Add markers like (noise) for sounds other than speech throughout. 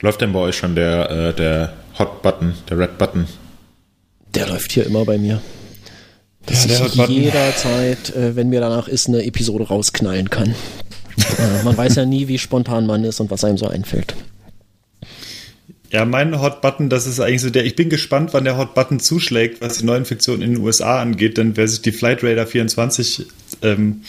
Läuft denn bei euch schon der, äh, der Hot Button, der Red Button? Der läuft hier immer bei mir. Dass ja, ich jederzeit, äh, wenn mir danach ist, eine Episode rausknallen kann. (laughs) äh, man weiß ja nie, wie spontan man ist und was einem so einfällt. Ja, mein Hot Button, das ist eigentlich so der, ich bin gespannt, wann der Hot Button zuschlägt, was die Neuinfektion in den USA angeht, denn wer sich die Flight Radar 24 ähm,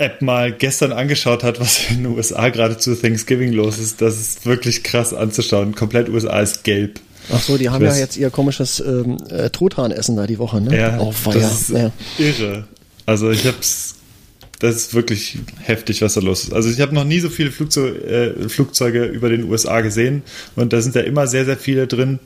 App mal gestern angeschaut hat, was in den USA gerade zu Thanksgiving los ist, das ist wirklich krass anzuschauen. Komplett USA ist gelb. Ach so, die haben ja jetzt ihr komisches ähm, äh, Truthanessen da die Woche, ne? Ja, oh, das ist ja. irre. Also ich hab's, das ist wirklich heftig, was da los ist. Also ich habe noch nie so viele Flugzeug, äh, Flugzeuge über den USA gesehen und da sind ja immer sehr, sehr viele drin.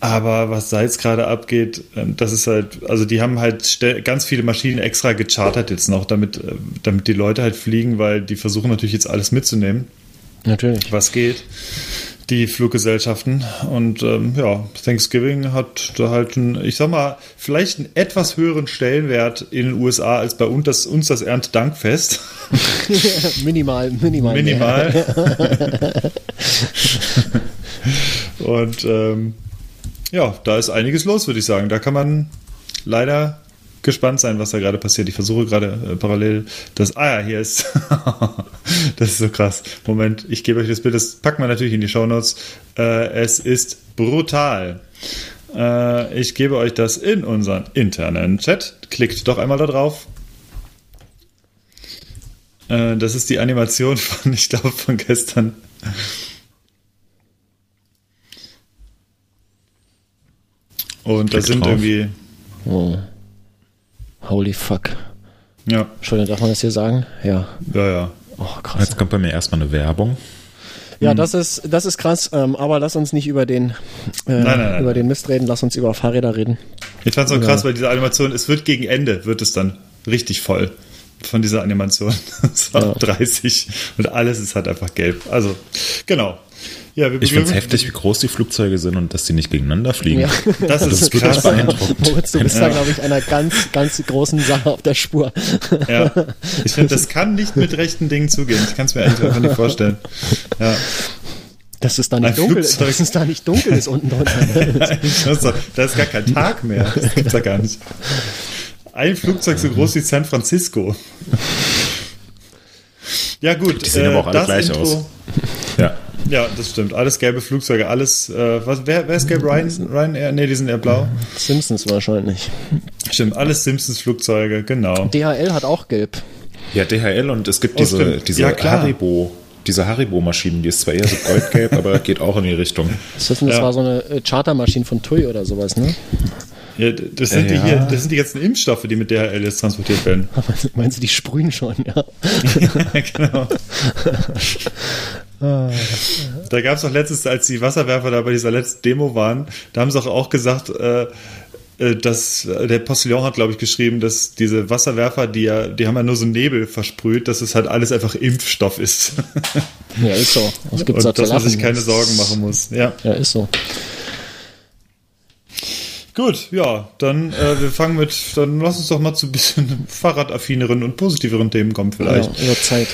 Aber was da jetzt gerade abgeht, ähm, das ist halt, also die haben halt ganz viele Maschinen extra gechartert jetzt noch, damit, äh, damit die Leute halt fliegen, weil die versuchen natürlich jetzt alles mitzunehmen. Natürlich. Was geht. Die Fluggesellschaften. Und ähm, ja, Thanksgiving hat da halt einen, ich sag mal, vielleicht einen etwas höheren Stellenwert in den USA als bei uns das, uns das Erntedankfest. (laughs) minimal, minimal. Minimal. (laughs) Und ähm, ja, da ist einiges los, würde ich sagen. Da kann man leider gespannt sein, was da gerade passiert. Ich versuche gerade äh, parallel das. Ah ja, hier ist. (laughs) das ist so krass. Moment, ich gebe euch das Bild. Das packen wir natürlich in die Shownotes. Äh, es ist brutal. Äh, ich gebe euch das in unseren internen Chat. Klickt doch einmal da drauf. Äh, das ist die Animation von, (laughs) ich glaube, von gestern. Und da sind drauf. irgendwie. Oh. Holy fuck. Ja. Entschuldigung, darf man das hier sagen? Ja. Ja, ja. Oh, krass. Jetzt kommt bei mir erstmal eine Werbung. Ja, das ist, das ist krass, ähm, aber lass uns nicht über den, äh, nein, nein, nein. über den Mist reden, lass uns über Fahrräder reden. Ich fand's so krass, weil diese Animation, es wird gegen Ende, wird es dann richtig voll von dieser Animation. (laughs) Es war ja. 30 und alles ist halt einfach gelb. Also, genau. Ja, ich finde es heftig, wie groß die Flugzeuge sind und dass die nicht gegeneinander fliegen. Ja. (laughs) Das, das, ist krass. beeindruckend. Moritz, du bist ja. da, glaube ich, einer ganz, ganz großen Sache auf der Spur. Ja, ich finde, das kann nicht mit rechten Dingen zugehen. Ich kann es mir einfach nicht vorstellen. Ja. Dass es da nicht, dunkel, dass es da nicht dunkel ist unten drunter. (laughs) da ist gar kein Tag mehr. Das gibt's ja gar nicht. Ein Flugzeug so groß wie San Francisco. Ja, gut. Die sehen äh, aber auch alle gleich Intro, aus. Ja. Ja, das stimmt. Alles gelbe Flugzeuge, alles. Äh, was, wer, wer ist gelb? Ryan, Ryan Air? Nee, die sind eher blau. Simpsons wahrscheinlich. Stimmt, alles Simpsons-Flugzeuge, genau. DHL hat auch gelb. Ja, DHL und es gibt oh, diese, diese ja, Haribo. Diese Haribo-Maschinen, die ist zwar eher so goldgelb, (laughs) aber geht auch in die Richtung. Das, ist, das ja. war so eine äh, Chartermaschine von TUI oder sowas, ne? Ja, das sind, ja. Die hier, das sind die ganzen Impfstoffe, die mit DHL jetzt transportiert werden. (laughs) Meinst du, die sprühen schon, ja? (laughs) ja genau. (laughs) Da gab es auch letztens, als die Wasserwerfer da bei dieser letzten Demo waren, da haben sie auch, auch gesagt, äh, äh dass der Postillon hat, glaube ich, geschrieben, dass diese Wasserwerfer, die ja, die haben ja nur so Nebel versprüht, dass es halt alles einfach Impfstoff ist. (laughs) Ja, ist so. Das gibt's Und dass man sich keine Sorgen machen muss. Ja, ja ist so. Gut, ja, dann äh, wir fangen mit, dann lass uns doch mal zu ein bisschen (laughs) fahrradaffineren und positiveren Themen kommen vielleicht. Ja, über Zeit.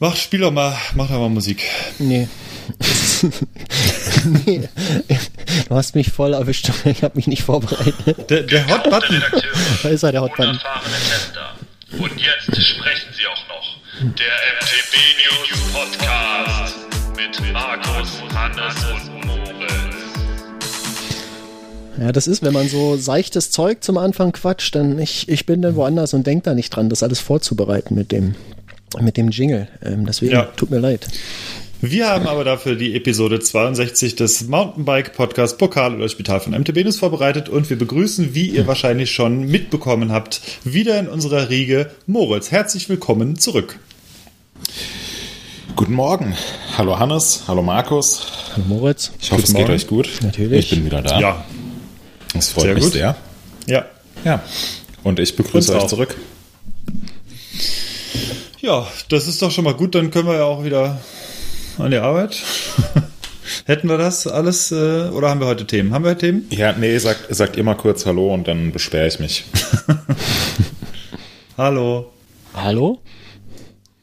Mach, spiel doch mal, mach doch mal Musik. Nee. (laughs) nee. Du hast mich voll erwischt. Ich habe mich nicht vorbereitet. Der, der Hot Button. (laughs) Da ist er, der Hot Button. Und jetzt sprechen sie auch noch. Der MTB News Podcast mit Markus, Hannes und Moritz. Ja, das ist, wenn man so seichtes Zeug zum Anfang quatscht, dann ich, ich bin dann woanders und denke da nicht dran, das alles vorzubereiten mit dem mit dem Jingle. Ähm, deswegen ja. tut mir leid. Wir haben aber dafür die Episode 62 des Mountainbike Podcast Pokal oder Spital von MTB News vorbereitet und wir begrüßen, wie ihr wahrscheinlich schon mitbekommen habt, wieder in unserer Riege Moritz. Herzlich willkommen zurück. Guten Morgen. Hallo Hannes, hallo Markus. Hallo Moritz. Ich hoffe, Guten es geht Morgen. euch gut. Natürlich. Ich bin wieder da. Ja. Das freut sehr mich gut. sehr. Ja. Ja. Und ich begrüße euch zurück. Ja, das ist doch schon mal gut. Dann können wir ja auch wieder an die Arbeit. (laughs) Hätten wir das alles äh, oder haben wir heute Themen? Haben wir heute Themen? Ja, nee, sagt, sagt immer kurz Hallo und dann beschwere ich mich. (laughs) Hallo. Hallo?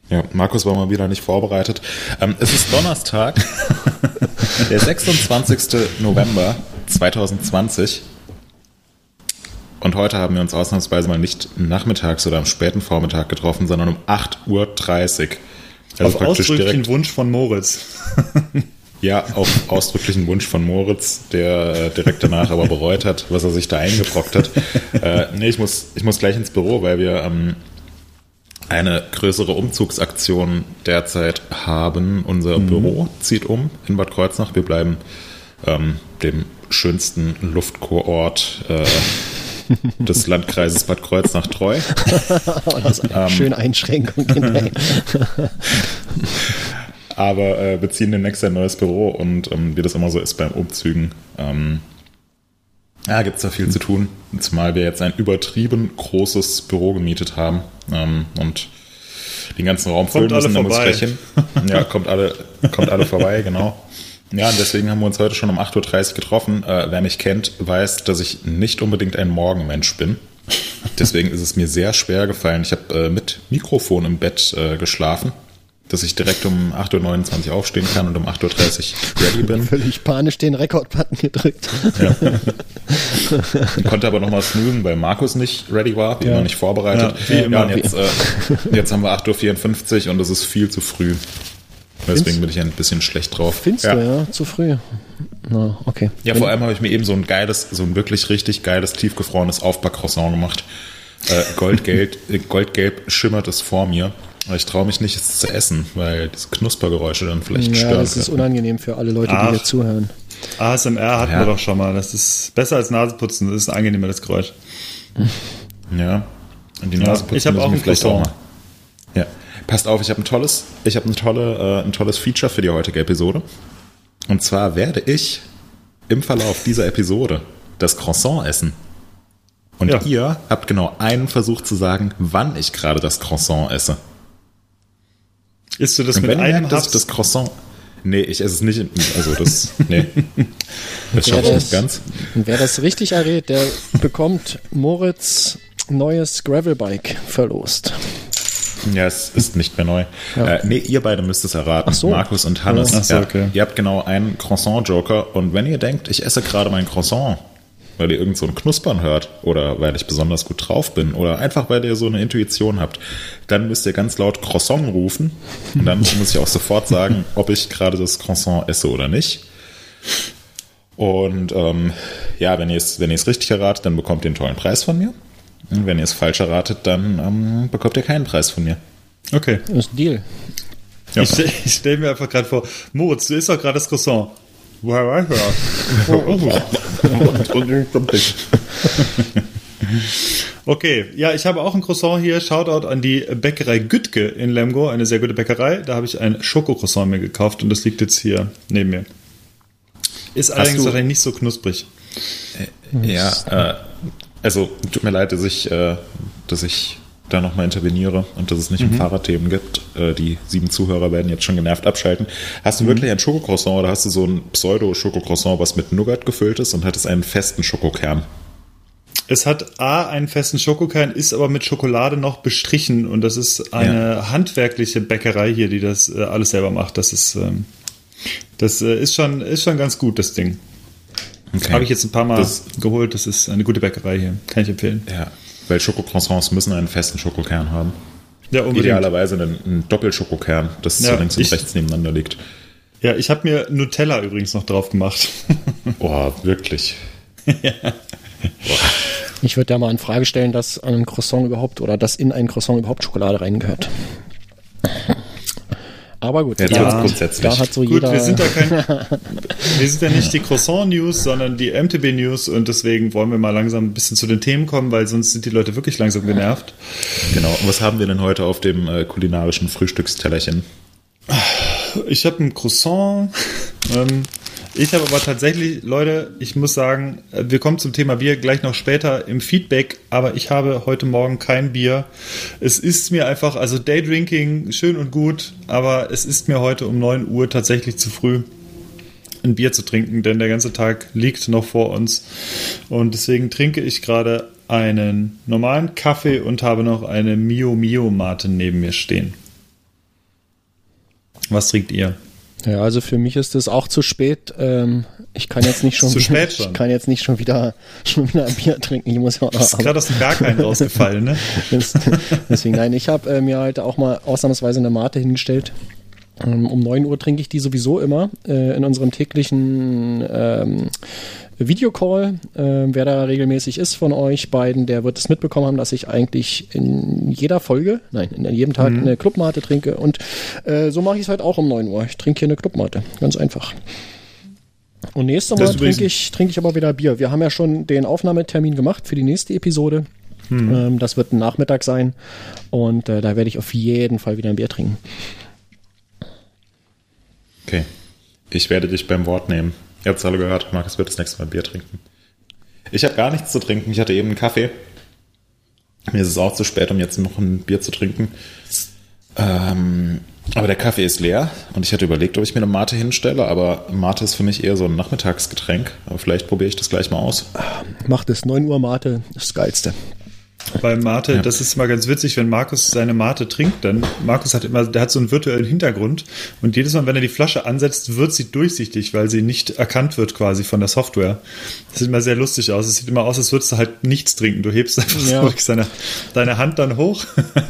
Ja, Markus war mal wieder nicht vorbereitet. Ähm, es ist Donnerstag, (laughs) der 26. November 2020. Und heute haben wir uns ausnahmsweise mal nicht nachmittags oder am späten Vormittag getroffen, sondern um 8.30 Uhr. Also Auf ausdrücklichen Wunsch von Moritz. (laughs) ja, auf ausdrücklichen Wunsch von Moritz, der äh, direkt danach aber bereut hat, was er sich da eingebrockt hat. (laughs) Äh, nee, ich muss, ich muss gleich ins Büro, weil wir ähm, eine größere Umzugsaktion derzeit haben. Unser mhm. Büro zieht um in Bad Kreuznach. Wir bleiben ähm, dem schönsten Luftkurort äh, (laughs) des Landkreises Bad Kreuznach treu. oh, (laughs) das ist eine ähm, schöne Einschränkung. (laughs) aber äh, beziehen demnächst ein neues Büro und ähm, wie das immer so ist beim Umzügen, ähm, ja, gibt es da viel zu tun. Zumal wir jetzt ein übertrieben großes Büro gemietet haben ähm, und den ganzen Raum füllen müssen, da muss rechnen. Ja, kommt alle, kommt alle vorbei, genau. Ja, und deswegen haben wir uns heute schon um 8.30 Uhr getroffen. Äh, wer mich kennt, weiß, dass ich nicht unbedingt ein Morgenmensch bin. Deswegen ist es mir sehr schwer gefallen. Ich habe äh, mit Mikrofon im Bett äh, geschlafen dass ich direkt um 8.29 Uhr aufstehen kann und um 8.30 Uhr ready bin. (laughs) Völlig panisch den Rekord-Button gedrückt. Ja. konnte aber nochmal snoozen, weil Markus nicht ready war, wie ja. immer nicht vorbereitet. Ja, wie immer. Ja, und jetzt, äh, jetzt haben wir 8.54 Uhr und es ist viel zu früh. Deswegen Findest, bin ich ein bisschen schlecht drauf. Findest ja. du, ja? Zu früh. Na, okay. Ja, Wenn vor allem habe ich mir eben so ein geiles, so ein wirklich richtig geiles, tiefgefrorenes Aufbackcroissant gemacht. Äh, Goldgelb, (laughs) Goldgelb schimmert es vor mir. Aber ich traue mich nicht, es zu essen, weil diese Knuspergeräusche dann vielleicht ja, stören. Ja, das ist unangenehm für alle Leute, Ach, die hier zuhören. ASMR hatten ja. wir doch schon mal. Das ist besser als Naseputzen. Das ist ein angenehmeres Geräusch. Ja. Und die Naseputzen ja, ich habe auch ein vielleicht auch mal. Passt auf, ich habe ein tolles, ich habe ein, tolle, äh, ein tolles Feature für die heutige Episode. Und zwar werde ich im Verlauf dieser Episode das Croissant essen. Und ja. ihr habt genau einen Versuch zu sagen, wann ich gerade das Croissant esse. Isst du das mit einem das, das Croissant? Nee, ich esse es nicht. Also das, nee. (laughs) Das schaffe ich nicht ganz. Und wer das richtig errät, der bekommt Moritz neues Gravelbike verlost. Ja, es ist nicht mehr neu. Ja. Äh, nee, ihr beide müsst es erraten. Ach so. Markus und Hannes. Ach so, okay. ja, ihr habt genau einen Croissant-Joker und wenn ihr denkt, ich esse gerade mein Croissant, weil ihr irgend so ein Knuspern hört oder weil ich besonders gut drauf bin oder einfach weil ihr so eine Intuition habt, dann müsst ihr ganz laut Croissant rufen und dann (laughs) muss ich auch sofort sagen, ob ich gerade das Croissant esse oder nicht. Und ähm, ja, wenn ihr es wenn ihr es richtig erratet, dann bekommt ihr einen tollen Preis von mir. Und wenn ihr es falsch erratet, dann ähm, bekommt ihr keinen Preis von mir. Okay. Das ist ein Deal. Ja. Ich, ich stelle mir einfach gerade vor, Moritz, du isst doch gerade das Croissant. Woher weiß er? Okay, ja, ich habe auch ein Croissant hier. Shoutout an die Bäckerei Gütke in Lemgo, eine sehr gute Bäckerei. Da habe ich ein Schokocroissant mir gekauft und das liegt jetzt hier neben mir. Ist Hast allerdings wahrscheinlich nicht so knusprig. Äh, ja, äh, also tut mir leid, dass ich, äh, dass ich da nochmal interveniere und dass es nicht mhm. um Fahrradthemen gibt. Äh, die sieben Zuhörer werden jetzt schon genervt abschalten. Hast du mhm. wirklich ein Schokocroissant oder hast du so ein Pseudo-Schokocroissant, was mit Nougat gefüllt ist und hat es einen festen Schokokern? Es hat A, einen festen Schokokern, ist aber mit Schokolade noch bestrichen und das ist eine ja. handwerkliche Bäckerei hier, die das äh, alles selber macht. Das ist, ähm, das äh, ist, schon, ist schon ganz gut, das Ding. Okay. Habe ich jetzt ein paar Mal das, geholt. Das ist eine gute Bäckerei hier. Kann ich empfehlen. Ja, weil Schokocroissants müssen einen festen Schokokern haben. Ja, unbedingt. Idealerweise einen, einen Doppelschokokern, das ja, links und rechts nebeneinander liegt. Ja, ich habe mir Nutella übrigens noch drauf gemacht. (laughs) Boah, wirklich. ja. Ich würde da mal in Frage stellen, dass an einem Croissant überhaupt oder dass in ein Croissant überhaupt Schokolade reingehört. Aber gut, ja, da, grundsätzlich. da hat so gut, jeder. Wir sind, ja kein, (laughs) wir sind ja nicht die Croissant-News, sondern die MTB-News und deswegen wollen wir mal langsam ein bisschen zu den Themen kommen, weil sonst sind die Leute wirklich langsam genervt. Genau. Und was haben wir denn heute auf dem äh, kulinarischen Frühstückstellerchen? Ich habe ein Croissant. Ähm, ich habe aber tatsächlich, Leute, ich muss sagen, wir kommen zum Thema Bier gleich noch später im Feedback, aber ich habe heute Morgen kein Bier. Es ist mir einfach, also Daydrinking, schön und gut, aber es ist mir heute um 9 Uhr tatsächlich zu früh ein Bier zu trinken, denn der ganze Tag liegt noch vor uns. Und deswegen trinke ich gerade einen normalen Kaffee und habe noch eine Mio Mio Mate neben mir stehen. Was trinkt ihr? Ja, also für mich ist es auch zu spät. Ähm, ich kann jetzt nicht schon, zu spät schon. Ich kann jetzt nicht schon wieder schon wieder ein Bier trinken. Ich muss ja auch noch. Ist gerade aus dem Bergwein rausgefallen, ne? (laughs) Deswegen nein, ich habe äh, mir halt auch mal ausnahmsweise eine Mate hingestellt. Ähm, um 9 Uhr trinke ich die sowieso immer äh, in unserem täglichen ähm, Videocall. Äh, wer da regelmäßig ist von euch beiden, der wird es mitbekommen haben, dass ich eigentlich in jeder Folge, nein, in jedem Tag mhm. eine Clubmate trinke. Und äh, so mache ich es halt auch um 9 Uhr. Ich trinke hier eine Clubmate. Ganz einfach. Und nächstes Mal trinke ich, trinke ich aber wieder Bier. Wir haben ja schon den Aufnahmetermin gemacht für die nächste Episode. Mhm. Ähm, das wird ein Nachmittag sein. Und äh, da werde ich auf jeden Fall wieder ein Bier trinken. Okay. Ich werde dich beim Wort nehmen. Ihr habt es alle gehört, Markus wird das nächste Mal Bier trinken. Ich habe gar nichts zu trinken. Ich hatte eben einen Kaffee. Mir ist es auch zu spät, um jetzt noch ein Bier zu trinken. Ähm, aber der Kaffee ist leer und ich hatte überlegt, ob ich mir eine Mate hinstelle, aber Mate ist für mich eher so ein Nachmittagsgetränk. Aber vielleicht probiere ich das gleich mal aus. Macht es 9 Uhr Mate, das Geilste. Bei Mate, ja. das ist mal ganz witzig, wenn Markus seine Mate trinkt, dann Markus hat immer, der hat so einen virtuellen Hintergrund und jedes Mal, wenn er die Flasche ansetzt, wird sie durchsichtig, weil sie nicht erkannt wird quasi von der Software. Das sieht immer sehr lustig aus. Es sieht immer aus, als würdest du halt nichts trinken. Du hebst einfach ja. so seine, deine Hand dann hoch.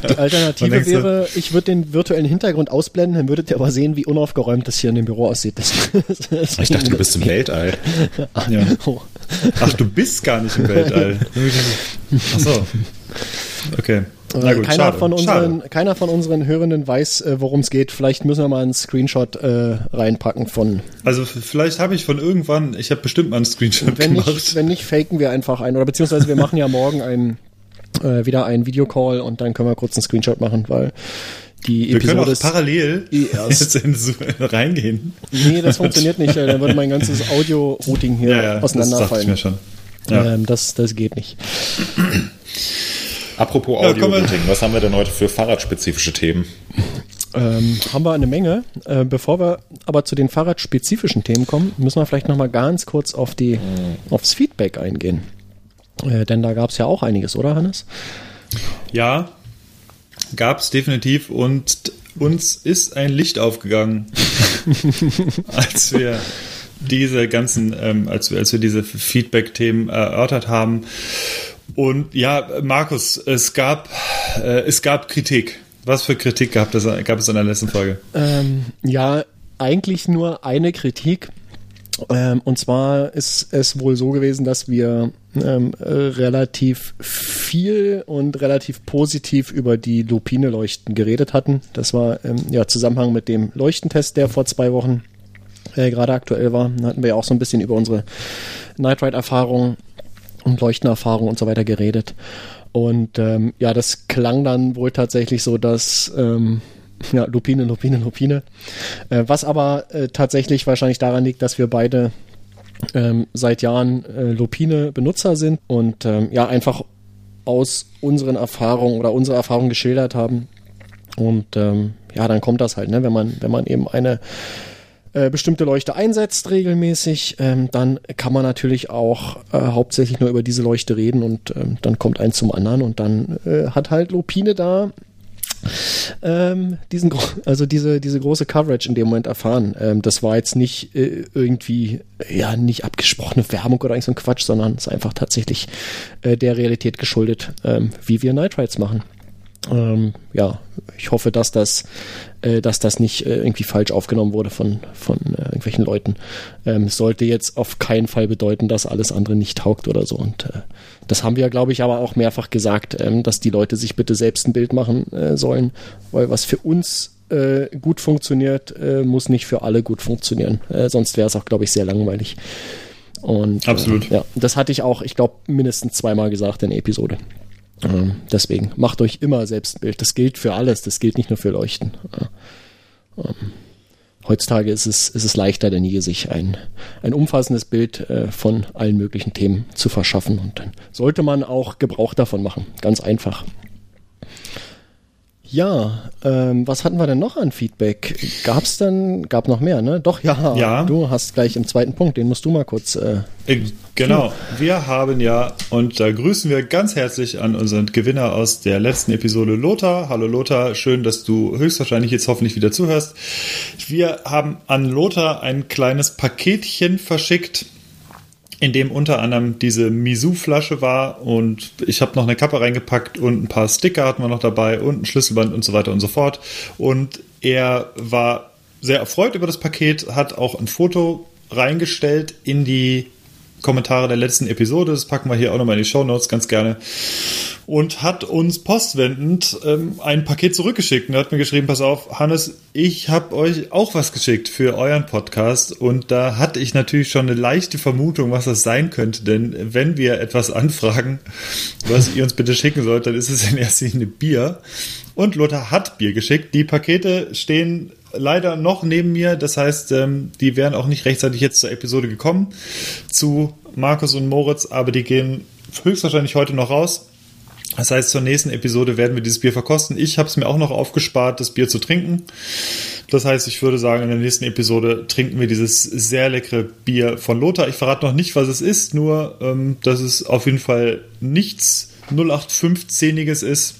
Die Alternative (laughs) wäre, ich würde den virtuellen Hintergrund ausblenden, dann würdet ihr aber sehen, wie unaufgeräumt das hier in dem Büro aussieht. Das, das ich dachte, du bist im (laughs) Weltall. Ja. Ach, du bist gar nicht im Weltall. (laughs) Ach so. Okay. Na gut, keiner, schade. Von unseren, schade. keiner von unseren Hörenden weiß, äh, worum es geht. Vielleicht müssen wir mal einen Screenshot äh, reinpacken von. Also vielleicht habe ich von irgendwann, ich habe bestimmt mal einen Screenshot wenn gemacht. Nicht, wenn nicht, faken wir einfach ein. Oder beziehungsweise wir machen ja morgen ein, äh, wieder einen Videocall und dann können wir kurz einen Screenshot machen, weil die wir Episode können auch parallel (laughs) jetzt in, reingehen. Nee, das funktioniert nicht. Dann würde mein ganzes (laughs) Audio-Routing hier ja, ja, auseinanderfallen. Das, ja. ähm, das, das geht nicht. Apropos Audio ja, was haben wir denn heute für fahrradspezifische Themen? Ähm, haben wir eine Menge. Äh, bevor wir aber zu den fahrradspezifischen Themen kommen, müssen wir vielleicht noch mal ganz kurz auf die, aufs Feedback eingehen. Äh, denn da gab es ja auch einiges, oder Hannes? Ja, gab es definitiv und uns ist ein Licht aufgegangen, (laughs) als wir diese ganzen, ähm, als, wir, als wir diese Feedback-Themen erörtert haben. Und ja, Markus, es gab, äh, es gab Kritik. Was für Kritik gab es, gab es in der letzten Folge? Ähm, ja, eigentlich nur eine Kritik. Ähm, und zwar ist es wohl so gewesen, dass wir ähm, relativ viel und relativ positiv über die Lupine-Leuchten geredet hatten. Das war im ähm, ja, Zusammenhang mit dem Leuchtentest, der vor zwei Wochen äh, gerade aktuell war. Da hatten wir ja auch so ein bisschen über unsere Night Ride-Erfahrung und Leuchtenerfahrung und so weiter geredet. Und ähm, ja, das klang dann wohl tatsächlich so, dass ähm, ja, Lupine, Lupine, Lupine. Äh, was aber äh, tatsächlich wahrscheinlich daran liegt, dass wir beide ähm, seit Jahren äh, Lupine-Benutzer sind und ähm, ja, einfach aus unseren Erfahrungen oder unsere Erfahrungen geschildert haben. Und ähm, ja, dann kommt das halt, ne? wenn man, wenn man eben eine äh, bestimmte Leuchte einsetzt regelmäßig, ähm, dann kann man natürlich auch äh, hauptsächlich nur über diese Leuchte reden und ähm, dann kommt eins zum anderen und dann äh, hat halt Lupine da ähm, diesen, also diese, diese große Coverage in dem Moment erfahren. Ähm, das war jetzt nicht äh, irgendwie, ja, nicht abgesprochene Werbung oder irgend so ein Quatsch, sondern es ist einfach tatsächlich äh, der Realität geschuldet, ähm, wie wir Night Rides machen. Ähm, ja, ich hoffe, dass das, äh, dass das nicht äh, irgendwie falsch aufgenommen wurde von, von äh, irgendwelchen Leuten. Ähm, sollte jetzt auf keinen Fall bedeuten, dass alles andere nicht taugt oder so. Und äh, das haben wir, glaube ich, aber auch mehrfach gesagt, ähm, dass die Leute sich bitte selbst ein Bild machen äh, sollen, weil was für uns äh, gut funktioniert, äh, muss nicht für alle gut funktionieren. Äh, sonst wäre es auch, glaube ich, sehr langweilig. Und, Absolut. Äh, ja, das hatte ich auch, ich glaube, mindestens zweimal gesagt in der Episode. Ähm, deswegen macht euch immer selbst ein Bild. Das gilt für alles. Das gilt nicht nur für Leuchten. Ähm, heutzutage ist es, ist es leichter denn je, sich ein, ein umfassendes Bild äh, von allen möglichen Themen zu verschaffen. Und dann sollte man auch Gebrauch davon machen. Ganz einfach. Ja, ähm, was hatten wir denn noch an Feedback? Gab's dann, gab noch mehr, ne? Doch, ja. Ja. Du hast gleich im zweiten Punkt, den musst du mal kurz. Äh, Äh, Genau, wir haben ja, und da grüßen wir ganz herzlich an unseren Gewinner aus der letzten Episode, Lothar. Hallo Lothar, schön, dass du höchstwahrscheinlich jetzt hoffentlich wieder zuhörst. Wir haben an Lothar ein kleines Paketchen verschickt, in dem unter anderem diese Misu-Flasche war und ich habe noch eine Kappe reingepackt und ein paar Sticker hatten wir noch dabei und ein Schlüsselband und so weiter und so fort. Und er war sehr erfreut über das Paket, hat auch ein Foto reingestellt in die Kommentare der letzten Episode. Das packen wir hier auch nochmal in die Show Notes ganz gerne. Und hat uns postwendend ähm, ein Paket zurückgeschickt. Und er hat mir geschrieben, pass auf, Hannes, ich habe euch auch was geschickt für euren Podcast. Und da hatte ich natürlich schon eine leichte Vermutung, was das sein könnte. Denn wenn wir etwas anfragen, was ihr uns bitte schicken sollt, dann ist es in erster Linie Bier. Und Lothar hat Bier geschickt. Die Pakete stehen leider noch neben mir. Das heißt, ähm, die wären auch nicht rechtzeitig jetzt zur Episode gekommen zu Markus und Moritz, aber die gehen höchstwahrscheinlich heute noch raus. Das heißt, zur nächsten Episode werden wir dieses Bier verkosten. Ich habe es mir auch noch aufgespart, das Bier zu trinken. Das heißt, ich würde sagen, in der nächsten Episode trinken wir dieses sehr leckere Bier von Lothar. Ich verrate noch nicht, was es ist, nur ähm, dass es auf jeden Fall nichts 0815iges ist.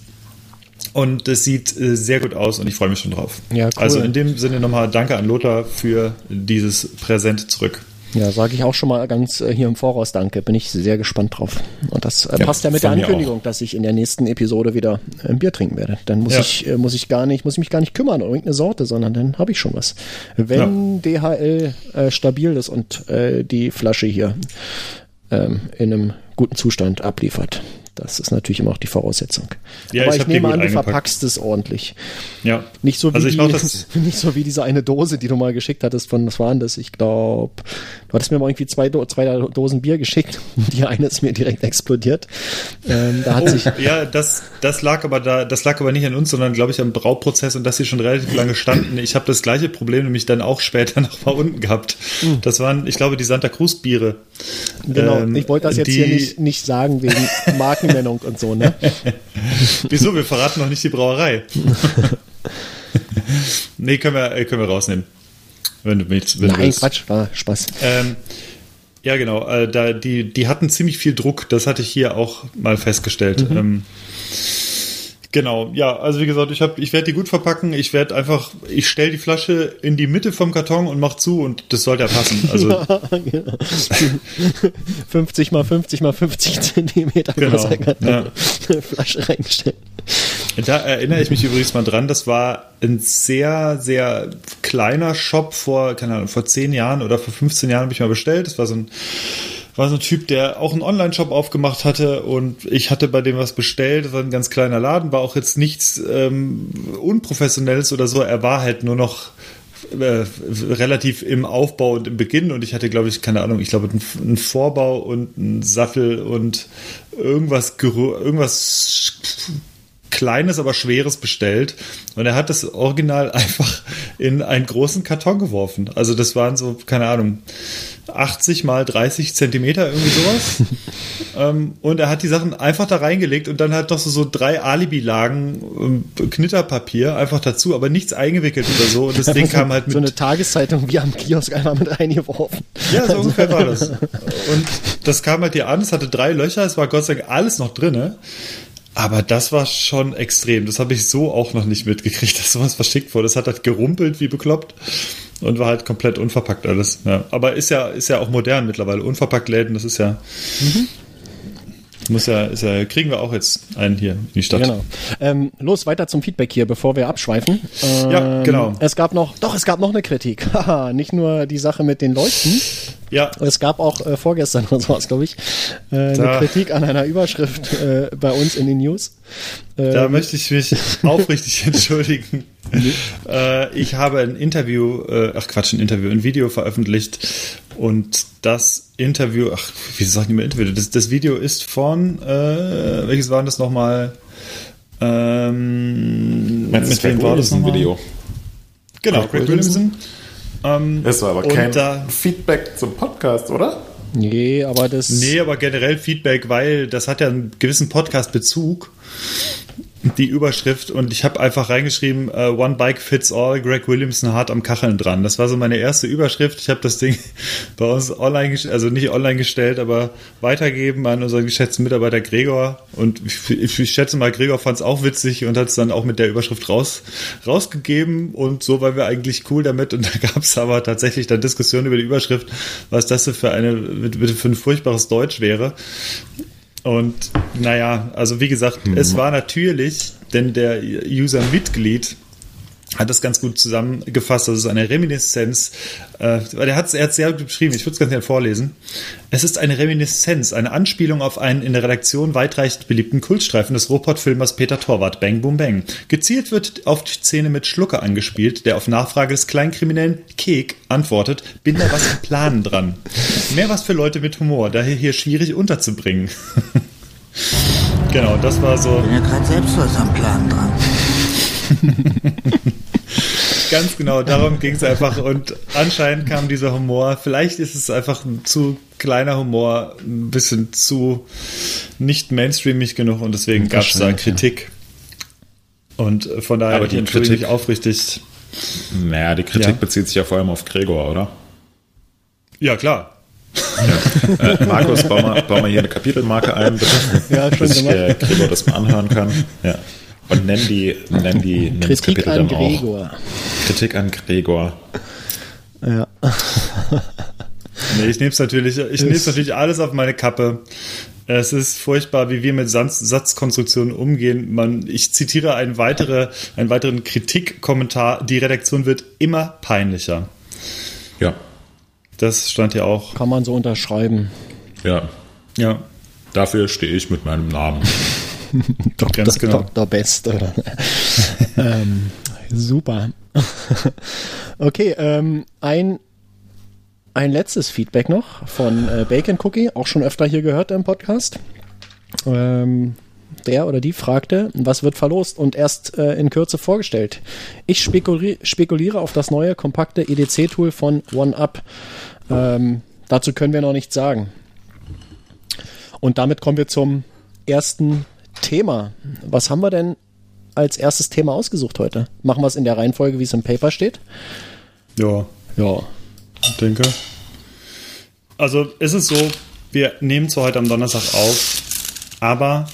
Und es sieht äh, sehr gut aus und ich freue mich schon drauf. Ja, cool. Also in dem Sinne nochmal Danke an Lothar für dieses Präsent zurück. Ja, sage ich auch schon mal ganz äh, hier im Voraus Danke. Bin ich sehr gespannt drauf. Und das äh, Ja, passt ja mit der Ankündigung, dass ich in der nächsten Episode wieder äh, ein Bier trinken werde. Dann muss Ja. ich äh, muss ich gar nicht muss ich mich gar nicht kümmern um irgendeine Sorte, sondern dann habe ich schon was. Wenn DHL äh, stabil ist und äh, die Flasche hier ähm, in einem guten Zustand abliefert. Das ist natürlich immer auch die Voraussetzung. Ja, Aber ich ich, nehme an, du verpackst es ordentlich. Ja. Nicht so wie, Also ich die, (laughs) nicht so wie diese eine Dose, die du mal geschickt hattest von, was waren das? Ich glaube, du hattest mir mal irgendwie zwei, Do zwei Dosen Bier geschickt. Die eine ist mir direkt explodiert. Ähm, da hat Oh, sich, ja, das, das lag aber da, das lag aber nicht an uns, sondern glaube ich am Brauprozess und dass sie schon relativ lange standen. Ich habe das gleiche Problem nämlich dann auch später (laughs) noch mal unten gehabt. Das waren, ich glaube, die Santa Cruz Biere. genau, Ähm, ich wollte das jetzt die- hier nicht, nicht sagen wegen (laughs) Markennennung und so, ne? (laughs) Wieso? Wir verraten noch nicht die Brauerei. nee, können wir, äh, können wir rausnehmen. Wenn du willst. Wenn Nein, willst. Quatsch, war Spaß. Ähm, ja, genau. Äh, da, die, die hatten ziemlich viel Druck. Das hatte ich hier auch mal festgestellt. Mhm. Ähm, genau. Ja, also wie gesagt, ich, hab- ich werde die gut verpacken. Ich werde einfach, ich stelle die Flasche in die Mitte vom Karton und mach zu und das sollte ja passen. (laughs) Also 50 mal 50 mal 50 Zentimeter Genau, ja. Flasche reingestellt. Da erinnere ich mich übrigens mal dran, das war ein sehr, sehr kleiner Shop vor, keine Ahnung, vor 10 Jahren oder vor 15 Jahren habe ich mal bestellt. Das war so ein, war so ein Typ, der auch einen Online-Shop aufgemacht hatte und ich hatte bei dem was bestellt. Das war ein ganz kleiner Laden, war auch jetzt nichts ähm, Unprofessionelles oder so. Er war halt nur noch äh, relativ im Aufbau und im Beginn und ich hatte, glaube ich, keine Ahnung, ich glaube, einen, Vorbau und einen Sattel und irgendwas, irgendwas Kleines, aber Schweres bestellt. Und er hat das Original (laughs) einfach in einen großen Karton geworfen. Also das waren so, keine Ahnung, 80 mal 30 Zentimeter, irgendwie sowas. (laughs) ähm, und er hat die Sachen einfach da reingelegt und dann hat noch so, so drei Alibi-Lagen ähm, Knitterpapier einfach dazu, aber nichts eingewickelt oder so. Und das (laughs) Ding kam halt mit so eine Tageszeitung wie am Kiosk einmal mit reingeworfen. ja, so ungefähr war das. Und das kam halt hier an, es hatte drei Löcher, es war Gott sei Dank alles noch drinne. Aber das war schon extrem. Das habe ich so auch noch nicht mitgekriegt, (laughs) dass sowas verschickt wurde. Das hat halt gerumpelt wie bekloppt und war halt komplett unverpackt alles. Ja. Aber ist ja, ist ja auch modern mittlerweile. Unverpackt Läden, das ist ja. Muss ja, ist ja, kriegen wir auch jetzt einen hier in die Stadt. Genau. Ähm, los, weiter zum Feedback hier, bevor wir abschweifen. Ähm, Ja, genau. Es gab noch, doch, es gab noch eine Kritik. (laughs) Haha, nicht nur die Sache mit den Leuchten. Ja, Es gab auch äh, vorgestern (laughs) oder sowas, glaube ich, äh, eine Da- Kritik an einer Überschrift äh, bei uns in den News. Da möchte ich mich (laughs) aufrichtig entschuldigen. Äh, ich habe ein Interview, äh, ach Quatsch, ein Interview, ein Video veröffentlicht und das Interview, ach, wieso sag ich nicht mehr Interview? Das, das Video ist von, äh, welches war das nochmal? Ähm, Mit, mit wem war das ein nochmal? Video? Genau, Craig Craig Williamson? Ähm, Das war aber Und kein da- Feedback zum Podcast, oder? nee, aber das. Nee, aber generell Feedback, weil das hat ja einen gewissen Podcast-Bezug. Die Überschrift und ich habe einfach reingeschrieben, uh, One Bike Fits All, Greg Williamson hart am Kacheln dran. Das war so meine erste Überschrift. Ich habe das Ding (laughs) bei uns online, also nicht online gestellt, aber weitergeben an unseren geschätzten Mitarbeiter Gregor. Und ich, ich, schätze mal, Gregor fand es auch witzig und hat es dann auch mit der Überschrift raus, rausgegeben. Und so waren wir eigentlich cool damit. Und (laughs) da gab es aber tatsächlich dann Diskussionen über die Überschrift, was das für eine, für ein furchtbares Deutsch wäre. Und naja, also wie gesagt, mhm. es war natürlich, denn der User-Mitglied hat das ganz gut zusammengefasst. Das ist eine Reminiszenz. Äh, er hat es sehr gut beschrieben. Ich würde es ganz gerne vorlesen. Es ist eine Reminiszenz, eine Anspielung auf einen in der Redaktion weitreichend beliebten Kultstreifen des Ruhrpott-Filmers Peter Torwart, Bang Boom Bang. Gezielt wird auf die Szene mit Schlucker angespielt, der auf Nachfrage des Kleinkriminellen Kek antwortet, bin da was im Planen dran. Mehr was für Leute mit Humor, daher hier schwierig unterzubringen. (laughs) genau, das war so. Ich bin ja gerade selbst was am Plan dran. (laughs) Ganz genau, darum ging es einfach. Und anscheinend kam dieser Humor. Vielleicht ist es einfach ein zu kleiner Humor, ein bisschen zu nicht mainstreamig genug und deswegen gab es da Kritik. Ja. Und von daher Aber die Kritik mich aufrichtig. Naja, die Kritik ja. bezieht sich ja vor allem auf Gregor, oder? Ja, klar. Ja. Äh, Markus, bau mal, bau mal hier eine Kapitelmarke ein, bitte. Ja, schon dass ich äh, Gregor das mal anhören kann. Ja. Und nenn die, nenn die nenn Kritik Kapitel an Gregor. Auch. Kritik an Gregor. Ja. nee, ich nehme es natürlich, ich nehme natürlich alles auf meine Kappe. Es ist furchtbar, wie wir mit Satz, Satzkonstruktionen umgehen. Man, ich zitiere einen, weitere, einen weiteren Kritikkommentar. Die Redaktion wird immer peinlicher. Ja. Das stand ja auch. Kann man so unterschreiben. Ja. Ja. Dafür stehe ich mit meinem Namen. Dr. Genau. Dr. Best. ähm, super. (laughs) okay, ähm, ein, ein letztes Feedback noch von äh, Bacon Cookie, auch schon öfter hier gehört im Podcast. Ähm, der oder die fragte, was wird verlost und erst äh, in Kürze vorgestellt. Ich spekuli spekuliere auf das neue kompakte EDC-Tool von OneUp. Ähm, dazu können wir noch nichts sagen. Und damit kommen wir zum ersten Thema. Was haben wir denn als erstes Thema ausgesucht heute? Machen wir es in der Reihenfolge, wie es im Paper steht? Ja. Ja. Ich denke. Also es ist so, wir nehmen zwar heute am Donnerstag auf, aber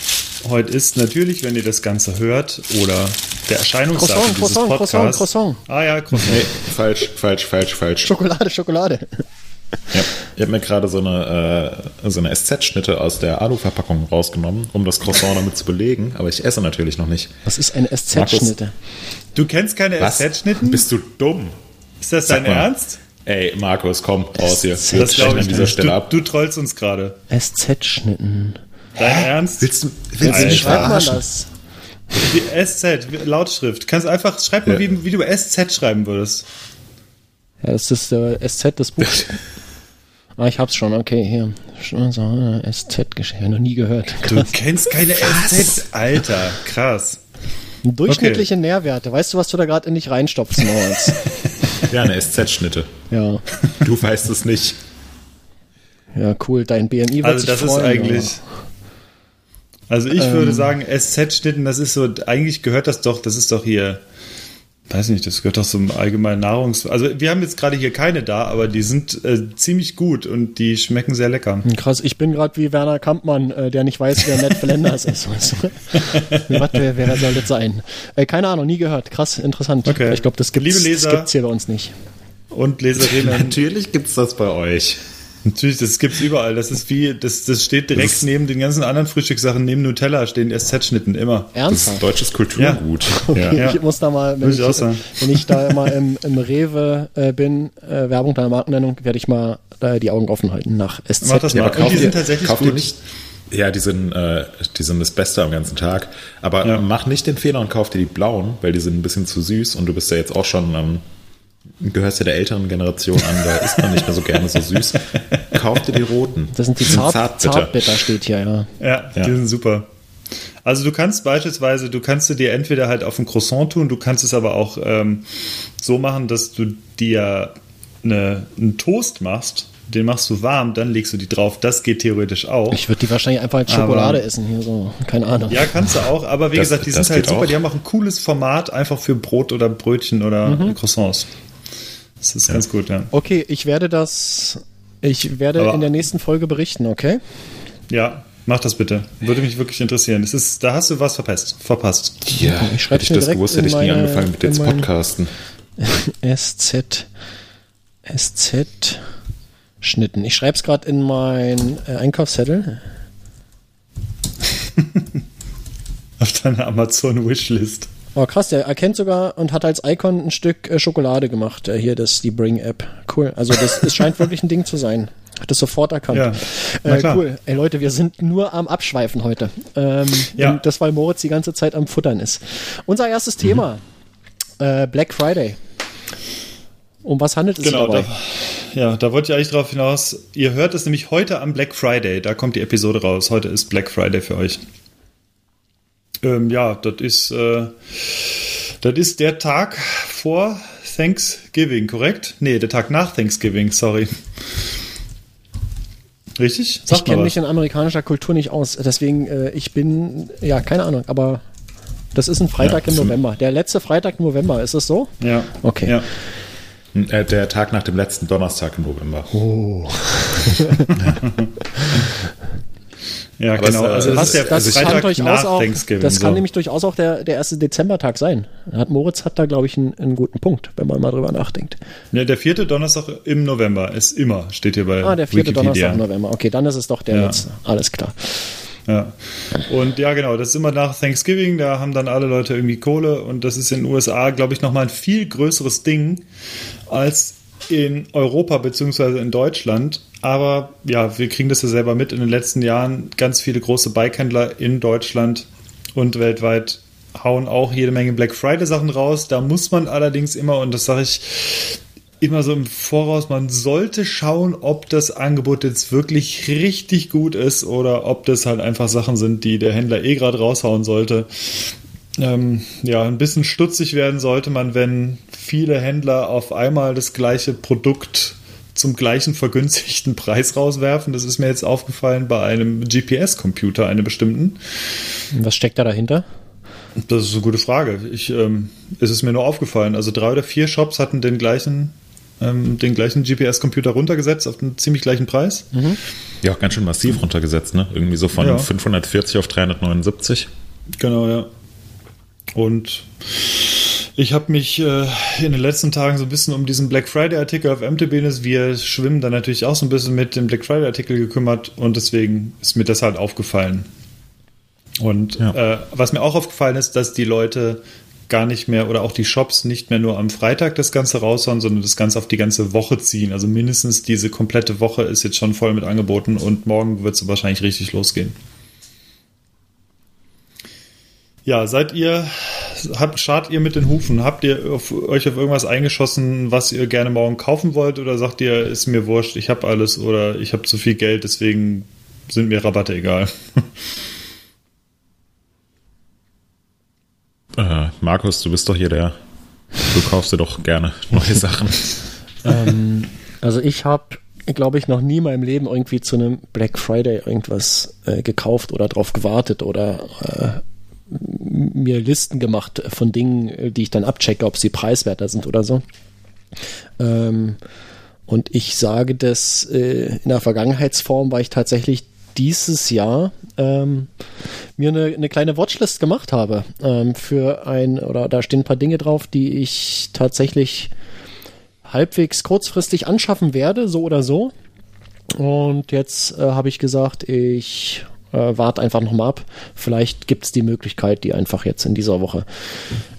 heute ist natürlich, wenn ihr das Ganze hört oder der Erscheinungsdatum Croissant, dieses Croissant, Podcasts. Croissant, Croissant. Ah ja, Croissant. Nee, falsch, falsch, falsch, falsch. Schokolade, Schokolade. Ja, ich habe mir gerade so eine, äh, so eine SZ-Schnitte aus der Alu-Verpackung rausgenommen, um das Croissant damit zu belegen, aber ich esse natürlich noch nicht. Was ist eine SZ-Schnitte? Du kennst keine SZ-Schnitten? Bist du dumm? Ist das dein Ernst? Ey, Markus, komm raus hier. Das, das glaube ich an dieser Stelle du, ab. Du trollst uns gerade. SZ-Schnitten. Dein Hä? Ernst? Willst du, willst du schreibt man das? Die SZ, Lautschrift. Kannst einfach, schreib mal, ja. wie, wie du SZ schreiben würdest. Ja, das ist äh, SZ des Buchs. (laughs) Ah, ich hab's schon, okay, hier. SZ-Geschäft, noch nie gehört. Krass. Du kennst keine SZ, Alter, krass. Durchschnittliche okay. Nährwerte. Weißt du, was du da gerade in dich reinstopfst, Moritz? (laughs) ja, eine SZ-Schnitte. Ja. Du weißt es nicht. Ja, cool. Dein BMI wird Also das freuen, ist eigentlich... Also ich ähm, würde sagen, SZ-Schnitten, das ist so, eigentlich gehört das doch, das ist doch hier weiß nicht, das gehört doch zum allgemeinen Nahrungs... Also wir haben jetzt gerade hier keine da, aber die sind äh, ziemlich gut und die schmecken sehr lecker. Krass, ich bin gerade wie Werner Kampmann, äh, der nicht weiß, wer Ned Flanders ist. (laughs) Was, wer, wer soll das sein? Äh, keine Ahnung, nie gehört. Krass, interessant. Okay. Ich glaube, das gibt es hier bei uns nicht. Und Leserinnen. Natürlich gibt es das bei euch. Natürlich, das gibt's überall. Das ist wie, das, das steht direkt das neben den ganzen anderen Frühstückssachen, neben Nutella stehen SZ-Schnitten immer. Ernsthaft? Das ist deutsches Kulturgut. Ja. (laughs) Okay, ja. Ich muss da mal, wenn, ich, ich wenn ich da immer im, (laughs) im Rewe äh, bin, äh, Werbung deiner Markennennung, werde ich mal äh, die Augen offen halten nach SZ. Mach das mal. Ja, Und die sind tatsächlich gut. Nicht, ja, die sind, äh, die sind das Beste am ganzen Tag. Aber ja. mach nicht den Fehler und kauf dir die blauen, weil die sind ein bisschen zu süß und du bist ja jetzt auch schon ähm, gehörst ja der älteren Generation an, da isst man nicht mehr so gerne so süß. Kauf dir die roten. Das sind die, die Zart Zartbitter. Zartbitter steht hier, ja. ja. Ja, die sind super. Also du kannst beispielsweise, du kannst du dir entweder halt auf ein Croissant tun, du kannst es aber auch ähm, so machen, dass du dir eine, einen Toast machst, den machst du warm, dann legst du die drauf. Das geht theoretisch auch. Ich würde die wahrscheinlich einfach als Schokolade essen hier so. Keine Ahnung. Ja, kannst du auch, aber wie Das- gesagt, die sind halt super. auch. Die haben auch ein cooles Format, einfach für Brot oder Brötchen oder Mhm. Croissants. Das ist ganz gut, ja. Okay, ich werde das, ich werde Aber- in der nächsten Folge berichten, okay? Ja, mach das bitte. Würde mich wirklich interessieren. Das ist, da hast du was verpasst. Verpasst. Ja, Ich hätte ich das direkt gewusst, in hätte ich nie meine- angefangen mit jetzt Podcasten. (laughs) SZ, SZ Schnitten. Ich schreibe es gerade in mein äh, Einkaufszettel. (laughs) Auf deiner Amazon-Wishlist. Oh krass, der erkennt sogar und hat als Icon ein Stück äh, Schokolade gemacht. Äh, hier, das ist die Bring-App. Cool. Also das, das scheint wirklich ein Ding zu sein. Hat es sofort erkannt. Ja, äh, cool. Ey Leute, wir sind nur am Abschweifen heute. Ähm, Ja. Das, weil Moritz die ganze Zeit am Futtern ist. Unser erstes Thema. Äh, Black Friday. Um was handelt es sich Genau, dabei? da, ja, da wollte ich eigentlich drauf hinaus. Ihr hört es nämlich heute am Black Friday. Da kommt die Episode raus. Heute ist Black Friday für euch. Ähm, ja, das ist, äh, das ist der Tag vor Thanksgiving, korrekt? Nee, der Tag nach Thanksgiving, sorry. Richtig? Ich mal kenne mich in amerikanischer Kultur nicht aus. Deswegen, äh, ich bin, ja, keine Ahnung, aber das ist ein Freitag Ja, im November. Der letzte Freitag im November, ist es so? Ja. Okay. Ja. Äh, Der Tag nach dem letzten Donnerstag im November. (laughs) (laughs) (laughs) Ja, Aber genau. es, äh, also das, das- ist der Das Freitag kann durchaus nach auch, Thanksgiving. das kann so. nämlich durchaus auch der, der erste Dezembertag sein. Hat Moritz hat da, glaube ich, einen, einen guten Punkt, wenn man mal drüber nachdenkt. Ja, der vierte Donnerstag im November ist immer, steht hier bei Ah, der vierte Wikipedia. Donnerstag im November. Okay, dann ist es doch der Ja. letzte. Alles klar. Ja. Und ja, genau, das ist immer nach Thanksgiving, da haben dann alle Leute irgendwie Kohle und das ist in den USA, glaube ich, nochmal ein viel größeres Ding als in Europa beziehungsweise in Deutschland. Aber ja, wir kriegen das ja selber mit in den letzten Jahren. Ganz viele große Bikehändler in Deutschland und weltweit hauen auch jede Menge Black Friday Sachen raus. Da muss man allerdings immer, und das sage ich immer so im Voraus, man sollte schauen, ob das Angebot jetzt wirklich richtig gut ist oder ob das halt einfach Sachen sind, die der Händler eh gerade raushauen sollte. Ähm, ja, ein bisschen stutzig werden sollte man, wenn viele Händler auf einmal das gleiche Produkt zum gleichen vergünstigten (laughs) Preis rauswerfen. Das ist mir jetzt aufgefallen bei einem GPS-Computer, einem bestimmten. Was steckt da dahinter? Das ist eine gute Frage. Ich, ähm, es ist mir nur aufgefallen. Also drei oder vier Shops hatten den gleichen, ähm, den gleichen GPS-Computer runtergesetzt auf den ziemlich gleichen Preis. Ja, auch ganz schön massiv runtergesetzt, ne? Irgendwie so von Ja. 540 auf 379. Genau, ja. Und ich habe mich äh, in den letzten Tagen so ein bisschen um diesen Black Friday-Artikel auf MTB, wir schwimmen da natürlich auch so ein bisschen mit dem Black Friday-Artikel gekümmert und deswegen ist mir das halt aufgefallen. Und Ja. äh, was mir auch aufgefallen ist, dass die Leute gar nicht mehr oder auch die Shops nicht mehr nur am Freitag das Ganze raushauen, sondern das Ganze auf die ganze Woche ziehen. Also mindestens diese komplette Woche ist jetzt schon voll mit Angeboten und morgen wird es wahrscheinlich richtig losgehen. Ja, seid ihr, habt, schart ihr mit den Hufen? Habt ihr auf, euch auf irgendwas eingeschossen, was ihr gerne morgen kaufen wollt? Oder sagt ihr, ist mir wurscht, ich habe alles oder ich habe zu viel Geld, deswegen sind mir Rabatte egal? (laughs) Äh, Markus, du bist doch hier der. Du kaufst dir doch gerne neue Sachen. (laughs) (laughs) ähm, also ich habe, glaube ich, noch nie in meinem Leben irgendwie zu einem Black Friday irgendwas äh, gekauft oder drauf gewartet oder äh, mir Listen gemacht von Dingen, äh, die ich dann abchecke, ob sie preiswerter sind oder so. Ähm, und ich sage das äh, in der Vergangenheitsform, weil ich tatsächlich dieses Jahr ähm, mir eine, eine kleine Watchlist gemacht habe ähm, für ein, oder da stehen ein paar Dinge drauf, die ich tatsächlich halbwegs kurzfristig anschaffen werde, so oder so. Und jetzt äh, habe ich gesagt, ich äh, warte einfach nochmal ab. Vielleicht gibt es die Möglichkeit, die einfach jetzt in dieser Woche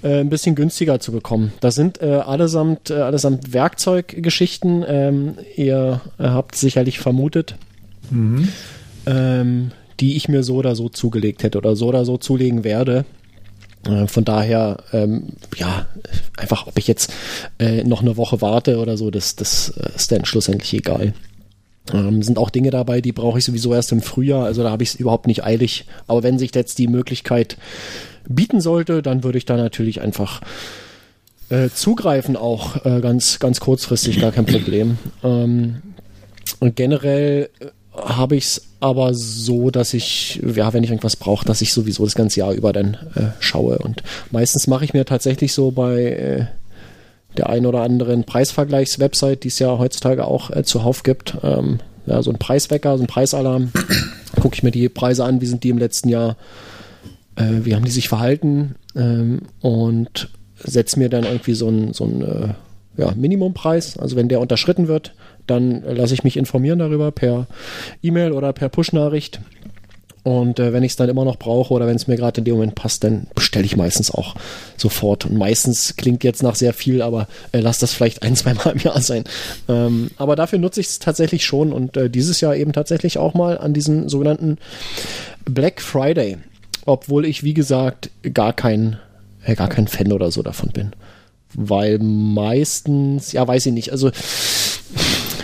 äh, ein bisschen günstiger zu bekommen. Das sind äh, allesamt, äh, allesamt Werkzeuggeschichten. Ähm, ihr habt sicherlich vermutet, ähm, die ich mir so oder so zugelegt hätte oder so oder so zulegen werde. Äh, Von daher, ähm, ja, einfach, ob ich jetzt äh, noch eine Woche warte oder so, das, das äh, ist dann schlussendlich egal. Ähm, sind auch Dinge dabei, die brauche ich sowieso erst im Frühjahr, also da habe ich es überhaupt nicht eilig. Aber wenn sich jetzt die Möglichkeit bieten sollte, dann würde ich da natürlich einfach äh, zugreifen, auch äh, ganz, ganz kurzfristig, gar kein Problem. Ähm, und generell äh, habe ich es aber so, dass ich, ja, wenn ich irgendwas brauche, dass ich sowieso das ganze Jahr über dann äh, schaue. Und meistens mache ich mir tatsächlich so bei äh, der ein oder anderen Preisvergleichs-Website, die es ja heutzutage auch äh, zuhauf gibt, ähm, ja, so ein Preiswecker, so ein Preisalarm, gucke ich mir die Preise an, wie sind die im letzten Jahr, äh, wie haben die sich verhalten ähm, und setze mir dann irgendwie so ein, so ein äh, ja, Minimumpreis. Also wenn der unterschritten wird, dann lasse ich mich informieren darüber per E-Mail oder per Push-Nachricht. Und äh, wenn ich es dann immer noch brauche oder wenn es mir gerade in dem Moment passt, dann bestelle ich meistens auch sofort. Und meistens klingt jetzt nach sehr viel, aber äh, lass das vielleicht ein, (laughs) zwei Mal im Jahr sein. Ähm, aber dafür nutze ich es tatsächlich schon und äh, dieses Jahr eben tatsächlich auch mal an diesem sogenannten Black Friday. Obwohl ich, wie gesagt, gar kein, äh, gar kein Fan oder so davon bin. Weil meistens, ja, weiß ich nicht, also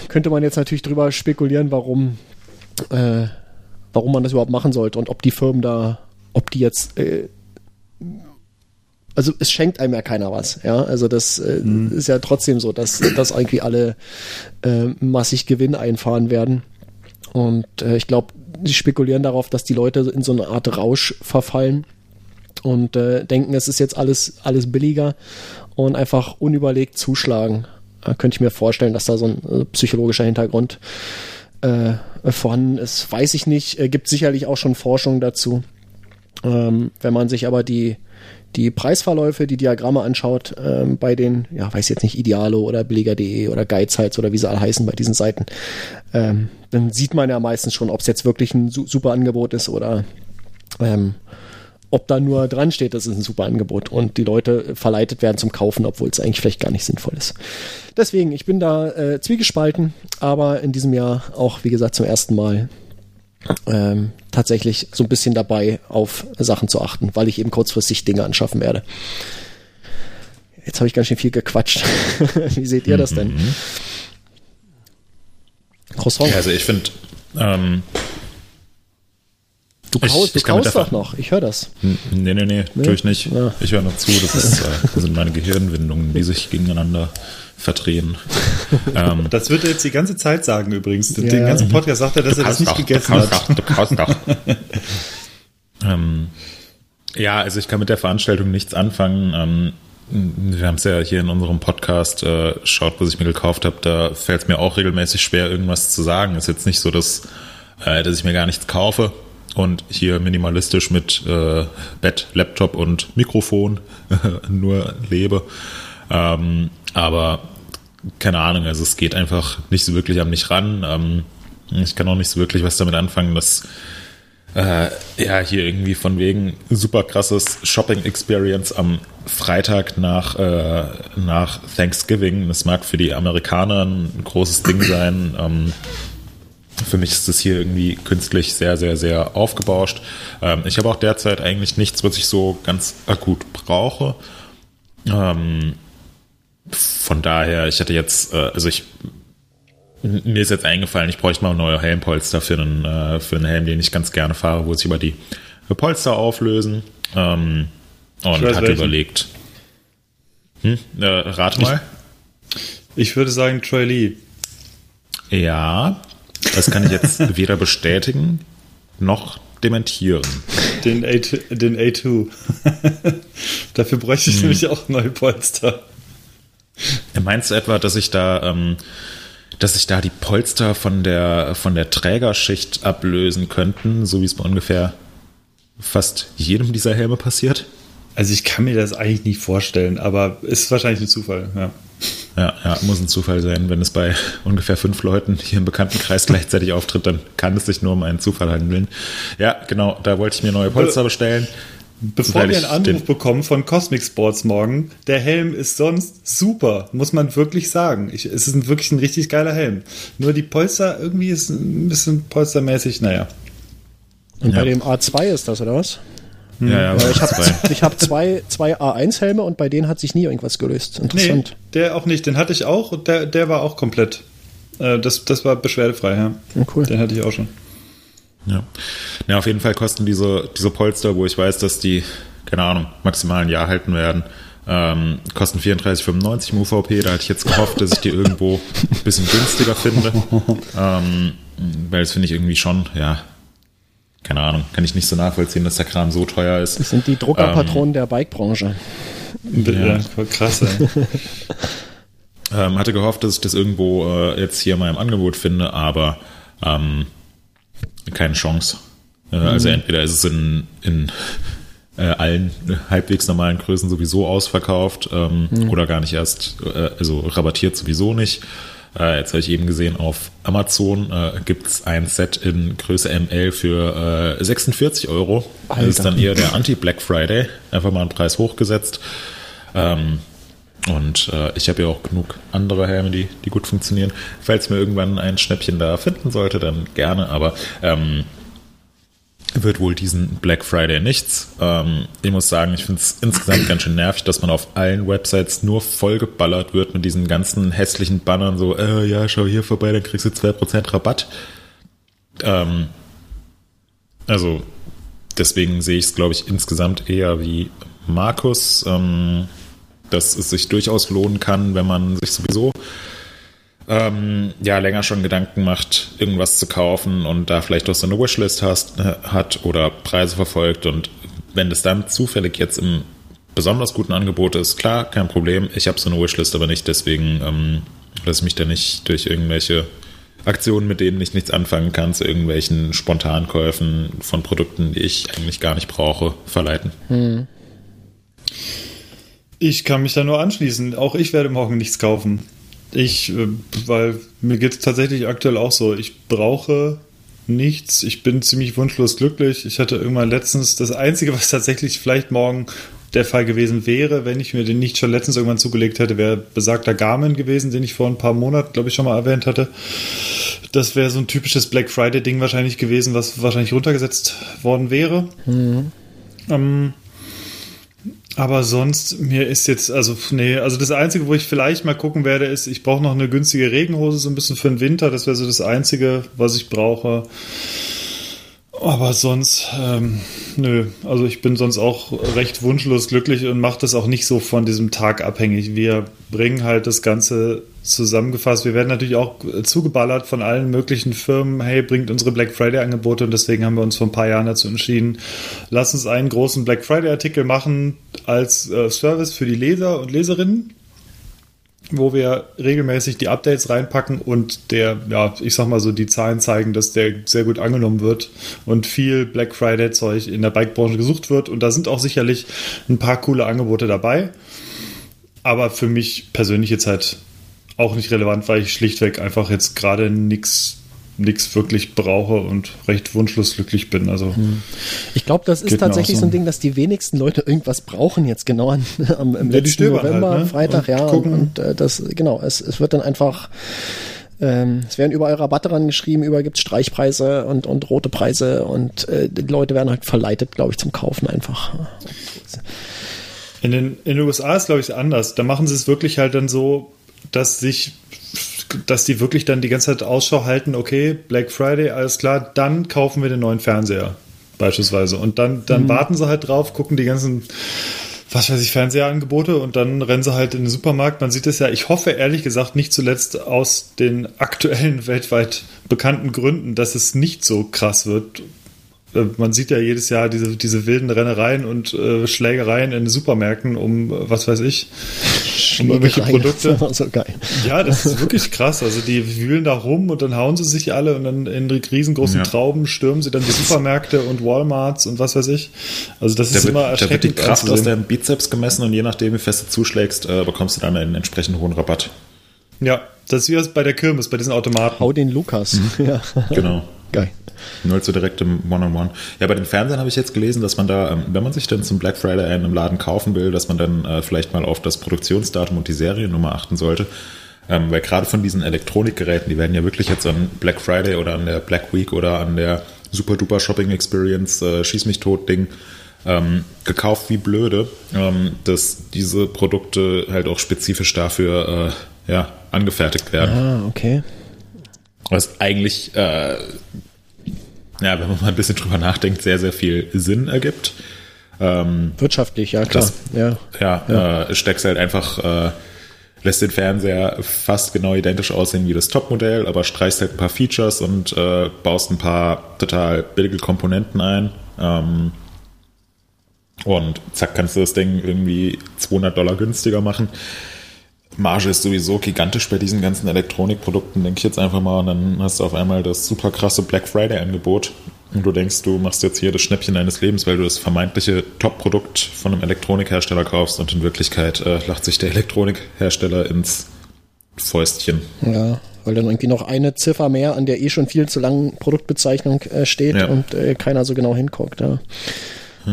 könnte man jetzt natürlich drüber spekulieren, warum, äh, warum man das überhaupt machen sollte und ob die Firmen da, ob die jetzt, äh, also es schenkt einem ja keiner was, ja. Also das äh, mhm. ist ja trotzdem so, dass, dass irgendwie alle äh, massig Gewinn einfahren werden. Und äh, ich glaube, sie spekulieren darauf, dass die Leute in so eine Art Rausch verfallen und äh, denken, es ist jetzt alles, alles billiger und einfach unüberlegt zuschlagen. Äh, könnte ich mir vorstellen, dass da so ein äh, psychologischer Hintergrund äh, vorhanden ist. Weiß ich nicht. Äh, gibt sicherlich auch schon Forschung dazu. Ähm, wenn man sich aber die, die Preisverläufe, die Diagramme anschaut, ähm, bei den, ja, weiß jetzt nicht, Idealo oder billiger.de oder Geizhals oder wie sie alle heißen bei diesen Seiten, ähm, dann sieht man ja meistens schon, ob es jetzt wirklich ein su super Angebot ist oder ähm, ob da nur dran steht, das ist ein super Angebot und die Leute verleitet werden zum Kaufen, obwohl es eigentlich vielleicht gar nicht sinnvoll ist. Deswegen, ich bin da äh, zwiegespalten, aber in diesem Jahr auch, wie gesagt, zum ersten Mal ähm, tatsächlich so ein bisschen dabei, auf Sachen zu achten, weil ich eben kurzfristig Dinge anschaffen werde. Jetzt habe ich ganz schön viel gequatscht. (laughs) wie seht ihr das denn? Mhm. Croissant. Also ich finde, ähm, Du kaust, ich, du kaust doch noch, ich höre das. Nee, nee, nee, nee, tue ich nicht. Ja. Ich höre nur zu, das, ist, äh, (laughs) das sind meine Gehirnwindungen, die sich gegeneinander verdrehen. (laughs) ähm, das wird er jetzt die ganze Zeit sagen übrigens. Ja. Den ganzen Podcast sagt er, dass er das nicht doch, gegessen du hat. Doch, du kaust doch. (laughs) ähm, ja, also ich kann mit der Veranstaltung nichts anfangen. Ähm, wir haben es ja hier in unserem Podcast, äh, schaut, was ich mir gekauft habe, da fällt es mir auch regelmäßig schwer, irgendwas zu sagen. Ist jetzt nicht so, dass, äh, dass ich mir gar nichts kaufe und hier minimalistisch mit äh, Bett, Laptop und Mikrofon (laughs) nur lebe. Ähm, aber keine Ahnung, also es geht einfach nicht so wirklich an mich ran. Ähm, ich kann auch nicht so wirklich was damit anfangen, dass äh, ja hier irgendwie von wegen super krasses Shopping Experience am Freitag nach, äh, nach Thanksgiving. Das mag für die Amerikaner ein großes Ding sein. Ähm, für mich ist das hier irgendwie künstlich sehr, sehr, sehr aufgebauscht. Ähm, ich habe auch derzeit eigentlich nichts, was ich so ganz akut brauche. Ähm, von daher, ich hatte jetzt, äh, also ich, mir ist jetzt eingefallen, ich bräuchte mal neue Helmpolster für einen, äh, für einen Helm, den ich ganz gerne fahre, wo sich über die Polster auflösen. Ähm, und hatte welchen. überlegt. Hm, äh, rat mal. Ich, ich würde sagen Troy Lee. Ja, das kann ich jetzt weder bestätigen noch dementieren. Den, A2, den A2. (laughs) Dafür bräuchte ich hm. nämlich auch neue Polster. Meinst du etwa, dass ich da, ähm, dass sich da die Polster von der, von der Trägerschicht ablösen könnten, so wie es bei ungefähr fast jedem dieser Helme passiert? Also ich kann mir das eigentlich nicht vorstellen, aber ist wahrscheinlich ein Zufall, ja. Ja, ja, muss ein Zufall sein. Wenn es bei ungefähr fünf Leuten hier im Bekanntenkreis (laughs) gleichzeitig auftritt, dann kann es sich nur um einen Zufall handeln. Ja, genau, da wollte ich mir neue Polster bestellen. Bevor wir einen Anruf bekommen von Cosmic Sports morgen, der Helm ist sonst super, muss man wirklich sagen. Ich, es ist ein, wirklich ein richtig geiler Helm. Nur die Polster, irgendwie ist ein bisschen polstermäßig, naja. Und ja. bei dem A2 ist das, oder was? Ja, ja, ich habe (laughs) hab zwei, zwei A1-Helme und bei denen hat sich nie irgendwas gelöst. Interessant. Nee, der auch nicht. Den hatte ich auch und der, der war auch komplett. Äh, das, das war beschwerdefrei, ja. ja. Cool. Den hatte ich auch schon. Ja. ja, auf jeden Fall kosten diese, diese Polster, wo ich weiß, dass die, keine Ahnung, maximal ein Jahr halten werden, Ähm, kosten 34,95 im UVP. Da hatte ich jetzt gehofft, dass ich die irgendwo ein bisschen günstiger finde. (laughs) Ähm, weil das finde ich irgendwie schon, ja, keine Ahnung, kann ich nicht so nachvollziehen, dass der Kram so teuer ist. Das sind die Druckerpatronen der Bikebranche. Ja, voll krass. (laughs) Ähm, hatte gehofft, dass ich das irgendwo äh, jetzt hier mal im Angebot finde, aber ähm, keine Chance. Äh, Also entweder ist es in, in äh, allen halbwegs normalen Größen sowieso ausverkauft ähm, oder gar nicht erst, äh, also rabattiert sowieso nicht. Äh, jetzt habe ich eben gesehen, auf Amazon äh, gibt's ein Set in Größe ML für äh, 46 Euro. Das ist Alter. dann eher der Anti-Black Friday. Einfach mal einen Preis hochgesetzt. Ähm, und äh, ich habe ja auch genug andere Helme, die, die gut funktionieren. Falls mir irgendwann ein Schnäppchen da finden sollte, dann gerne, aber ähm, wird wohl diesen Black Friday nichts. Ähm, ich muss sagen, ich finde es insgesamt ganz schön nervig, dass man auf allen Websites nur vollgeballert wird mit diesen ganzen hässlichen Bannern, so, äh, ja, schau hier vorbei, dann kriegst du 2% Rabatt. Ähm, also deswegen sehe ich es, glaube ich, insgesamt eher wie Markus, ähm, dass es sich durchaus lohnen kann, wenn man sich sowieso ähm, ja länger schon Gedanken macht, irgendwas zu kaufen und da vielleicht auch so eine Wishlist hast, äh, hat oder Preise verfolgt und wenn das dann zufällig jetzt im besonders guten Angebot ist, klar, kein Problem. Ich habe so eine Wishlist aber nicht, deswegen ähm, lasse ich mich da nicht durch irgendwelche Aktionen, mit denen ich nichts anfangen kann, zu irgendwelchen Spontankäufen von Produkten, die ich eigentlich gar nicht brauche, verleiten. Ich kann mich da nur anschließen. Auch ich werde morgen nichts kaufen. Ich, äh, weil mir geht es tatsächlich aktuell auch so. Ich brauche nichts. Ich bin ziemlich wunschlos glücklich. Ich hatte irgendwann letztens das Einzige, was tatsächlich vielleicht morgen der Fall gewesen wäre, wenn ich mir den nicht schon letztens irgendwann zugelegt hätte, wäre besagter Garmin gewesen, den ich vor ein paar Monaten, glaube ich, schon mal erwähnt hatte. Das wäre so ein typisches Black Friday-Ding wahrscheinlich gewesen, was wahrscheinlich runtergesetzt worden wäre. Ähm, aber sonst, mir ist jetzt, also, nee, also das Einzige, wo ich vielleicht mal gucken werde, ist, ich brauche noch eine günstige Regenhose, so ein bisschen für den Winter. Das wäre so das Einzige, was ich brauche. Aber sonst, ähm, nö, also ich bin sonst auch recht wunschlos glücklich und mache das auch nicht so von diesem Tag abhängig. Wir bringen halt das Ganze zusammengefasst. Wir werden natürlich auch zugeballert von allen möglichen Firmen. Hey, bringt unsere Black Friday Angebote und deswegen haben wir uns vor ein paar Jahren dazu entschieden, lass uns einen großen Black Friday Artikel machen als äh, Service für die Leser und Leserinnen wo wir regelmäßig die Updates reinpacken und der, ja, ich sag mal so, die Zahlen zeigen, dass der sehr gut angenommen wird und viel Black Friday Zeug in der Bikebranche gesucht wird und da sind auch sicherlich ein paar coole Angebote dabei. Aber für mich persönlich jetzt halt auch nicht relevant, weil ich schlichtweg einfach jetzt gerade nichts nichts wirklich brauche und recht wunschlos glücklich bin. Also Ich glaube, das ist tatsächlich so so. ein Ding, dass die wenigsten Leute irgendwas brauchen jetzt genau an, (laughs) am, im Ja, letzten stöbern November, halt, ne? Freitag, Und ja. Und, gucken. und äh, das, genau, es, es wird dann einfach, ähm, es werden überall Rabatte dran geschrieben, überall gibt's Streichpreise und, und rote Preise und äh, die Leute werden halt verleitet, glaube ich, zum Kaufen einfach. In den, in den USA ist, glaube ich, anders. Da machen sie es wirklich halt dann so, dass sich, dass die wirklich dann die ganze Zeit Ausschau halten, okay, Black Friday, alles klar, dann kaufen wir den neuen Fernseher. Beispielsweise. Und dann, dann warten sie halt drauf, gucken die ganzen, was weiß ich, Fernseherangebote und dann rennen sie halt in den Supermarkt. Man sieht es ja, ich hoffe ehrlich gesagt nicht zuletzt aus den aktuellen (laughs) weltweit bekannten Gründen, dass es nicht so krass wird. Äh, Man sieht ja jedes Jahr diese, diese wilden Rennereien und äh, Schlägereien in den Supermärkten um, äh, was weiß ich, um irgendwelche. Produkte. So geil. Ja, das ist wirklich krass. Also die wühlen da rum und dann hauen sie sich alle und dann in riesengroßen Ja. Trauben stürmen sie dann die Supermärkte und Walmarts und was weiß ich. Also das Da ist wird, immer da wird erschreckend. die Kraft aus deinem Bizeps gemessen und je nachdem, wie fest du zuschlägst, äh, bekommst du dann einen entsprechend hohen Rabatt. ja, das ist wie bei der Kirmes, bei diesen Automaten. Hau den Lukas. (laughs) Ja, Genau. geil. Null zu direkt im One-on-One. Ja, bei den Fernsehern habe ich jetzt gelesen, dass man da, ähm, wenn man sich dann zum Black Friday einen im Laden kaufen will, dass man dann äh, vielleicht mal auf das Produktionsdatum und die Seriennummer achten sollte. Ähm, weil gerade von diesen Elektronikgeräten, die werden ja wirklich jetzt an Black Friday oder an der Black Week oder an der Super Duper Shopping Experience äh, Schieß mich tot Ding ähm, gekauft wie blöde, ähm, dass diese Produkte halt auch spezifisch dafür äh, ja, angefertigt werden. Ah, okay. Was eigentlich, äh, ja, wenn man mal ein bisschen drüber nachdenkt, sehr, sehr viel Sinn ergibt. Ähm, Wirtschaftlich, ja klar. Das- ja. ja, Äh, steckst halt einfach, äh, lässt den Fernseher fast genau identisch aussehen wie das Topmodell, aber streichst halt ein paar Features und äh, baust ein paar total billige Komponenten ein. Ähm, und zack, kannst du das Ding irgendwie 200 Dollar günstiger machen. Marge ist sowieso gigantisch bei diesen ganzen Elektronikprodukten, denke ich jetzt einfach mal. Und dann hast du auf einmal das super krasse Black Friday-Angebot. Und du denkst, du machst jetzt hier das Schnäppchen deines Lebens, weil du das vermeintliche Top-Produkt von einem Elektronikhersteller kaufst. Und in Wirklichkeit äh, lacht sich der Elektronikhersteller ins Fäustchen. Ja, weil dann irgendwie noch eine Ziffer mehr an der eh schon viel zu langen Produktbezeichnung äh, steht Ja. und äh, keiner so genau hinguckt. Ja.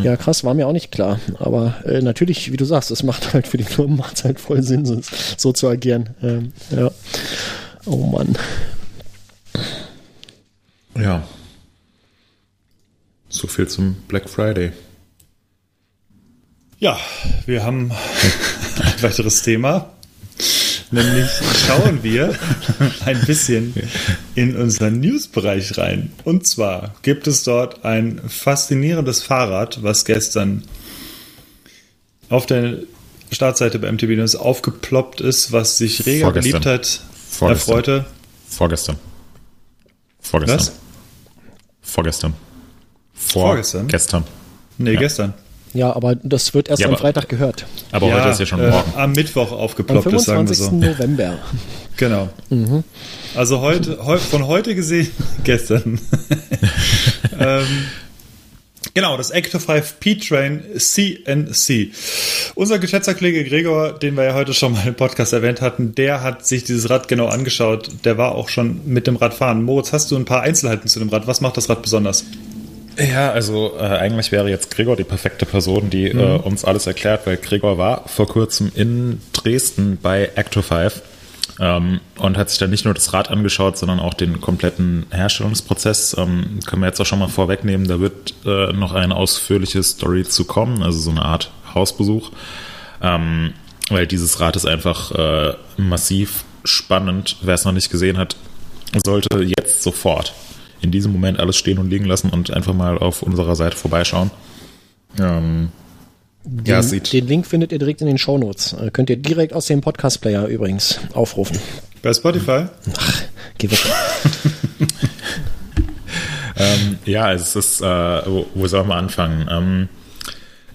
Ja, krass, war mir auch nicht klar. Aber äh, natürlich, wie du sagst, es macht halt für die Firmen (laughs) macht's halt voll Sinn, so, so zu agieren. Ähm, ja. Oh Mann. Ja. So viel zum Black Friday. Ja, wir haben ein weiteres Thema. Nämlich schauen wir ein bisschen in unseren News-Bereich rein. Und zwar gibt es dort ein faszinierendes Fahrrad, was gestern auf der Startseite bei MTB News aufgeploppt ist, was sich reger Vorgestern. Beliebtheit Vorgestern. erfreute. Vorgestern. Vorgestern. Was? Vorgestern. Vorgestern? Gestern. Nee, Ja. gestern. Ja, aber das wird erst Ja, am Freitag gehört. Aber heute ist ja schon äh, morgen. Am Mittwoch Am aufgeploppt ist, sagen wir 25. so. November. (laughs) Genau. Also heute, heu, von heute gesehen, (laughs) gestern. (laughs) ähm, genau, das Active 5 P-Train CNC. Unser geschätzter Kollege Gregor, den wir ja heute schon mal im Podcast erwähnt hatten, der hat sich dieses Rad genau angeschaut. Der war auch schon mit dem Rad fahren. Moritz, hast du ein paar Einzelheiten zu dem Rad? Was macht das Rad besonders? Ja, also äh, eigentlich wäre jetzt Gregor die perfekte Person, die äh, uns alles erklärt, weil Gregor war vor kurzem in Dresden bei Acto5 ähm, und hat sich dann nicht nur das Rad angeschaut, sondern auch den kompletten Herstellungsprozess. Ähm, können wir jetzt auch schon mal vorwegnehmen, da wird äh, noch eine ausführliche Story zu kommen, also so eine Art Hausbesuch, ähm, weil dieses Rad ist einfach äh, massiv spannend. Wer es noch nicht gesehen hat, sollte jetzt sofort in diesem Moment alles stehen und liegen lassen und einfach mal auf unserer Seite vorbeischauen. Ähm, ja, es sieht, Den Link findet ihr direkt in den Shownotes. Äh, könnt ihr direkt aus dem Podcast-Player übrigens aufrufen. Bei Spotify? Geh weg. (laughs) ähm, ja, es ist, äh, wo, wo sollen wir anfangen? Ähm,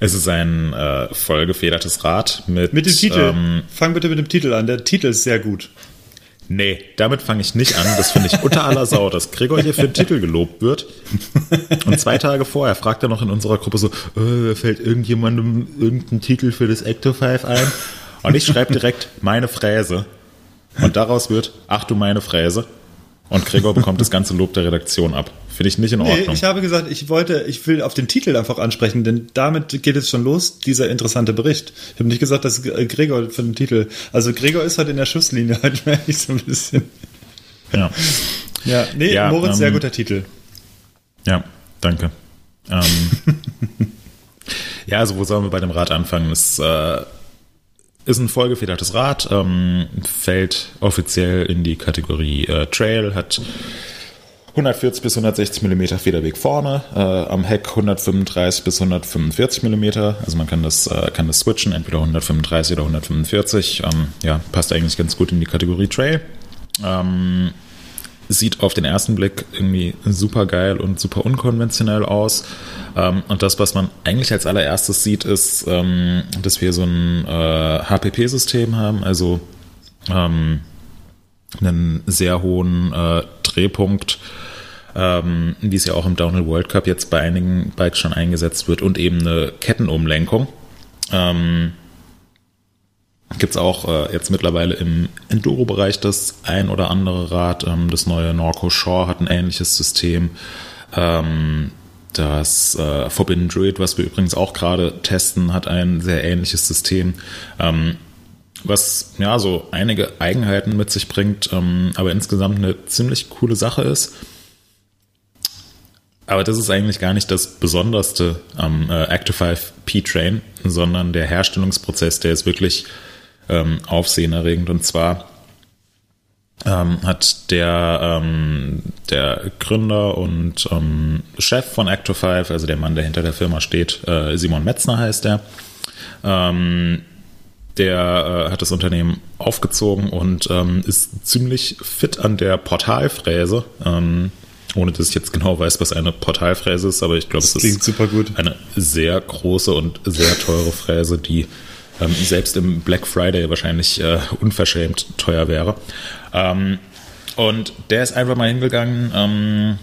es ist ein äh, vollgefedertes Rad mit, Mit dem Titel. Ähm, Fang bitte mit dem Titel an. Der Titel ist sehr gut. Nee, damit fange ich nicht an. Das finde ich unter aller Sau, dass Gregor hier für den Titel gelobt wird. Und zwei Tage vorher fragt er noch in unserer Gruppe so, äh, fällt irgendjemandem irgendein Titel für das Acto 5 ein? Und ich schreibe direkt meine Fräse. Und daraus wird, ach du meine Fräse. Und Gregor bekommt das ganze Lob der Redaktion ab. Finde ich nicht in Nee, Ordnung. ich habe gesagt, ich wollte, ich will auf den Titel einfach ansprechen, denn damit geht es schon los, dieser interessante Bericht. Ich habe nicht gesagt, dass äh, Gregor für den Titel, also Gregor ist heute in der Schusslinie, heute (laughs) merke ich so ein bisschen. ja. Ja, nee, Ja, Moritz, ähm, sehr guter Titel. Ja, danke. Ähm, (laughs) ja, also wo sollen wir bei dem Rad anfangen? Es äh, ist ein vollgefedertes Rad, ähm, fällt offiziell in die Kategorie äh, Trail, hat 140 bis 160 Millimeter Federweg vorne, äh, am Heck 135 bis 145 Millimeter. Also man kann das, äh, kann das switchen, entweder 135 oder 145. Ähm, ja, passt eigentlich ganz gut in die Kategorie Trail. Ähm, sieht auf den ersten Blick irgendwie super geil und super unkonventionell aus. Ähm, und das, was man eigentlich als allererstes sieht, ist, ähm, dass wir so ein äh, HPP-System haben, also ähm, einen sehr hohen äh, Drehpunkt, ähm, wie es ja auch im Downhill World Cup jetzt bei einigen Bikes schon eingesetzt wird und eben eine Kettenumlenkung. Ähm, Gibt es auch äh, jetzt mittlerweile im Enduro-Bereich das ein oder andere Rad. Ähm, das neue Norco Shore hat ein ähnliches System. Ähm, das äh, Forbidden Druid, was wir übrigens auch gerade testen, hat ein sehr ähnliches System. Ähm, was ja so einige Eigenheiten mit sich bringt, ähm, aber insgesamt eine ziemlich coole Sache ist. Aber das ist eigentlich gar nicht das Besonderste am äh, Active 5 P-Train, sondern der Herstellungsprozess, der ist wirklich ähm, aufsehenerregend. Und zwar ähm, hat der, ähm, der Gründer und ähm, Chef von Acto 5, also der Mann, der hinter der Firma steht, äh, Simon Metzner heißt er, ähm, der äh, hat das Unternehmen aufgezogen und ähm, ist ziemlich fit an der Portalfräse. Ähm, ohne dass ich jetzt genau weiß, was eine Portalfräse ist, aber ich glaube, es ist super gut. eine sehr große und sehr teure Fräse, die ähm, selbst im Black Friday wahrscheinlich äh, unverschämt teuer wäre. Ähm, und der ist einfach mal hingegangen ähm,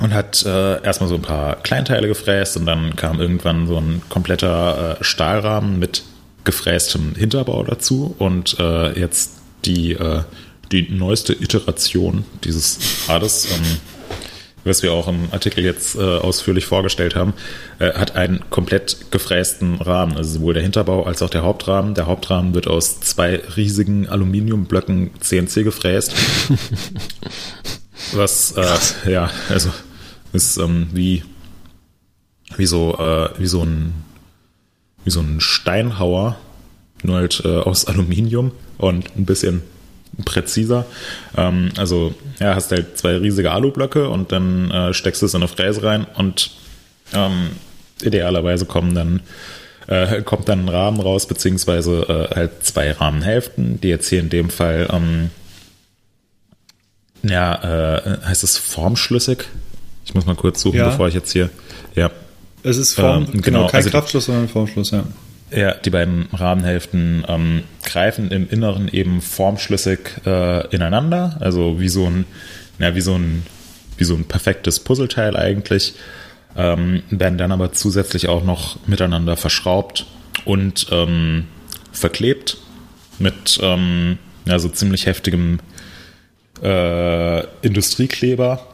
und hat äh, erstmal so ein paar Kleinteile gefräst und dann kam irgendwann so ein kompletter äh, Stahlrahmen mit gefrästem Hinterbau dazu und äh, jetzt die, äh, die neueste Iteration dieses Rades, ähm, was wir auch im Artikel jetzt äh, ausführlich vorgestellt haben, äh, hat einen komplett gefrästen Rahmen, also sowohl der Hinterbau als auch der Hauptrahmen. Der Hauptrahmen wird aus zwei riesigen Aluminiumblöcken CNC gefräst. (laughs) was, äh, ja, also ist ähm, wie, wie so, äh, wie so ein wie so ein Steinhauer, nur halt äh, aus Aluminium und ein bisschen präziser. Ähm, also ja, hast halt zwei riesige Alublöcke und dann äh, steckst du es in eine Fräse rein und ähm, idealerweise kommen dann äh, (laughs) kommt dann ein Rahmen raus, beziehungsweise äh, halt zwei Rahmenhälften, die jetzt hier in dem Fall ähm, ja, äh, heißt es formschlüssig? Ich muss mal kurz suchen, Ja. bevor ich jetzt hier, ja, Es ist Form, Ähm, genau, genau, kein also- Kraftschluss, sondern Formschluss, ja. Ja, die beiden Rahmenhälften ähm, greifen im Inneren eben formschlüssig äh, ineinander, also wie so ein, ja, wie so ein, wie so ein perfektes Puzzleteil eigentlich, ähm, werden dann aber zusätzlich auch noch miteinander verschraubt und ähm, verklebt mit ähm, ja, so ziemlich heftigem äh, Industriekleber.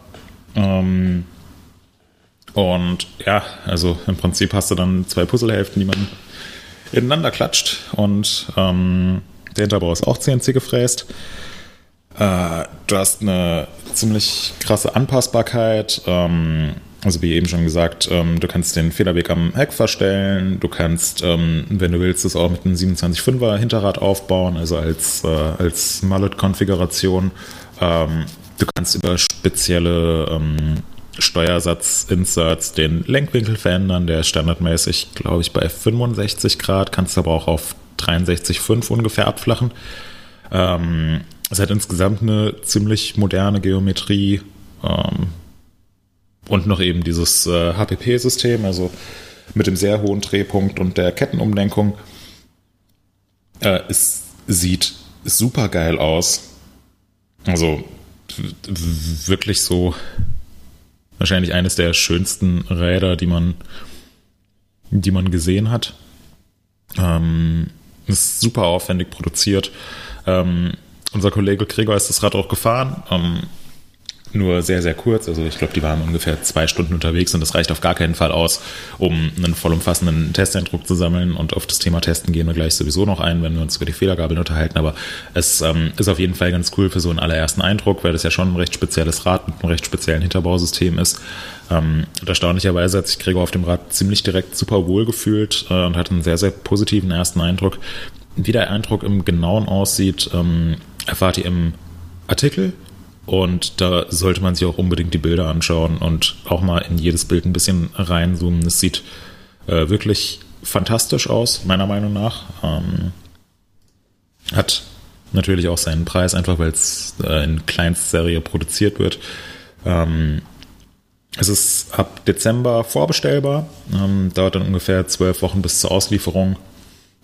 Ähm, und ja, also im Prinzip hast du dann zwei Puzzlehälften, die man ineinander klatscht. Und ähm, der Hinterbau ist auch CNC gefräst. Äh, du hast eine ziemlich krasse Anpassbarkeit. Ähm, also wie eben schon gesagt, ähm, du kannst den Federweg am Heck verstellen. Du kannst, ähm, wenn du willst, das auch mit einem 27.5er Hinterrad aufbauen, also als, äh, als Mallet-Konfiguration. Ähm, du kannst über spezielle ähm, Steuersatz-Inserts den Lenkwinkel verändern. Der ist standardmäßig, glaube ich, bei 65 Grad, kannst aber auch auf 63,5 ungefähr abflachen. Ähm, es hat insgesamt eine ziemlich moderne Geometrie ähm, und noch eben dieses äh, HPP-System, also mit dem sehr hohen Drehpunkt und der Kettenumlenkung. Äh, es sieht super geil aus. Also wirklich so wahrscheinlich eines der schönsten Räder, die man, die man gesehen hat. Ähm, ist super aufwendig produziert. Ähm, unser Kollege Gregor ist das Rad auch gefahren. Ähm, nur sehr, sehr kurz. Also ich glaube, die waren ungefähr zwei Stunden unterwegs und das reicht auf gar keinen Fall aus, um einen vollumfassenden Testeindruck zu sammeln. Und auf das Thema Testen gehen wir gleich sowieso noch ein, wenn wir uns über die Federgabeln unterhalten. Aber es ähm, ist auf jeden Fall ganz cool für so einen allerersten Eindruck, weil das ja schon ein recht spezielles Rad mit einem recht speziellen Hinterbausystem ist. Ähm, und erstaunlicherweise hat sich Gregor auf dem Rad ziemlich direkt super wohl gefühlt äh, und hat einen sehr, sehr positiven ersten Eindruck. Wie der Eindruck im Genauen aussieht, ähm, erfahrt ihr im Artikel. Und da sollte man sich auch unbedingt die Bilder anschauen und auch mal in jedes Bild ein bisschen reinzoomen. Es sieht äh, wirklich fantastisch aus, meiner Meinung nach. Ähm, hat natürlich auch seinen Preis, einfach weil es äh, in Kleinstserie produziert wird. Ähm, es ist ab Dezember vorbestellbar, ähm, dauert dann ungefähr zwölf Wochen bis zur Auslieferung.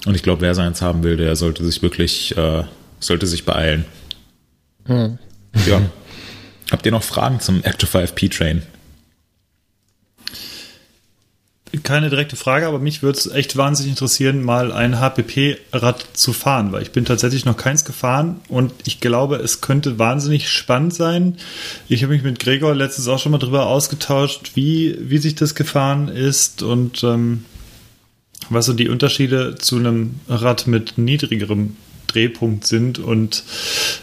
Und ich glaube, wer seins haben will, der sollte sich wirklich, äh, sollte sich beeilen. Ja. Habt ihr noch Fragen zum Active 5 P-Train? Keine direkte Frage, aber mich würde es echt wahnsinnig interessieren, mal ein HPP-Rad zu fahren, weil ich bin tatsächlich noch keins gefahren und ich glaube, es könnte wahnsinnig spannend sein. Ich habe mich mit Gregor letztens auch schon mal darüber ausgetauscht, wie, wie sich das gefahren ist und ähm, was so die Unterschiede zu einem Rad mit niedrigerem Drehpunkt sind. Und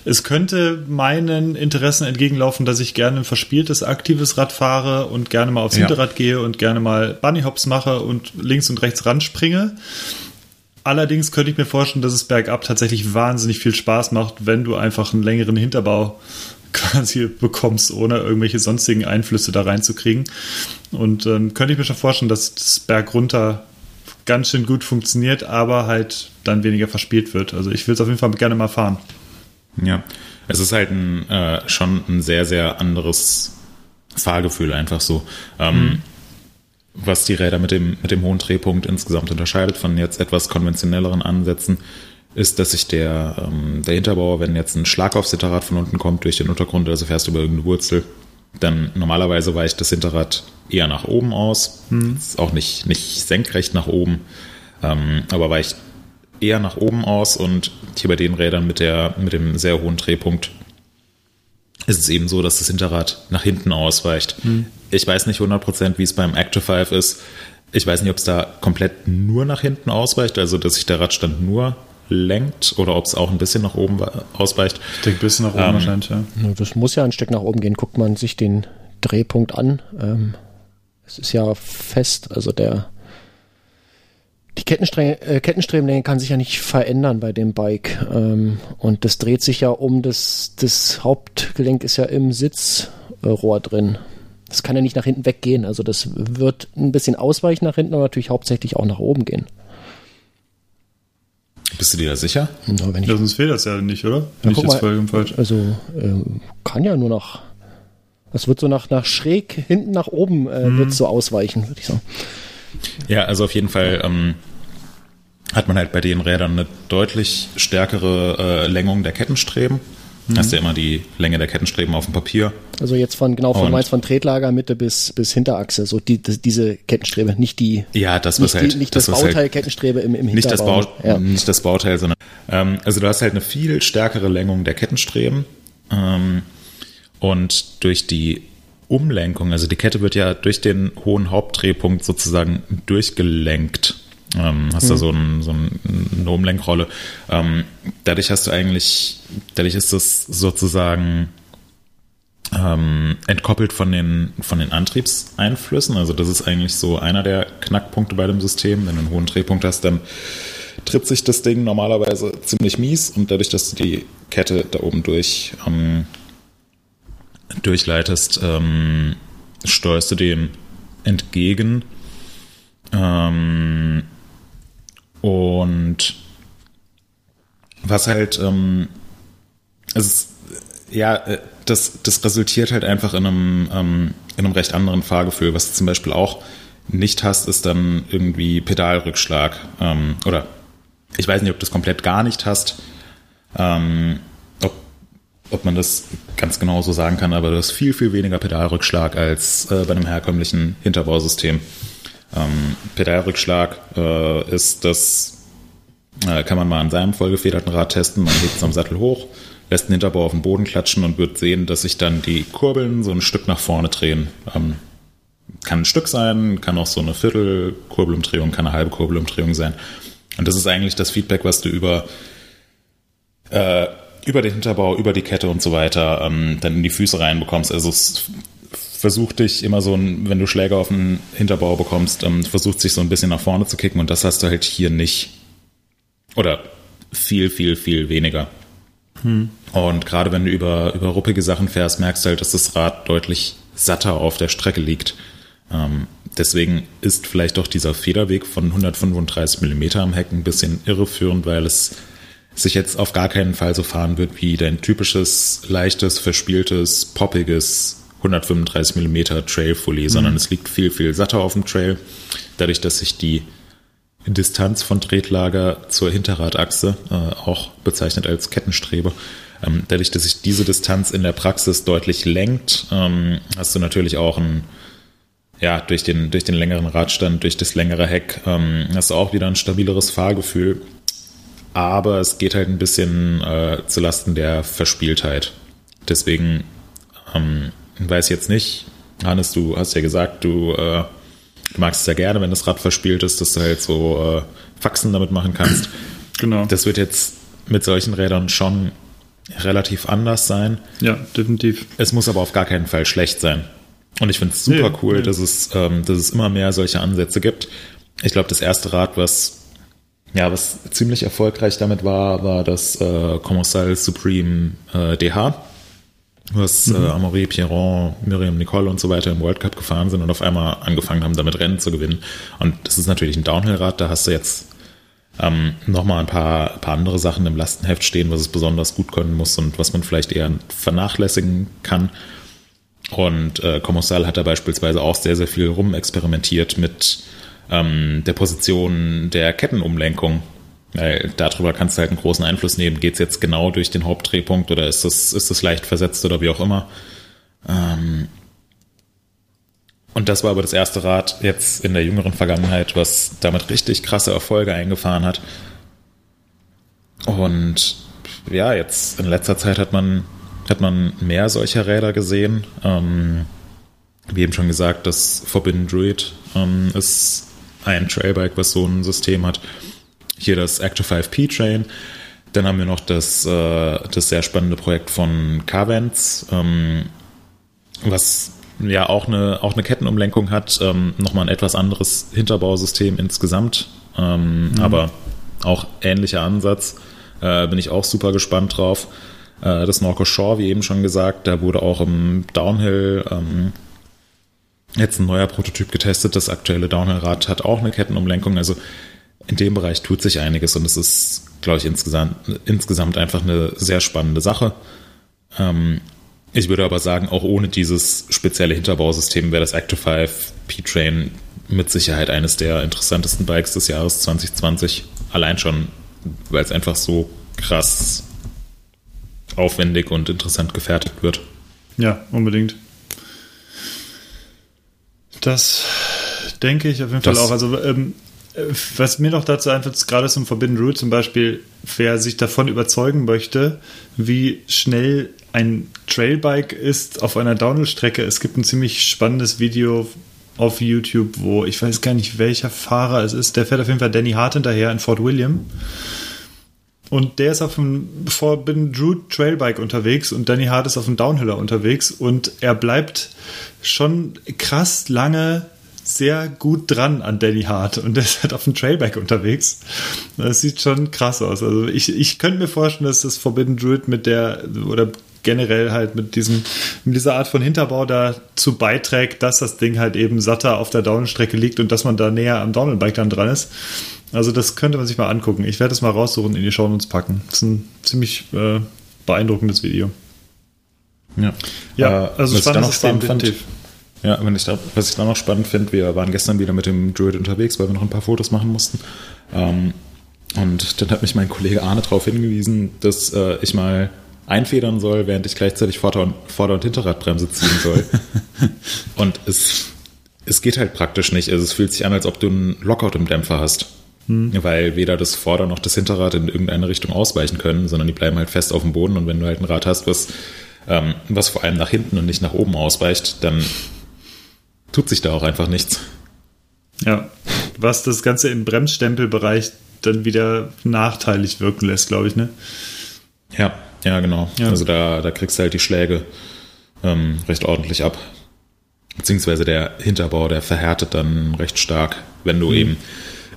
es könnte meinen Interessen entgegenlaufen, dass ich gerne ein verspieltes, aktives Rad fahre und gerne mal aufs Ja. Hinterrad gehe und gerne mal Bunnyhops mache und links und rechts ranspringe. Allerdings könnte ich mir vorstellen, dass es bergab tatsächlich wahnsinnig viel Spaß macht, wenn du einfach einen längeren Hinterbau (laughs) quasi bekommst, ohne irgendwelche sonstigen Einflüsse da reinzukriegen. Und ähm, könnte ich mir schon vorstellen, dass das Berg runter ganz schön gut funktioniert, aber halt dann weniger verspielt wird. Also ich will es auf jeden Fall gerne mal fahren. Ja, es ist halt ein, äh, schon ein sehr, sehr anderes Fahrgefühl einfach so. Ähm, Was die Räder mit dem, mit dem hohen Drehpunkt insgesamt unterscheidet von jetzt etwas konventionelleren Ansätzen, ist, dass sich der, ähm, der Hinterbauer, wenn jetzt ein Schlag aufs Hinterrad von unten kommt durch den Untergrund, also fährst du über irgendeine Wurzel, dann normalerweise weicht das Hinterrad eher nach oben aus. Ist auch nicht, nicht senkrecht nach oben, ähm, aber weicht eher nach oben aus und hier bei den Rädern mit, der, mit dem sehr hohen Drehpunkt ist es eben so, dass das Hinterrad nach hinten ausweicht. Ich weiß nicht 100%, wie es beim Active 5 ist. Ich weiß nicht, ob es da komplett nur nach hinten ausweicht, also dass sich der Radstand nur lenkt oder ob es auch ein bisschen nach oben ausweicht. Ich denke, ein bisschen nach oben Ähm, wahrscheinlich, ja. Das muss ja ein Stück nach oben gehen. Guckt man sich den Drehpunkt an. Ähm, es ist ja fest, also der die Kettenstreng, äh, Kettenstrebenlänge kann sich ja nicht verändern bei dem Bike. Ähm, und das dreht sich ja um, das, das Hauptgelenk ist ja im Sitzrohr drin. Das kann ja nicht nach hinten weggehen. Also das wird ein bisschen ausweichen nach hinten, aber natürlich hauptsächlich auch nach oben gehen. Bist du dir da sicher? Na, wenn ich Ja, sonst fehlt das ja nicht, oder? Ja, guck jetzt mal, falsch. Also ähm, kann ja nur nach. Das wird so nach, nach schräg hinten nach oben äh, Mhm. wird so ausweichen, würde ich sagen. Ja, also auf jeden Fall ähm, hat man halt bei den Rädern eine deutlich stärkere äh, Längung der Kettenstreben. Hast ja immer die Länge der Kettenstreben auf dem Papier. Also jetzt von genau von meinst von Tretlager Mitte bis bis Hinterachse, so die, das, diese Kettenstrebe, nicht die Ja, das was nicht, halt die, nicht das, was Bauteil halt, Kettenstrebe im, im nicht das, Hinterbau. Bau, ja. nicht das Bauteil, sondern ähm, also du hast halt eine viel stärkere Längung der Kettenstreben ähm, und durch die Umlenkung, also die Kette wird ja durch den hohen Hauptdrehpunkt sozusagen durchgelenkt. Ähm, hast da so, ein, so ein, eine Umlenkrolle. Ähm, dadurch hast du eigentlich, dadurch ist das sozusagen ähm, entkoppelt von den, von den Antriebseinflüssen. Also das ist eigentlich so einer der Knackpunkte bei dem System. Wenn du einen hohen Drehpunkt hast, dann tritt sich das Ding normalerweise ziemlich mies und dadurch, dass du die Kette da oben durch ähm, durchleitest, ähm, steuerst du dem entgegen. Ähm, und was halt, ähm, es ist, ja, äh, das, das resultiert halt einfach in einem, ähm, in einem recht anderen Fahrgefühl. Was du zum Beispiel auch nicht hast, ist dann irgendwie Pedalrückschlag. Ähm, oder ich weiß nicht, ob du das komplett gar nicht hast. Ähm, ob, ob man das ganz genau so sagen kann, aber du hast viel, viel weniger Pedalrückschlag als äh, bei einem herkömmlichen Hinterbausystem. Ähm, Pedalrückschlag äh, ist das, äh, kann man mal an seinem vollgefederten Rad testen. Man hebt es am Sattel hoch, lässt den Hinterbau auf den Boden klatschen und wird sehen, dass sich dann die Kurbeln so ein Stück nach vorne drehen. Ähm, kann ein Stück sein, kann auch so eine Viertelkurbelumdrehung, kann eine halbe Kurbelumdrehung sein. Und das ist eigentlich das Feedback, was du über, äh, über den Hinterbau, über die Kette und so weiter ähm, dann in die Füße reinbekommst. Also es versucht dich immer so, ein, wenn du Schläge auf den Hinterbau bekommst, ähm, versucht sich so ein bisschen nach vorne zu kicken und das hast du halt hier nicht. Oder viel, viel, viel weniger. Und gerade wenn du über, über ruppige Sachen fährst, merkst du halt, dass das Rad deutlich satter auf der Strecke liegt. Ähm, deswegen ist vielleicht doch dieser Federweg von 135 mm am Heck ein bisschen irreführend, weil es sich jetzt auf gar keinen Fall so fahren wird wie dein typisches, leichtes, verspieltes, poppiges 135 mm Trail Fully, sondern es liegt viel, viel satter auf dem Trail. Dadurch, dass sich die Distanz von Tretlager zur Hinterradachse, äh, auch bezeichnet als Kettenstrebe. Ähm, dadurch, dass sich diese Distanz in der Praxis deutlich lenkt, ähm, hast du natürlich auch ein, ja, durch den, durch den längeren Radstand, durch das längere Heck, ähm, hast du auch wieder ein stabileres Fahrgefühl. Aber es geht halt ein bisschen äh, zulasten der Verspieltheit. Deswegen ähm, weiß jetzt nicht, Hannes, du hast ja gesagt, du äh, Du magst es ja gerne, wenn das Rad verspielt ist, dass du halt so äh, Faxen damit machen kannst. (clears throat) Genau. Das wird jetzt mit solchen Rädern schon relativ anders sein. ja, definitiv. Es muss aber auf gar keinen Fall schlecht sein. Und ich finde es super Nee, cool, nee. Dass, es, ähm, dass es immer mehr solche Ansätze gibt. Ich glaube, das erste Rad, was ja, was ziemlich erfolgreich damit war, war das äh, Commissal Supreme äh, DH, was mhm. äh, Amaury, Pierron, Miriam Nicole und so weiter im World Cup gefahren sind und auf einmal angefangen haben, damit Rennen zu gewinnen. Und das ist natürlich ein Downhill-Rad, da hast du jetzt ähm, nochmal ein paar, paar andere Sachen im Lastenheft stehen, was es besonders gut können muss und was man vielleicht eher vernachlässigen kann. Und äh, Commissal hat da beispielsweise auch sehr, sehr viel rumexperimentiert mit ähm, der Position der Kettenumlenkung. Weil darüber kannst du halt einen großen Einfluss nehmen. Geht es jetzt genau durch den Hauptdrehpunkt oder ist das, ist das leicht versetzt oder wie auch immer? Ähm und das war aber das erste Rad jetzt in der jüngeren Vergangenheit, was damit richtig krasse Erfolge eingefahren hat. Und ja, jetzt in letzter Zeit hat man, hat man mehr solcher Räder gesehen. Ähm, wie eben schon gesagt, das Forbidden Druid ähm, ist ein Trailbike, was so ein System hat. Hier das Active 5P Train. Dann haben wir noch das, äh, das sehr spannende Projekt von Carvents, ähm, was ja auch eine, auch eine Kettenumlenkung hat. Ähm, Nochmal ein etwas anderes Hinterbausystem insgesamt, ähm, mhm. aber auch ähnlicher Ansatz. Äh, bin ich auch super gespannt drauf. Äh, das Norco Shore, wie eben schon gesagt, da wurde auch im Downhill ähm, jetzt ein neuer Prototyp getestet. Das aktuelle Downhill-Rad hat auch eine Kettenumlenkung. Also in dem Bereich tut sich einiges und es ist, glaube ich, insgesamt, insgesamt einfach eine sehr spannende Sache. Ähm, ich würde aber sagen, auch ohne dieses spezielle Hinterbausystem wäre das Active 5 P-Train mit Sicherheit eines der interessantesten Bikes des Jahres 2020. Allein schon, weil es einfach so krass aufwendig und interessant gefertigt wird. Ja, unbedingt. Das denke ich auf jeden das Fall auch. Also ähm, was mir noch dazu einfällt, gerade zum Forbidden Rule zum Beispiel, wer sich davon überzeugen möchte, wie schnell ein Trailbike ist auf einer Downhill-Strecke. Es gibt ein ziemlich spannendes Video auf YouTube, wo ich weiß gar nicht, welcher Fahrer es ist. Der fährt auf jeden Fall Danny Hart hinterher in Fort William. Und der ist auf dem Forbidden Drew Trailbike unterwegs und Danny Hart ist auf dem Downhiller unterwegs und er bleibt schon krass lange sehr gut dran an Danny Hart und (laughs) der ist halt auf dem Trailbike unterwegs. Das sieht schon krass aus. Also ich, ich könnte mir vorstellen, dass das Forbidden Druid mit der oder generell halt mit diesem, mit dieser Art von Hinterbau dazu beiträgt, dass das Ding halt eben satter auf der Downstrecke liegt und dass man da näher am Downhill-Bike dann dran ist. Also das könnte man sich mal angucken. Ich werde es mal raussuchen und in die Show Notes packen. Das ist ein ziemlich äh, beeindruckendes Video. Ja, ja äh, also spannend noch spannend fand, Ja, wenn ich da, was ich da noch spannend finde, wir waren gestern wieder mit dem Druid unterwegs, weil wir noch ein paar Fotos machen mussten. Ähm, und dann hat mich mein Kollege Arne darauf hingewiesen, dass äh, ich mal einfedern soll, während ich gleichzeitig Vorder- und, Vorder und Hinterradbremse ziehen soll. (laughs) und es, es geht halt praktisch nicht. Also es fühlt sich an, als ob du einen Lockout im Dämpfer hast. Hm. Weil weder das Vorder- noch das Hinterrad in irgendeine Richtung ausweichen können, sondern die bleiben halt fest auf dem Boden. Und wenn du halt ein Rad hast, was, ähm, was vor allem nach hinten und nicht nach oben ausweicht, dann tut sich da auch einfach nichts. Ja, was das Ganze im Bremsstempelbereich dann wieder nachteilig wirken lässt, glaube ich, ne? Ja, ja, genau. Ja. Also da, da kriegst du halt die Schläge ähm, recht ordentlich ab. Beziehungsweise der Hinterbau, der verhärtet dann recht stark, wenn du mhm. eben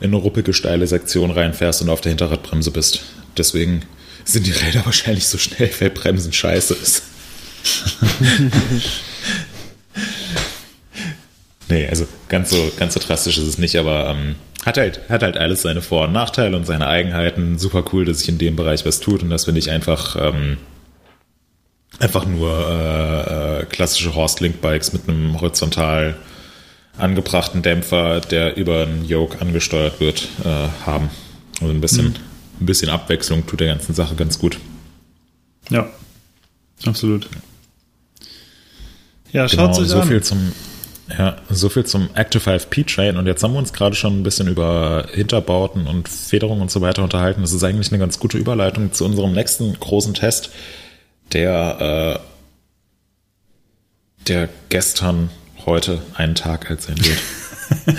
in eine ruppige, steile Sektion reinfährst und auf der Hinterradbremse bist. Deswegen sind die Räder (laughs) wahrscheinlich so schnell, weil Bremsen scheiße ist. (laughs) nee, also ganz so, ganz so drastisch ist es nicht, aber ähm, hat halt, hat halt alles seine Vor- und Nachteile und seine Eigenheiten. Super cool, dass sich in dem Bereich was tut und das finde ich einfach, ähm, einfach nur äh, äh, klassische Horst-Link-Bikes mit einem horizontal angebrachten Dämpfer, der über einen Yoke angesteuert wird, äh, haben. Also ein bisschen, mhm. ein bisschen Abwechslung tut der ganzen Sache ganz gut. Ja, absolut. Ja, schaut genau, sich so an. viel zum ja, so viel zum Active 5 P-Train und jetzt haben wir uns gerade schon ein bisschen über Hinterbauten und Federung und so weiter unterhalten. Das ist eigentlich eine ganz gute Überleitung zu unserem nächsten großen Test, der, äh, der gestern, heute einen Tag alt sein wird. (laughs)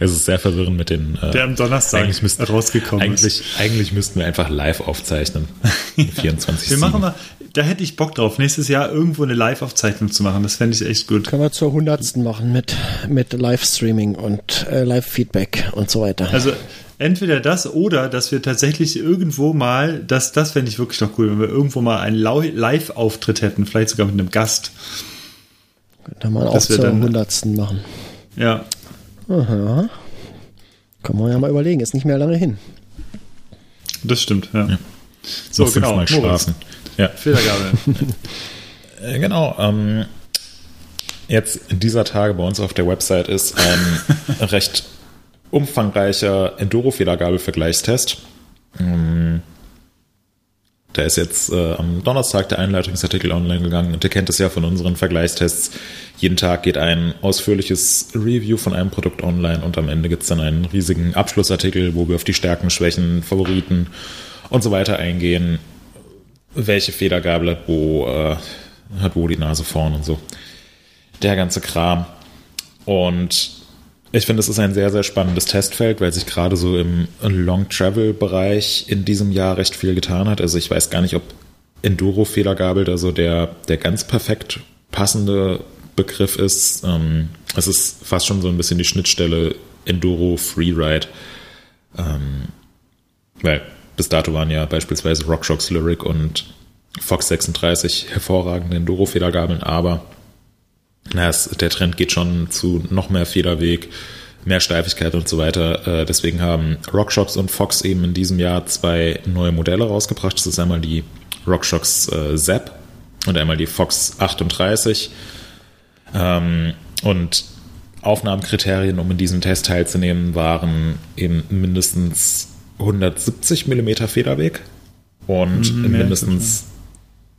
es ist sehr verwirrend mit den. Äh, der am Donnerstag eigentlich müssten, rausgekommen eigentlich, ist. Eigentlich müssten wir einfach live aufzeichnen. (laughs) 24. wir machen mal, da hätte ich Bock drauf, nächstes Jahr irgendwo eine Live-Aufzeichnung zu machen. Das fände ich echt gut. Können wir zur hundertsten machen mit, mit Livestreaming und äh, Live-Feedback und so weiter. Also Entweder das oder dass wir tatsächlich irgendwo mal, das, das fände ich wirklich noch cool, wenn wir irgendwo mal einen Live-Auftritt hätten, vielleicht sogar mit einem Gast. Könnte man auch wir zur hundertsten machen. Ja. Aha. Kann man ja mal überlegen, ist nicht mehr lange hin. Das stimmt, ja. So, Noch genau. fünfmal Moritz, schlafen. Ja. Federgabel. (laughs) Äh, Genau. Ähm, jetzt dieser Tage bei uns auf der Website ist ein (laughs) recht umfangreicher Enduro-Federgabel-Vergleichstest. Ähm, Da ist jetzt äh, am Donnerstag der Einleitungsartikel online gegangen und ihr kennt es ja von unseren Vergleichstests. Jeden Tag geht ein ausführliches Review von einem Produkt online und am Ende gibt es dann einen riesigen Abschlussartikel, wo wir auf die Stärken, Schwächen, Favoriten und so weiter eingehen. Welche Federgabel hat wo, äh, hat wo die Nase vorn und so. Der ganze Kram. Und ich finde, es ist ein sehr, sehr spannendes Testfeld, weil sich gerade so im Long-Travel-Bereich in diesem Jahr recht viel getan hat. Also ich weiß gar nicht, ob Enduro-Federgabel da so der, der ganz perfekt passende Begriff ist. Ähm, es ist fast schon so ein bisschen die Schnittstelle Enduro-Freeride. Ähm, weil bis dato waren ja beispielsweise RockShox Lyric und Fox 36 hervorragende Enduro-Federgabeln, aber na, der Trend geht schon zu noch mehr Federweg, mehr Steifigkeit und so weiter. Äh, deswegen haben RockShox und Fox eben in diesem Jahr zwei neue Modelle rausgebracht. Das ist einmal die RockShox äh, Zap und einmal die Fox 38. Ähm, und Aufnahmekriterien, um in diesem Test teilzunehmen, waren eben mindestens 170 mm Federweg und mindestens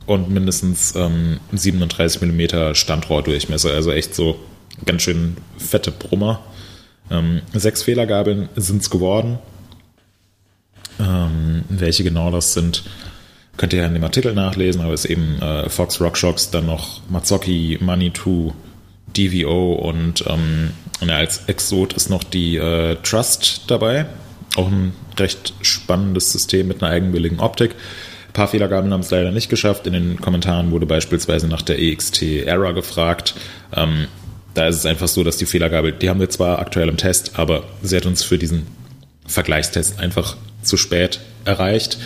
und mindestens ähm, 37 mm Standrohrdurchmesser, also echt so ganz schön fette Brummer. Ähm, sechs Fehlergabeln sind es geworden. Ähm, welche genau das sind, könnt ihr ja in dem Artikel nachlesen, aber es ist eben äh, Fox RockShox, dann noch Mazzocchi, Manitou, DVO und ähm, als Exot ist noch die äh, Trust dabei. Auch ein recht spannendes System mit einer eigenwilligen Optik. Ein paar Fehlergabeln haben es leider nicht geschafft. In den Kommentaren wurde beispielsweise nach der EXT Error gefragt. Ähm, da ist es einfach so, dass die Fehlergabel, die haben wir zwar aktuell im Test, aber sie hat uns für diesen Vergleichstest einfach zu spät erreicht.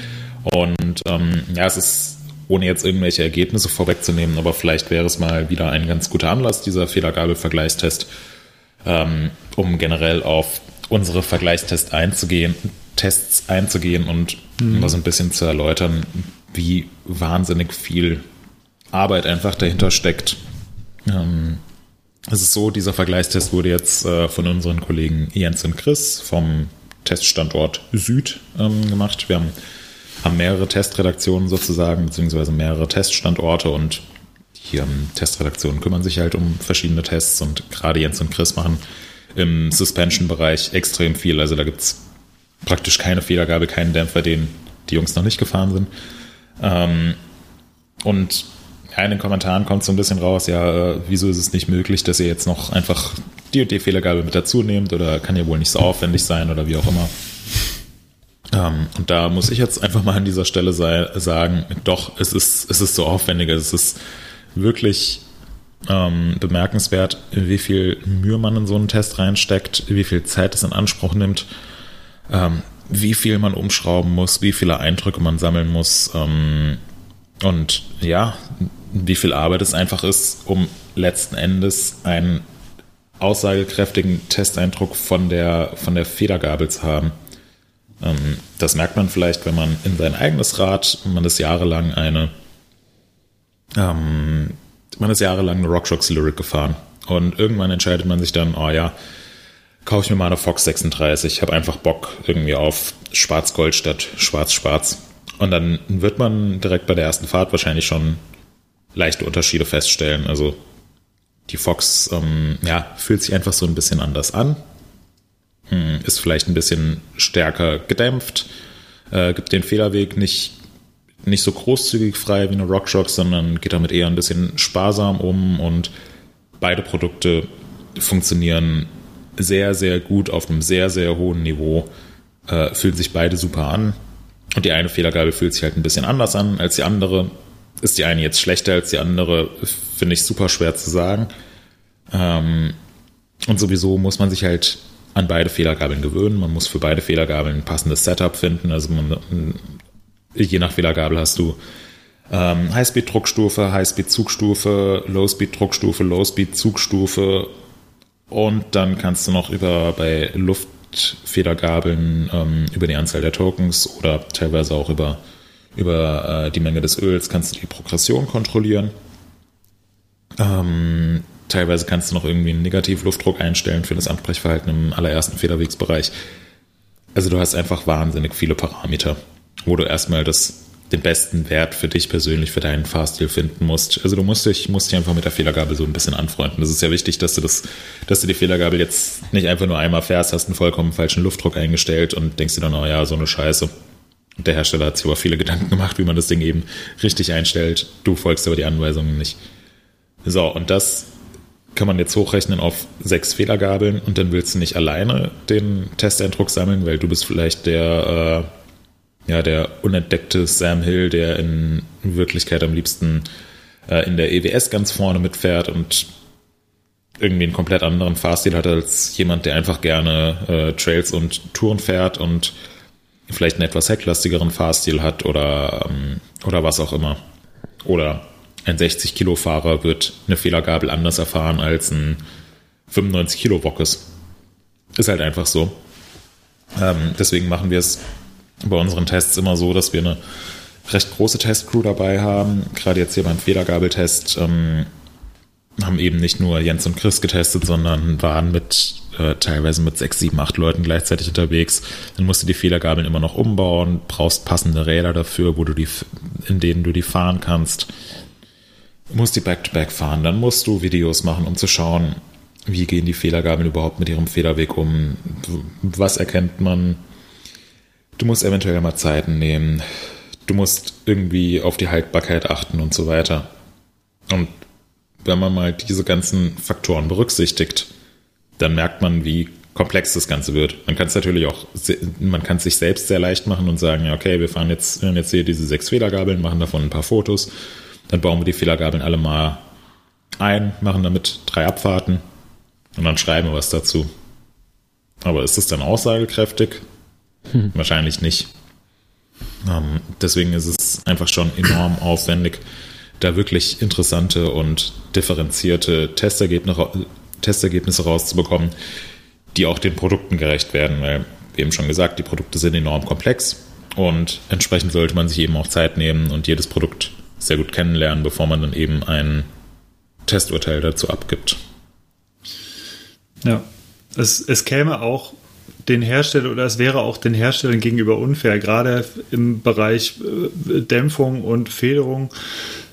Und ähm, ja, es ist, ohne jetzt irgendwelche Ergebnisse vorwegzunehmen, aber vielleicht wäre es mal wieder ein ganz guter Anlass, dieser Fehlergabel-Vergleichstest, ähm, um generell auf unsere Vergleichstests einzugehen, Tests einzugehen und mal so ein bisschen zu erläutern, wie wahnsinnig viel Arbeit einfach dahinter steckt. Ähm, es ist so, dieser Vergleichstest wurde jetzt äh, von unseren Kollegen Jens und Chris vom Teststandort Süd ähm, gemacht. Wir haben, haben mehrere Testredaktionen sozusagen, beziehungsweise mehrere Teststandorte und die ähm, Testredaktionen kümmern sich halt um verschiedene Tests und gerade Jens und Chris machen im Suspension-Bereich extrem viel. Also da gibt's praktisch keine Federgabel, keinen Dämpfer, den die Jungs noch nicht gefahren sind. Ähm, und in den Kommentaren kommt so ein bisschen raus, ja, äh, wieso ist es nicht möglich, dass ihr jetzt noch einfach die und die Fehlergabel mit dazu nehmt oder kann ja wohl nicht so aufwendig sein oder wie auch immer. Ähm, und da muss ich jetzt einfach mal an dieser Stelle sei, sagen, doch, es ist, es ist so aufwendiger, es ist wirklich ähm, bemerkenswert, wie viel Mühe man in so einen Test reinsteckt, wie viel Zeit es in Anspruch nimmt, ähm, wie viel man umschrauben muss, wie viele Eindrücke man sammeln muss ähm, und ja, wie viel Arbeit es einfach ist, um letzten Endes einen aussagekräftigen Testeindruck von der, von der Federgabel zu haben. Ähm, das merkt man vielleicht, wenn man in sein eigenes Rad, man ist jahrelang eine ähm, man ist jahrelang eine RockShox Lyric gefahren. Und irgendwann entscheidet man sich dann, oh ja, kaufe ich mir mal eine Fox 36. Ich habe einfach Bock irgendwie auf Schwarz-Gold statt Schwarz-Schwarz. Und dann wird man direkt bei der ersten Fahrt wahrscheinlich schon leichte Unterschiede feststellen. Also die Fox ähm, ja, fühlt sich einfach so ein bisschen anders an. Hm, ist vielleicht ein bisschen stärker gedämpft. Äh, gibt den Fehlerweg nicht nicht so großzügig frei wie eine RockShox, sondern geht damit eher ein bisschen sparsam um und beide Produkte funktionieren sehr, sehr gut auf einem sehr, sehr hohen Niveau, äh, fühlen sich beide super an und die eine Federgabel fühlt sich halt ein bisschen anders an als die andere. Ist die eine jetzt schlechter als die andere, finde ich super schwer zu sagen. Ähm, und sowieso muss man sich halt an beide Federgabeln gewöhnen. Man muss für beide Federgabeln ein passendes Setup finden. Also man, je nach Federgabel hast du ähm, Highspeed-Druckstufe, Highspeed-Zugstufe, Low-Speed-Druckstufe, Low-Speed-Zugstufe und dann kannst du noch über bei Luftfedergabeln ähm, über die Anzahl der Tokens oder teilweise auch über, über äh, die Menge des Öls kannst du die Progression kontrollieren. Ähm, teilweise kannst du noch irgendwie einen Negativluftdruck einstellen für das Anbrechverhalten im allerersten Federwegsbereich. Also du hast einfach wahnsinnig viele Parameter, wo du erstmal das den besten Wert für dich persönlich, für deinen Fahrstil finden musst. Also du musst dich, musst dich einfach mit der Fehlergabel so ein bisschen anfreunden. Das ist ja wichtig, dass du das, dass du die Fehlergabel jetzt nicht einfach nur einmal fährst, hast einen vollkommen falschen Luftdruck eingestellt und denkst dir dann, oh ja, so eine Scheiße. Und der Hersteller hat sich aber viele Gedanken gemacht, wie man das Ding eben richtig einstellt. Du folgst aber die Anweisungen nicht. So, und das kann man jetzt hochrechnen auf sechs Fehlergabeln und dann willst du nicht alleine den Testeindruck sammeln, weil du bist vielleicht der, äh, ja, der unentdeckte Sam Hill, der in Wirklichkeit am liebsten äh, in der EWS ganz vorne mitfährt und irgendwie einen komplett anderen Fahrstil hat als jemand, der einfach gerne äh, Trails und Touren fährt und vielleicht einen etwas hecklastigeren Fahrstil hat oder, ähm, oder was auch immer. Oder ein 60 Kilo Fahrer wird eine Fehlergabel anders erfahren als ein 95 Kilo Bockes. Ist halt einfach so. Ähm, deswegen machen wir es bei unseren Tests immer so, dass wir eine recht große Testcrew dabei haben. Gerade jetzt hier beim Federgabeltest ähm, haben eben nicht nur Jens und Chris getestet, sondern waren mit äh, teilweise mit sechs, sieben, acht Leuten gleichzeitig unterwegs. Dann musst du die Federgabeln immer noch umbauen, brauchst passende Räder dafür, wo du die, in denen du die fahren kannst. Musst die Back-to-Back -back fahren, dann musst du Videos machen, um zu schauen, wie gehen die Federgabeln überhaupt mit ihrem Federweg um, was erkennt man, Du musst eventuell mal Zeiten nehmen. Du musst irgendwie auf die Haltbarkeit achten und so weiter. Und wenn man mal diese ganzen Faktoren berücksichtigt, dann merkt man, wie komplex das Ganze wird. Man kann es natürlich auch, man kann es sich selbst sehr leicht machen und sagen, ja, okay, wir fahren jetzt, wir jetzt hier diese sechs Fehlergabeln, machen davon ein paar Fotos, dann bauen wir die Fehlergabeln alle mal ein, machen damit drei Abfahrten und dann schreiben wir was dazu. Aber ist das dann aussagekräftig? Hm. Wahrscheinlich nicht. Ähm, deswegen ist es einfach schon enorm aufwendig, da wirklich interessante und differenzierte Testergebnisse, Testergebnisse rauszubekommen, die auch den Produkten gerecht werden, weil, wie eben schon gesagt, die Produkte sind enorm komplex und entsprechend sollte man sich eben auch Zeit nehmen und jedes Produkt sehr gut kennenlernen, bevor man dann eben ein Testurteil dazu abgibt. Ja, es, es käme auch den Hersteller oder es wäre auch den Herstellern gegenüber unfair, gerade im Bereich äh, Dämpfung und Federung.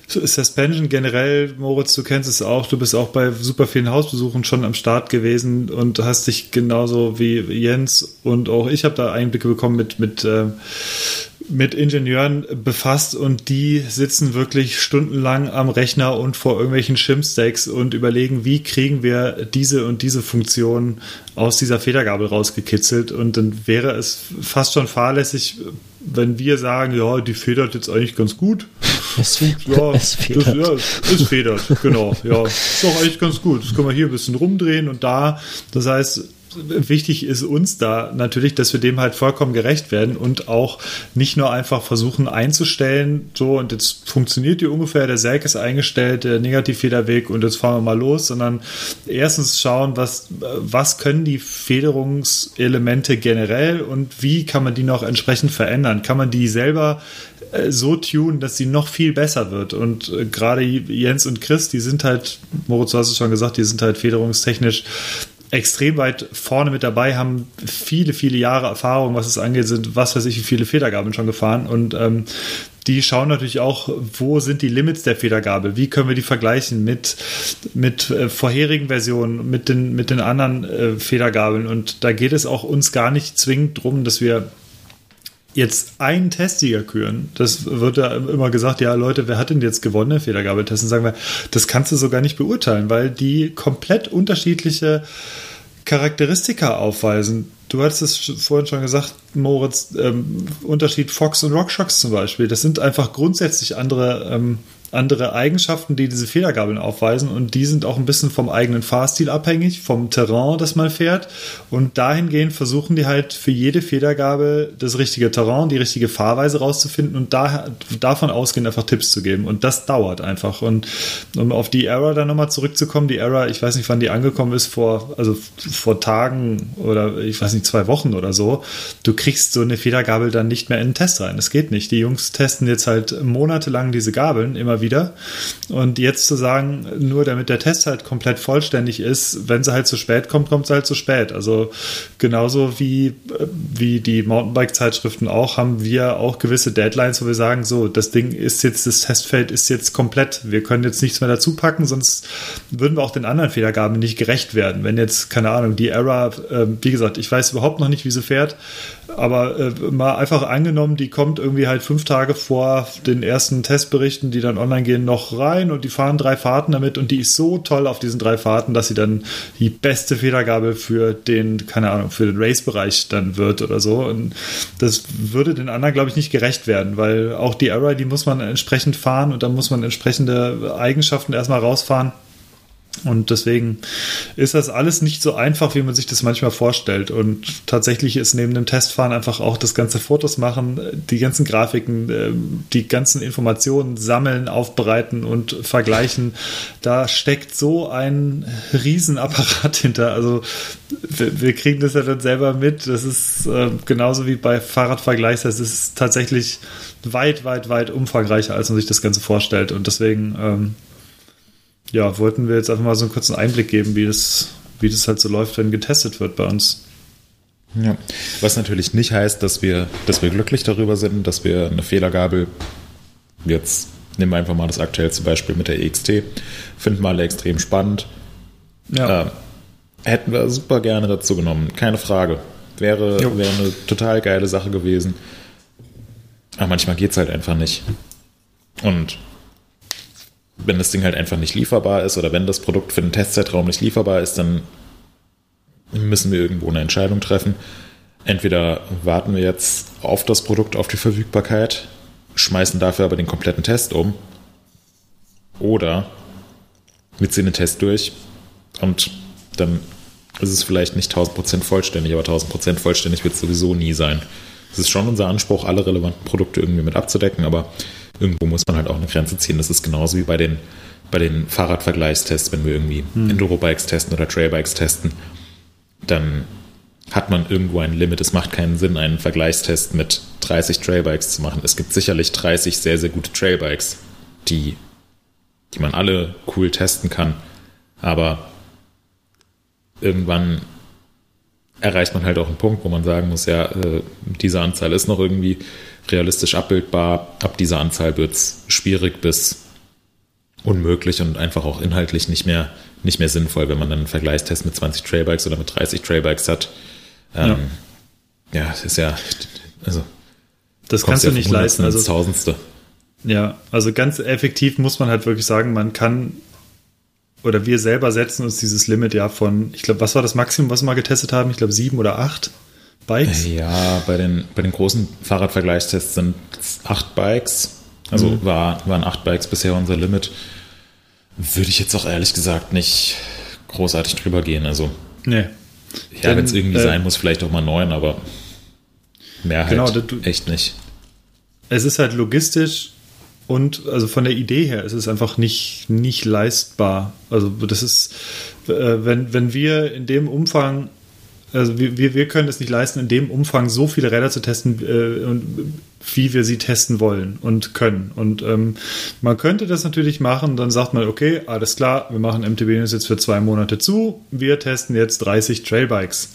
Suspension generell, Moritz, du kennst es auch, du bist auch bei super vielen Hausbesuchen schon am Start gewesen und hast dich genauso wie Jens und auch ich habe da Einblicke bekommen mit, mit äh, mit Ingenieuren befasst und die sitzen wirklich stundenlang am Rechner und vor irgendwelchen Shim-Stacks und überlegen, wie kriegen wir diese und diese Funktion aus dieser Federgabel rausgekitzelt und dann wäre es fast schon fahrlässig, wenn wir sagen, ja, die federt jetzt eigentlich ganz gut. Es, ja, es federt. Das, ja, es federt, genau. Ja, ist doch eigentlich ganz gut. Das können wir hier ein bisschen rumdrehen und da. Das heißt, wichtig ist uns da natürlich, dass wir dem halt vollkommen gerecht werden und auch nicht nur einfach versuchen einzustellen, so und jetzt funktioniert die ungefähr, der Säg ist eingestellt, der Negativfederweg und jetzt fahren wir mal los, sondern erstens schauen, was, was können die Federungselemente generell und wie kann man die noch entsprechend verändern? Kann man die selber äh, so tunen, dass sie noch viel besser wird. Und äh, gerade Jens und Chris, die sind halt, Moritz, du hast es schon gesagt, die sind halt federungstechnisch extrem weit vorne mit dabei, haben viele, viele Jahre Erfahrung, was es angeht, sind was weiß ich, wie viele Federgabeln schon gefahren. Und ähm, die schauen natürlich auch, wo sind die Limits der Federgabel, wie können wir die vergleichen mit, mit äh, vorherigen Versionen, mit den, mit den anderen äh, Federgabeln? Und da geht es auch uns gar nicht zwingend darum, dass wir jetzt einen Testsieger küren, das wird ja immer gesagt, ja Leute, wer hat denn jetzt gewonnen, Federgabeltest? Und sagen wir, das kannst du sogar nicht beurteilen, weil die komplett unterschiedliche Charakteristika aufweisen. Du hattest es vorhin schon gesagt, Moritz, ähm, Unterschied Fox und RockShox zum Beispiel. Das sind einfach grundsätzlich andere ähm, andere Eigenschaften, die diese Federgabeln aufweisen und die sind auch ein bisschen vom eigenen Fahrstil abhängig, vom Terrain, das man fährt und dahingehend versuchen die halt für jede Federgabel das richtige Terrain, die richtige Fahrweise rauszufinden und da, davon ausgehend einfach Tipps zu geben und das dauert einfach und um auf die Error dann nochmal zurückzukommen, die Error, ich weiß nicht, wann die angekommen ist, vor, also vor Tagen oder ich weiß nicht, zwei Wochen oder so, du kriegst so eine Federgabel dann nicht mehr in den Test rein. Das geht nicht. Die Jungs testen jetzt halt monatelang diese Gabeln immer wieder. Und jetzt zu sagen, nur damit der Test halt komplett vollständig ist, wenn sie halt zu spät kommt, kommt sie halt zu spät. Also genauso wie, wie die Mountainbike-Zeitschriften auch, haben wir auch gewisse Deadlines, wo wir sagen, so, das Ding ist jetzt, das Testfeld ist jetzt komplett. Wir können jetzt nichts mehr dazu packen, sonst würden wir auch den anderen Federgaben nicht gerecht werden. Wenn jetzt, keine Ahnung, die Error, äh, wie gesagt, ich weiß überhaupt noch nicht, wie sie fährt, aber äh, mal einfach angenommen, die kommt irgendwie halt fünf Tage vor den ersten Testberichten, die dann online gehen, noch rein und die fahren drei Fahrten damit und die ist so toll auf diesen drei Fahrten, dass sie dann die beste Federgabe für den, keine Ahnung, für den Race-Bereich dann wird oder so. Und das würde den anderen, glaube ich, nicht gerecht werden, weil auch die Error, die muss man entsprechend fahren und dann muss man entsprechende Eigenschaften erstmal rausfahren. Und deswegen ist das alles nicht so einfach, wie man sich das manchmal vorstellt. Und tatsächlich ist neben dem Testfahren einfach auch das ganze Fotos machen, die ganzen Grafiken, ähm, die ganzen Informationen sammeln, aufbereiten und vergleichen. Da steckt so ein Riesenapparat (laughs) hinter. Also wir kriegen das ja dann selber mit. Das ist äh, genauso wie bei Fahrradvergleichs. Das ist tatsächlich weit, weit, weit umfangreicher, als man sich das Ganze vorstellt. Und deswegen ähm, ja, wollten wir jetzt einfach mal so einen kurzen Einblick geben, wie das, wie das halt so läuft, wenn getestet wird bei uns. Ja. Was natürlich nicht heißt, dass wir, dass wir glücklich darüber sind, dass wir eine Fehlergabel jetzt nehmen wir einfach mal das aktuellste Beispiel mit der EXT, finden wir alle extrem spannend. Ja. Äh, hätten wir super gerne dazu genommen, keine Frage. Wäre, wäre eine total geile Sache gewesen. Aber manchmal geht es halt einfach nicht. Und wenn das Ding halt einfach nicht lieferbar ist oder wenn das Produkt für den Testzeitraum nicht lieferbar ist, dann müssen wir irgendwo eine Entscheidung treffen. Entweder warten wir jetzt auf das Produkt, auf die Verfügbarkeit, schmeißen dafür aber den kompletten Test um, oder wir ziehen den Test durch und dann ist es vielleicht nicht 1000% vollständig, aber 1000% vollständig wird es sowieso nie sein. Es ist schon unser Anspruch, alle relevanten Produkte irgendwie mit abzudecken, aber irgendwo muss man halt auch eine Grenze ziehen. Das ist genauso wie bei den, bei den Fahrradvergleichstests, wenn wir irgendwie hm. Enduro-Bikes testen oder Trailbikes testen, dann hat man irgendwo ein Limit. Es macht keinen Sinn, einen Vergleichstest mit 30 Trailbikes zu machen. Es gibt sicherlich 30 sehr, sehr gute Trailbikes, die, die man alle cool testen kann. Aber irgendwann erreicht man halt auch einen Punkt, wo man sagen muss, ja, äh, diese Anzahl ist noch irgendwie realistisch abbildbar. Ab dieser Anzahl wird es schwierig bis unmöglich und einfach auch inhaltlich nicht mehr, nicht mehr sinnvoll, wenn man dann einen Vergleichstest mit 20 Trailbikes oder mit 30 Trailbikes hat. Ähm, ja. ja, ist ja, also. Das kannst du nicht leisten. Also, Tausendste. Ja, also ganz effektiv muss man halt wirklich sagen, man kann oder wir selber setzen uns dieses Limit ja von, ich glaube, was war das Maximum, was wir mal getestet haben? Ich glaube, sieben oder acht Bikes? Ja, bei den, bei den großen Fahrradvergleichstests sind es acht Bikes. Also mhm. war, waren acht Bikes bisher unser Limit. Würde ich jetzt auch ehrlich gesagt nicht großartig drüber gehen. Also, nee. Ja, wenn es irgendwie äh, sein muss, vielleicht auch mal neun, aber mehr halt genau, du, echt nicht. Es ist halt logistisch und also von der Idee her ist es einfach nicht, nicht leistbar. Also das ist, äh, wenn, wenn wir in dem Umfang also wir, wir können es nicht leisten, in dem Umfang so viele Räder zu testen, äh, wie wir sie testen wollen und können. Und ähm, man könnte das natürlich machen, dann sagt man, okay, alles klar, wir machen MTB News jetzt für zwei Monate zu, wir testen jetzt 30 Trailbikes.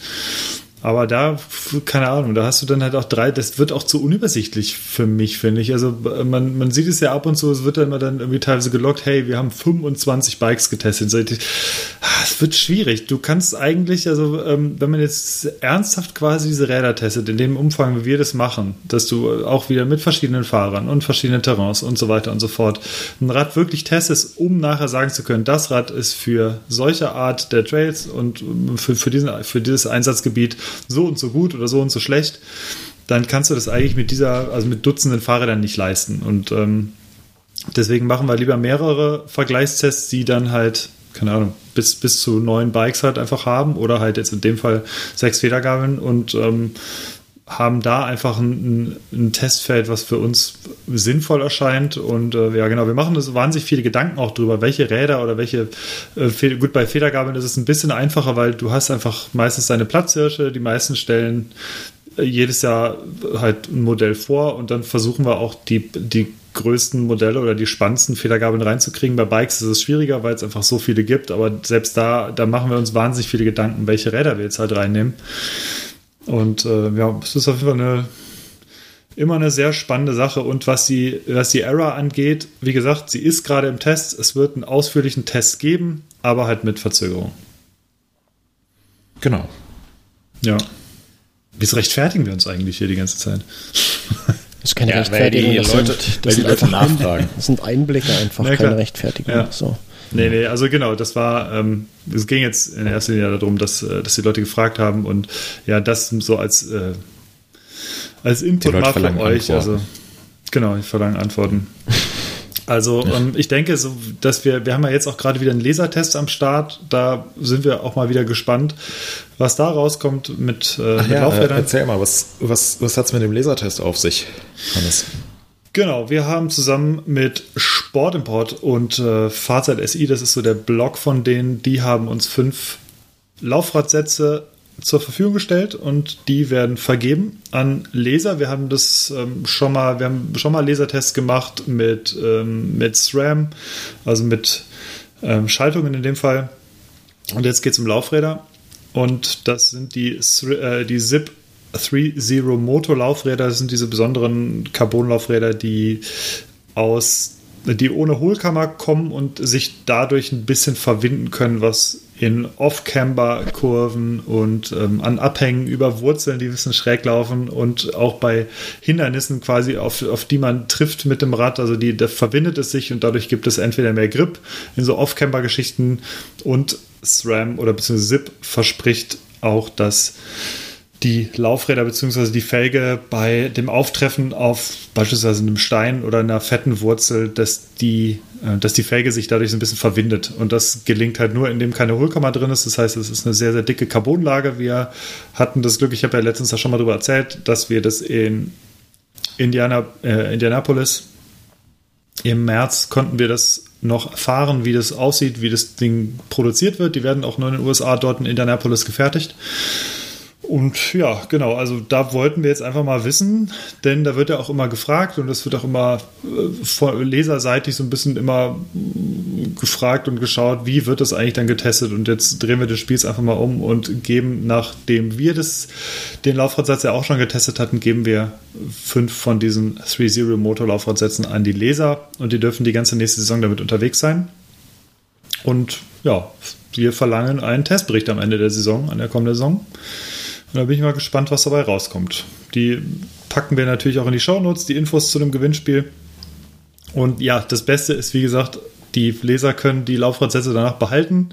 Aber da, keine Ahnung, da hast du dann halt auch drei, das wird auch zu unübersichtlich für mich, finde ich. Also man, man sieht es ja ab und zu, es wird dann immer dann irgendwie teilweise gelockt, hey, wir haben 25 Bikes getestet. Ah, es wird schwierig. Du kannst eigentlich, also ähm, wenn man jetzt ernsthaft quasi diese Räder testet, in dem Umfang, wie wir das machen, dass du auch wieder mit verschiedenen Fahrern und verschiedenen Terrains und so weiter und so fort ein Rad wirklich testest, um nachher sagen zu können, das Rad ist für solche Art der Trails und für, für, diesen, für dieses Einsatzgebiet so und so gut oder so und so schlecht, dann kannst du das eigentlich mit dieser, also mit Dutzenden Fahrrädern nicht leisten. Und ähm, Deswegen machen wir lieber mehrere Vergleichstests, die dann halt, keine Ahnung, bis, bis zu neun Bikes halt einfach haben oder halt jetzt in dem Fall sechs Federgabeln und ähm, haben da einfach ein, ein, Testfeld, was für uns sinnvoll erscheint. Und äh, ja, genau, wir machen uns wahnsinnig viele Gedanken auch drüber, welche Räder oder welche, äh, gut, bei Federgabeln ist es ein bisschen einfacher, weil du hast einfach meistens deine Platzhirsche, die meisten stellen äh, jedes Jahr halt ein Modell vor und dann versuchen wir auch die, die größten Modelle oder die spannendsten Federgabeln reinzukriegen. Bei Bikes ist es schwieriger, weil es einfach so viele gibt, aber selbst da, da machen wir uns wahnsinnig viele Gedanken, welche Räder wir jetzt halt reinnehmen. Und äh, ja, es ist auf jeden Fall eine, immer eine sehr spannende Sache. Und was die, was die Era angeht, wie gesagt, sie ist gerade im Test. Es wird einen ausführlichen Test geben, aber halt mit Verzögerung. Genau. Ja. Wie rechtfertigen wir uns eigentlich hier die ganze Zeit? (laughs) Das ist keine Ja, Rechtfertigung. weil die das Leute- sind, weil das die sind Leute einfach Ein- nachfragen. (laughs) Das sind Einblicke einfach, Ja, keine Rechtfertigung. Ja. So. Nee, nee, also genau, das war, ähm, es ging jetzt in erster Linie darum, dass, äh, dass die Leute gefragt haben und ja, das so als, äh, als Input mal für euch. Antworten. Also, genau, ich verlange Antworten. Also ähm, ich denke, so, dass wir, wir haben ja jetzt auch gerade wieder einen Lasertest am Start. Da sind wir auch mal wieder gespannt, was da rauskommt mit, äh, mit Ja, äh, Laufrädern. erzähl mal, was, was, was hat es mit dem Lasertest auf sich, Hannes? Genau, wir haben zusammen mit Sportimport und äh, Fahrzeit SI, das ist so der Blog von denen, die haben uns fünf Laufradsätze zur Verfügung gestellt und die werden vergeben an Leser. Wir haben das ähm, schon mal, wir haben schon mal Lasertests gemacht mit, ähm, mit SRAM, also mit ähm, Schaltungen in dem Fall. Und jetzt geht es um Laufräder. Und das sind die, äh, die ZIP 3.0 Moto Laufräder. Das sind diese besonderen Carbon-Laufräder, die aus die ohne Hohlkammer kommen und sich dadurch ein bisschen verwinden können, was in Off-Camber-Kurven und ähm, an Abhängen über Wurzeln, die ein bisschen schräg laufen und auch bei Hindernissen quasi, auf, auf die man trifft mit dem Rad, also die, da verwindet es sich und dadurch gibt es entweder mehr Grip in so Off-Camber-Geschichten und SRAM oder beziehungsweise ZIP verspricht auch, dass die Laufräder bzw. die Felge bei dem Auftreffen auf beispielsweise einem Stein oder einer fetten Wurzel, dass die, äh, dass die Felge sich dadurch so ein bisschen verwindet. Und das gelingt halt nur, indem keine Hohlkammer drin ist. Das heißt, es ist eine sehr, sehr dicke Carbonlage. Wir hatten das Glück, ich habe ja letztens da schon mal drüber erzählt, dass wir das in Indiana, äh, Indianapolis im März konnten wir das noch erfahren, wie das aussieht, wie das Ding produziert wird. Die werden auch nur in den USA dort in Indianapolis gefertigt. Und ja, genau, also da wollten wir jetzt einfach mal wissen, denn da wird ja auch immer gefragt und es wird auch immer äh, leserseitig so ein bisschen immer mm, gefragt und geschaut, wie wird das eigentlich dann getestet und jetzt drehen wir das Spiel einfach mal um und geben, nachdem wir das, den Laufradsatz ja auch schon getestet hatten, geben wir fünf von diesen 3.0 Motor Laufradsätzen an die Leser und die dürfen die ganze nächste Saison damit unterwegs sein. Und ja, wir verlangen einen Testbericht am Ende der Saison, an der kommenden Saison. Und da bin ich mal gespannt, was dabei rauskommt. Die packen wir natürlich auch in die Shownotes, die Infos zu dem Gewinnspiel. Und ja, das Beste ist, wie gesagt, die Leser können die Laufradsätze danach behalten.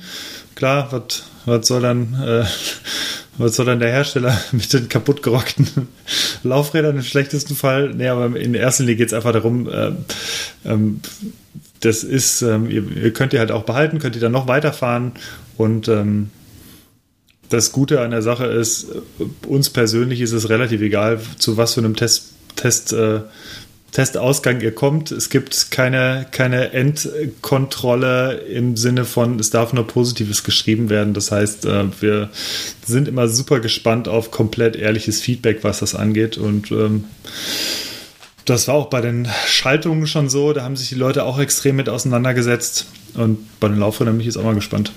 Klar, was, soll dann, äh, (laughs) was soll dann der Hersteller (laughs) mit den kaputtgerockten (laughs) Laufrädern im schlechtesten Fall? Nee, aber in erster Linie geht es einfach darum, äh, ähm, das ist, ähm, ihr, ihr könnt ihr halt auch behalten, könnt ihr dann noch weiterfahren und ähm, das Gute an der Sache ist, uns persönlich ist es relativ egal, zu was für einem Test, Test, äh, Testausgang ihr kommt. Es gibt keine, keine Endkontrolle im Sinne von, es darf nur Positives geschrieben werden. Das heißt, äh, wir sind immer super gespannt auf komplett ehrliches Feedback, was das angeht. Und ähm, das war auch bei den Schaltungen schon so. Da haben sich die Leute auch extrem mit auseinandergesetzt. Und bei den Laufrädern bin ich jetzt auch mal gespannt.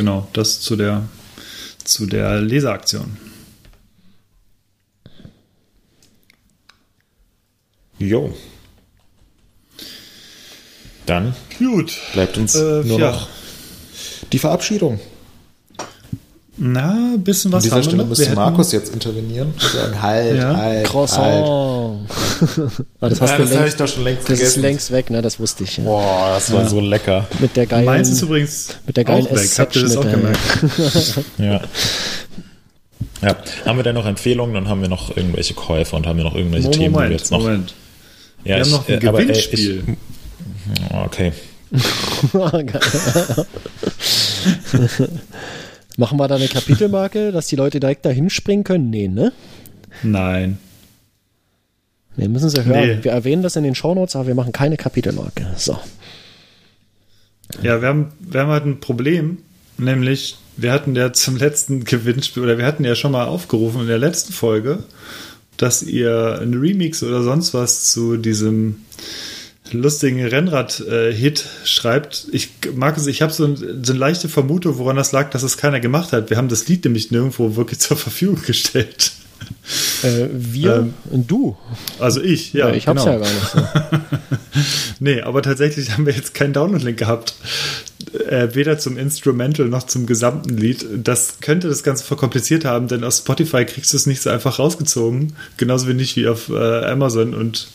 Genau, das zu der, zu der Leseraktion. Jo. Dann Gut. bleibt uns Äh, nur ja. noch die Verabschiedung. Na, ein bisschen An was dieser haben wir Stelle müsste Markus jetzt intervenieren und sagen, halt, Ja. halt, halt. Ah, das hast Ja, du das habe ich doch schon längst das ist längst weg, ne? Das wusste ich. Ja. Boah, das war so lecker. Mit der geilen, Meins ist übrigens mit der geilen auch weg. Habt ihr das auch gemerkt? (laughs) Ja. Ja, haben wir denn noch Empfehlungen? Dann haben wir noch irgendwelche Käufe und haben wir noch irgendwelche Themen, die wir Moment, jetzt noch. Moment. Ja, Wir haben ich, noch ein äh, aber, äh, Gewinnspiel. ich- okay. (laughs) Machen wir da eine Kapitelmarke, dass die Leute direkt da hinspringen können? Nee, ne? Nein. Wir müssen sie hören. Nee. Wir erwähnen das in den Shownotes, aber wir machen keine Kapitelmarke. So. Ja, wir haben, wir haben halt ein Problem, nämlich wir hatten ja zum letzten Gewinnspiel, oder wir hatten ja schon mal aufgerufen in der letzten Folge, dass ihr einen Remix oder sonst was zu diesem lustigen Rennrad-Hit schreibt. Ich, Markus, ich habe so, ein, so eine leichte Vermutung, woran das lag, dass es keiner gemacht hat. Wir haben das Lied nämlich nirgendwo wirklich zur Verfügung gestellt. Äh, wir Ähm, du. Also ich, ja. Ja, ich hab's genau. ja gar nicht so. (laughs) Nee, aber tatsächlich haben wir jetzt keinen Download-Link gehabt. Äh, weder zum Instrumental noch zum gesamten Lied. Das könnte das Ganze verkompliziert haben, denn auf Spotify kriegst du es nicht so einfach rausgezogen. Genauso wenig wie auf äh, Amazon und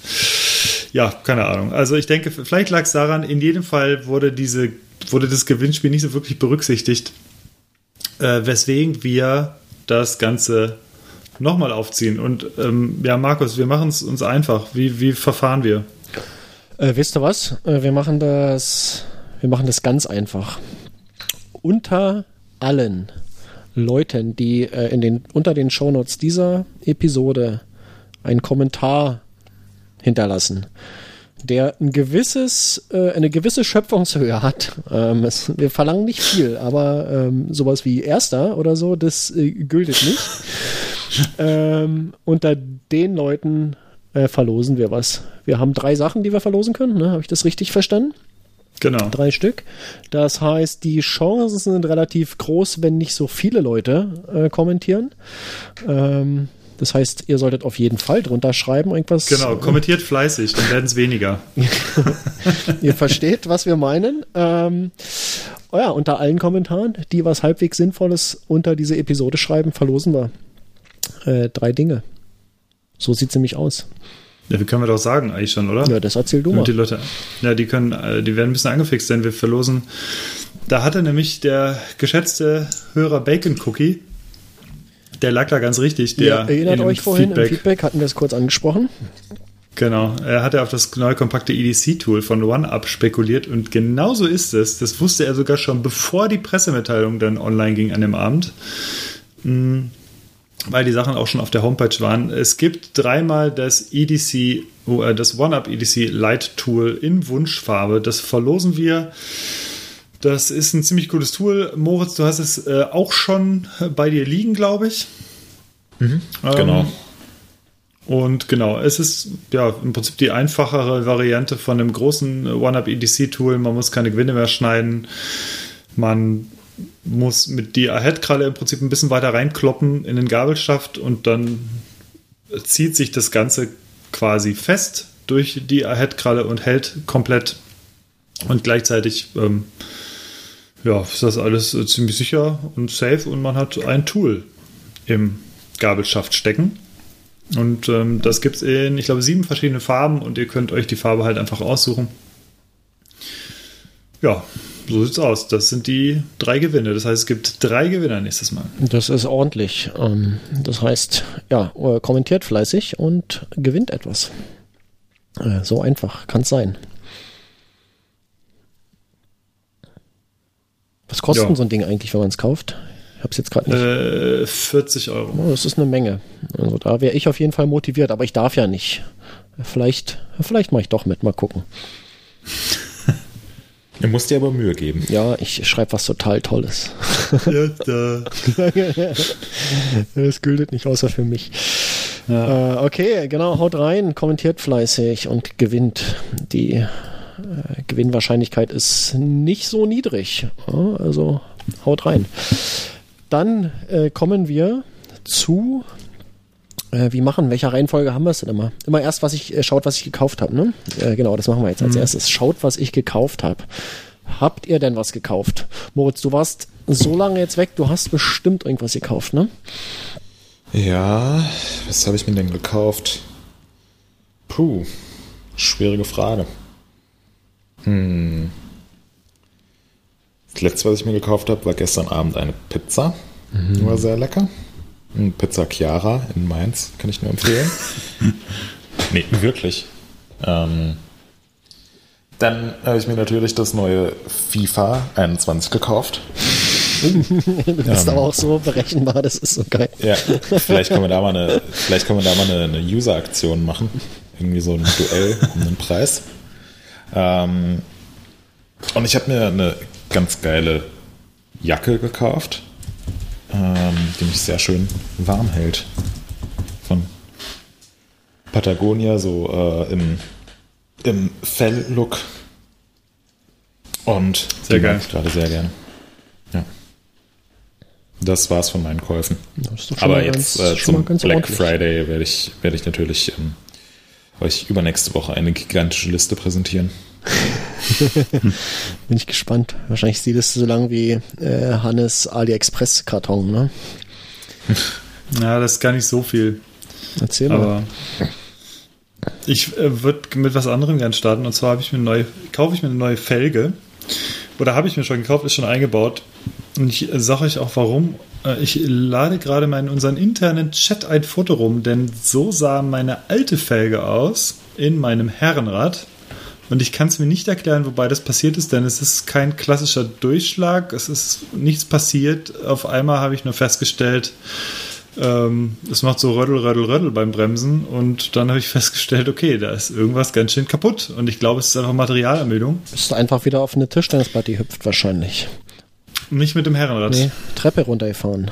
ja, keine Ahnung. Also ich denke, vielleicht lag es daran, in jedem Fall wurde diese, wurde das Gewinnspiel nicht so wirklich berücksichtigt. Äh, weswegen wir das Ganze nochmal aufziehen. Und ähm, ja, Markus, wir machen es uns einfach. Wie, wie verfahren wir? Äh, wisst ihr was? Äh, wir machen das, wir machen das ganz einfach. Unter allen Leuten, die äh, in den, unter den Shownotes dieser Episode einen Kommentar hinterlassen, der ein gewisses, äh, eine gewisse Schöpfungshöhe hat. Ähm, es, wir verlangen nicht viel, aber ähm, sowas wie Erster oder so, das äh, gültet nicht. (laughs) ähm, unter den Leuten äh, verlosen wir was. Wir haben drei Sachen, die wir verlosen können. Ne? Habe ich das richtig verstanden? Genau. Drei Stück. Das heißt, die Chancen sind relativ groß, wenn nicht so viele Leute äh, kommentieren. Ähm, das heißt, ihr solltet auf jeden Fall drunter schreiben, irgendwas. Genau, kommentiert fleißig, dann werden es weniger. (laughs) Ihr versteht, was wir meinen. Ähm, oh ja, unter allen Kommentaren, die was halbwegs Sinnvolles unter diese Episode schreiben, verlosen wir äh, drei Dinge. So sieht es nämlich aus. Ja, wie können wir doch sagen eigentlich schon, oder? Ja, das erzähl du mal. Und die Leute, ja, die können, äh, die werden ein bisschen angefixt, denn wir verlosen. Da hatte nämlich der geschätzte Hörer Bacon Cookie, der lag da ganz richtig, der Ihr erinnert euch vorhin Feedback, im Feedback, hatten wir es kurz angesprochen. Genau, er hatte auf das neue kompakte EDC-Tool von OneUp spekuliert und genauso ist es. Das wusste er sogar schon, bevor die Pressemitteilung dann online ging an dem Abend. Mm, weil die Sachen auch schon auf der Homepage waren. Es gibt dreimal das EDC, äh, das OneUp EDC Light Tool in Wunschfarbe. Das verlosen wir. Das ist ein ziemlich cooles Tool. Moritz, du hast es äh, auch schon bei dir liegen, glaube ich. Genau. Ähm, und genau, es ist ja im Prinzip die einfachere Variante von dem großen OneUp EDC-Tool. Man muss keine Gewinne mehr schneiden. Man muss mit die Ahead-Kralle im Prinzip ein bisschen weiter reinkloppen in den Gabelschaft und dann zieht sich das Ganze quasi fest durch die Ahead-Kralle und hält komplett. Und gleichzeitig ähm, ja, ist das alles äh, ziemlich sicher und safe und man hat ein Tool im Gabelschaft stecken. Und ähm, das gibt es in, ich glaube, sieben verschiedene Farben und ihr könnt euch die Farbe halt einfach aussuchen. Ja, so sieht's aus. Das sind die drei Gewinne. Das heißt, es gibt drei Gewinner nächstes Mal. Das ist ordentlich. Ähm, das heißt, ja, äh, kommentiert fleißig und gewinnt etwas. Äh, so einfach kann es sein. Was kostet Ja. so ein Ding eigentlich, wenn man es kauft? Ich habe es jetzt gerade nicht. Äh, 40 Euro. Oh, das ist eine Menge. Also da wäre ich auf jeden Fall motiviert, aber ich darf ja nicht. Vielleicht, vielleicht mache ich doch mit, mal gucken. (laughs) Du musst dir aber Mühe geben. Ja, ich schreibe was total Tolles. Ja, da. (laughs) Das gültet nicht außer für mich. Äh, okay, genau, haut rein, kommentiert fleißig und gewinnt. Die äh, Gewinnwahrscheinlichkeit ist nicht so niedrig. Ja, also haut rein. Dann äh, kommen wir zu. Äh, wie machen? Welcher Reihenfolge haben wir es denn immer? Immer erst, was ich äh, schaut, was ich gekauft habe, ne? Äh, genau, das machen wir jetzt als erstes. Schaut, was ich gekauft habe. Habt ihr denn was gekauft? Moritz, du warst so lange jetzt weg, du hast bestimmt irgendwas gekauft, ne? Ja, was habe ich mir denn gekauft? Puh, schwierige Frage. Hm. Das letzte, was ich mir gekauft habe, war gestern Abend eine Pizza. War sehr lecker. Pizza Chiara in Mainz, kann ich nur empfehlen. (laughs) nee, wirklich. Ähm, dann habe ich mir natürlich das neue FIFA 21 gekauft. (laughs) Du bist aber auch so berechenbar, das ist so geil. Ja, vielleicht können wir da mal eine, vielleicht können wir da mal eine, eine User-Aktion machen. Irgendwie so ein Duell um den Preis. Ähm, und ich habe mir eine ganz geile Jacke gekauft, ähm, die mich sehr schön warm hält. Von Patagonia, so äh, im, im Fell-Look. Und Sehr die geil. mag ich gerade sehr gerne. Ja. Das war's von meinen Käufen. Aber jetzt ganz- äh, zum ganz Black ordentlich. Friday werde ich, werde ich natürlich ähm, euch übernächste Woche eine gigantische Liste präsentieren. (laughs) (laughs) Bin ich gespannt. Wahrscheinlich sieht es so lang wie äh, Hannes AliExpress-Karton, ne? Ja, das ist gar nicht so viel. Erzähl mal. Aber ich äh, würde mit was anderem gern starten. Und zwar habe ich mir neue, kaufe ich mir eine neue Felge. Oder habe ich mir schon gekauft, ist schon eingebaut. Und ich äh, sage euch auch warum. Äh, Ich lade gerade mal in unseren internen Chat ein Foto rum, denn so sah meine alte Felge aus in meinem Herrenrad. Und ich kann es mir nicht erklären, wobei das passiert ist, denn es ist kein klassischer Durchschlag, es ist nichts passiert. Auf einmal habe ich nur festgestellt, ähm, es macht so Rödel, Rödel, Rödel beim Bremsen und dann habe ich festgestellt, okay, da ist irgendwas ganz schön kaputt und ich glaube, es ist einfach Materialermüdung. Bist du einfach wieder auf eine Tischtennisplatte hüpft wahrscheinlich. Nicht mit dem Herrenrad. Nee, Treppe runtergefahren.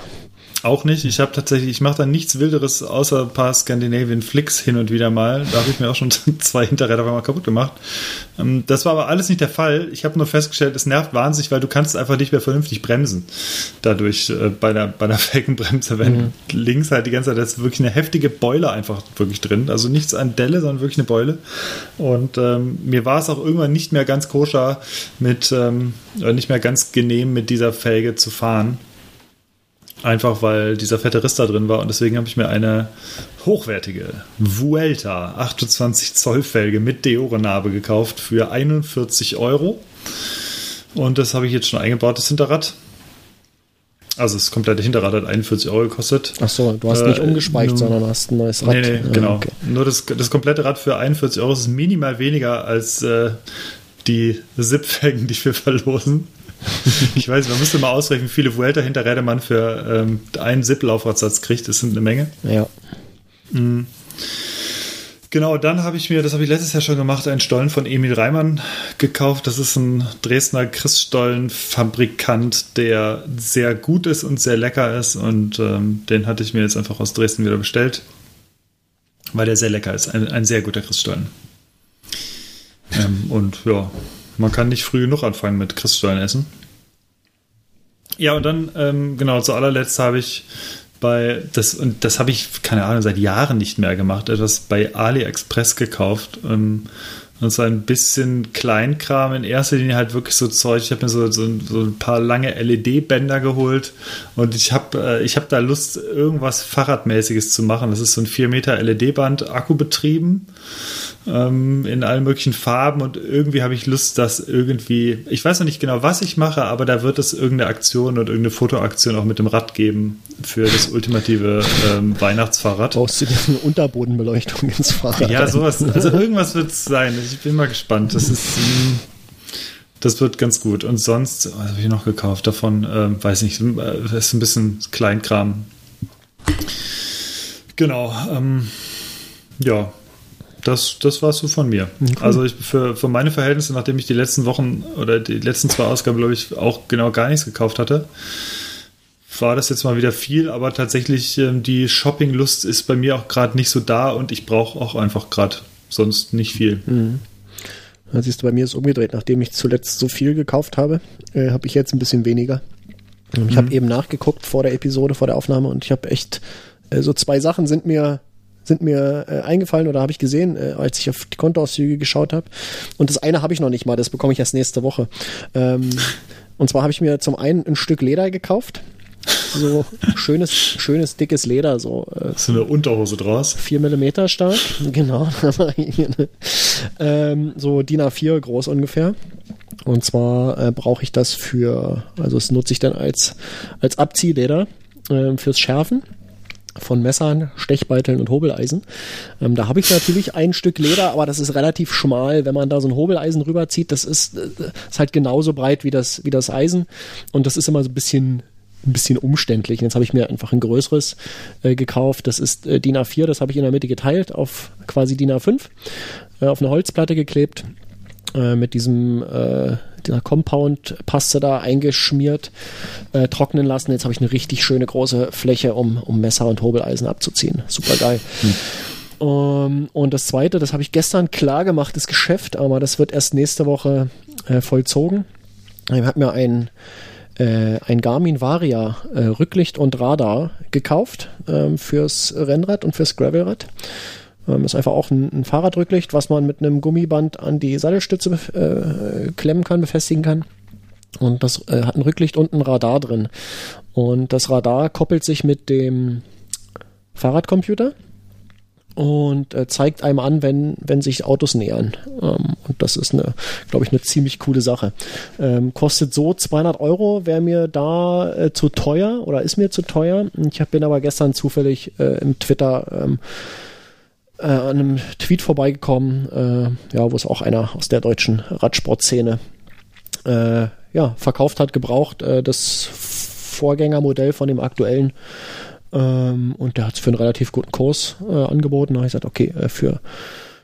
Auch nicht. Ich habe tatsächlich, ich mache da nichts Wilderes außer ein paar Scandinavian Flicks hin und wieder mal. Da habe ich mir auch schon (laughs) zwei Hinterräder einmal kaputt gemacht. Ähm, Das war aber alles nicht der Fall. Ich habe nur festgestellt, es nervt wahnsinnig, weil du kannst einfach nicht mehr vernünftig bremsen. Dadurch äh, bei der, bei der (laughs) Felgenbremse, wenn links halt die ganze Zeit, da ist wirklich eine heftige Beule einfach wirklich drin. Also nichts an Delle, sondern wirklich eine Beule. Und ähm, mir war es auch irgendwann nicht mehr ganz koscher mit, ähm, nicht mehr ganz genehm mit dieser Felge zu fahren. Einfach weil dieser fette Riss da drin war und deswegen habe ich mir eine hochwertige Vuelta 28 Zoll Felge mit Deore-Narbe gekauft für 41 Euro. Und das habe ich jetzt schon eingebaut, das Hinterrad. Also das komplette Hinterrad hat 41 Euro gekostet. Ach so, du hast Äh, nicht umgespeicht, nun- sondern hast ein neues Rad. Nee, nee, genau. okay. Nur das, das komplette Rad für 41 Euro ist minimal weniger als äh, die SIP-Felgen, die wir verlosen. (laughs) Ich weiß, man müsste mal ausrechnen, wie viele Vuelta-Hinterräder man für ähm, einen SIP-Laufradsatz kriegt. Das sind eine Menge. Ja. Genau, dann habe ich mir, das habe ich letztes Jahr schon gemacht, einen Stollen von Emil Reimann gekauft. Das ist ein Dresdner Christstollenfabrikant, der sehr gut ist und sehr lecker ist. Und ähm, den hatte ich mir jetzt einfach aus Dresden wieder bestellt, weil der sehr lecker ist. Ein, ein sehr guter Christstollen. Ähm, und ja, man kann nicht früh genug anfangen mit Christstollen essen. Ja, und dann, ähm, genau, zu allerletzt habe ich bei, das, und das habe ich, keine Ahnung, seit Jahren nicht mehr gemacht, etwas bei AliExpress gekauft. Ähm, und so ein bisschen Kleinkram, in erster Linie halt wirklich so Zeug. Ich habe mir so, so, so ein paar lange LED-Bänder geholt und ich habe äh, ich hab da Lust, irgendwas Fahrradmäßiges zu machen. Das ist so ein 4 Meter LED-Band, akkubetrieben ähm, in allen möglichen Farben und irgendwie habe ich Lust, dass irgendwie, ich weiß noch nicht genau, was ich mache, aber da wird es irgendeine Aktion und irgendeine Fotoaktion auch mit dem Rad geben für das ultimative ähm, Weihnachtsfahrrad. Brauchst du dir eine Unterbodenbeleuchtung ins Fahrrad? Ja, sowas, also irgendwas wird es sein. Ich bin mal gespannt. Das ist, ähm, das wird ganz gut. Und sonst, was habe ich noch gekauft davon? Ähm, weiß nicht, äh, das ist ein bisschen Kleinkram. Genau, ähm, ja, das, das war so von mir. Also ich, für, für meine Verhältnisse, nachdem ich die letzten Wochen oder die letzten zwei Ausgaben, glaube ich, auch genau gar nichts gekauft hatte, war das jetzt mal wieder viel, aber tatsächlich ähm, die Shoppinglust ist bei mir auch gerade nicht so da und ich brauche auch einfach gerade sonst nicht viel. Da siehst du, bei mir ist umgedreht. Nachdem ich zuletzt so viel gekauft habe, äh, habe ich jetzt ein bisschen weniger. Und Ich habe eben nachgeguckt vor der Episode, vor der Aufnahme und ich habe echt äh, so zwei Sachen sind mir sind mir äh, eingefallen oder habe ich gesehen, äh, als ich auf die Kontoauszüge geschaut habe. Und das eine habe ich noch nicht mal, das bekomme ich erst nächste Woche. Ähm, (laughs) und zwar habe ich mir zum einen ein Stück Leder gekauft. So schönes, schönes, dickes Leder, so äh, So eine Unterhose draus. 4 Millimeter stark, genau. (laughs) ähm, so DIN A4 groß ungefähr. Und zwar äh, brauche ich das für, also das nutze ich dann als, als Abziehleder ähm, fürs Schärfen. von Messern, Stechbeiteln und Hobeleisen. Ähm, da habe ich natürlich ein Stück Leder, aber das ist relativ schmal. Wenn man da so ein Hobeleisen rüberzieht, das ist, äh, ist halt genauso breit wie das, wie das Eisen. Und das ist immer so ein bisschen ein bisschen umständlich. Und jetzt habe ich mir einfach ein größeres äh, gekauft. Das ist äh, DIN A4, das habe ich in der Mitte geteilt auf quasi DIN A5, äh, auf eine Holzplatte geklebt, äh, mit diesem äh, dieser Compound-Paste da eingeschmiert, äh, trocknen lassen. Jetzt habe ich eine richtig schöne große Fläche, um, um Messer und Hobeleisen abzuziehen. Super geil. Hm. Um, und das zweite, das habe ich gestern klar gemacht, das Geschäft, aber das wird erst nächste Woche vollzogen. Ich habe mir ein äh, ein Garmin Varia äh, Rücklicht und Radar gekauft ähm, fürs Rennrad und fürs Gravelrad. Ähm, ist einfach auch ein, ein, Fahrradrücklicht, was man mit einem Gummiband an die Sattelstütze äh, klemmen kann, befestigen kann. Und das äh, hat ein Rücklicht und ein Radar drin. Und das Radar koppelt sich mit dem Fahrradcomputer und äh, zeigt einem an, wenn, wenn sich Autos nähern. Ähm, und das ist glaube ich, eine ziemlich coole Sache. Ähm, kostet so 200 Euro, wäre mir da äh, zu teuer oder ist mir zu teuer. Ich hab, bin aber gestern zufällig äh, im Twitter ähm, äh, an einem Tweet vorbeigekommen, äh, ja, wo es auch einer aus der deutschen Radsportszene äh, ja, verkauft hat, gebraucht, äh, das Vorgängermodell von dem aktuellen ähm, und der hat es für einen relativ guten Kurs äh, angeboten. Da habe ich gesagt, okay, äh, für,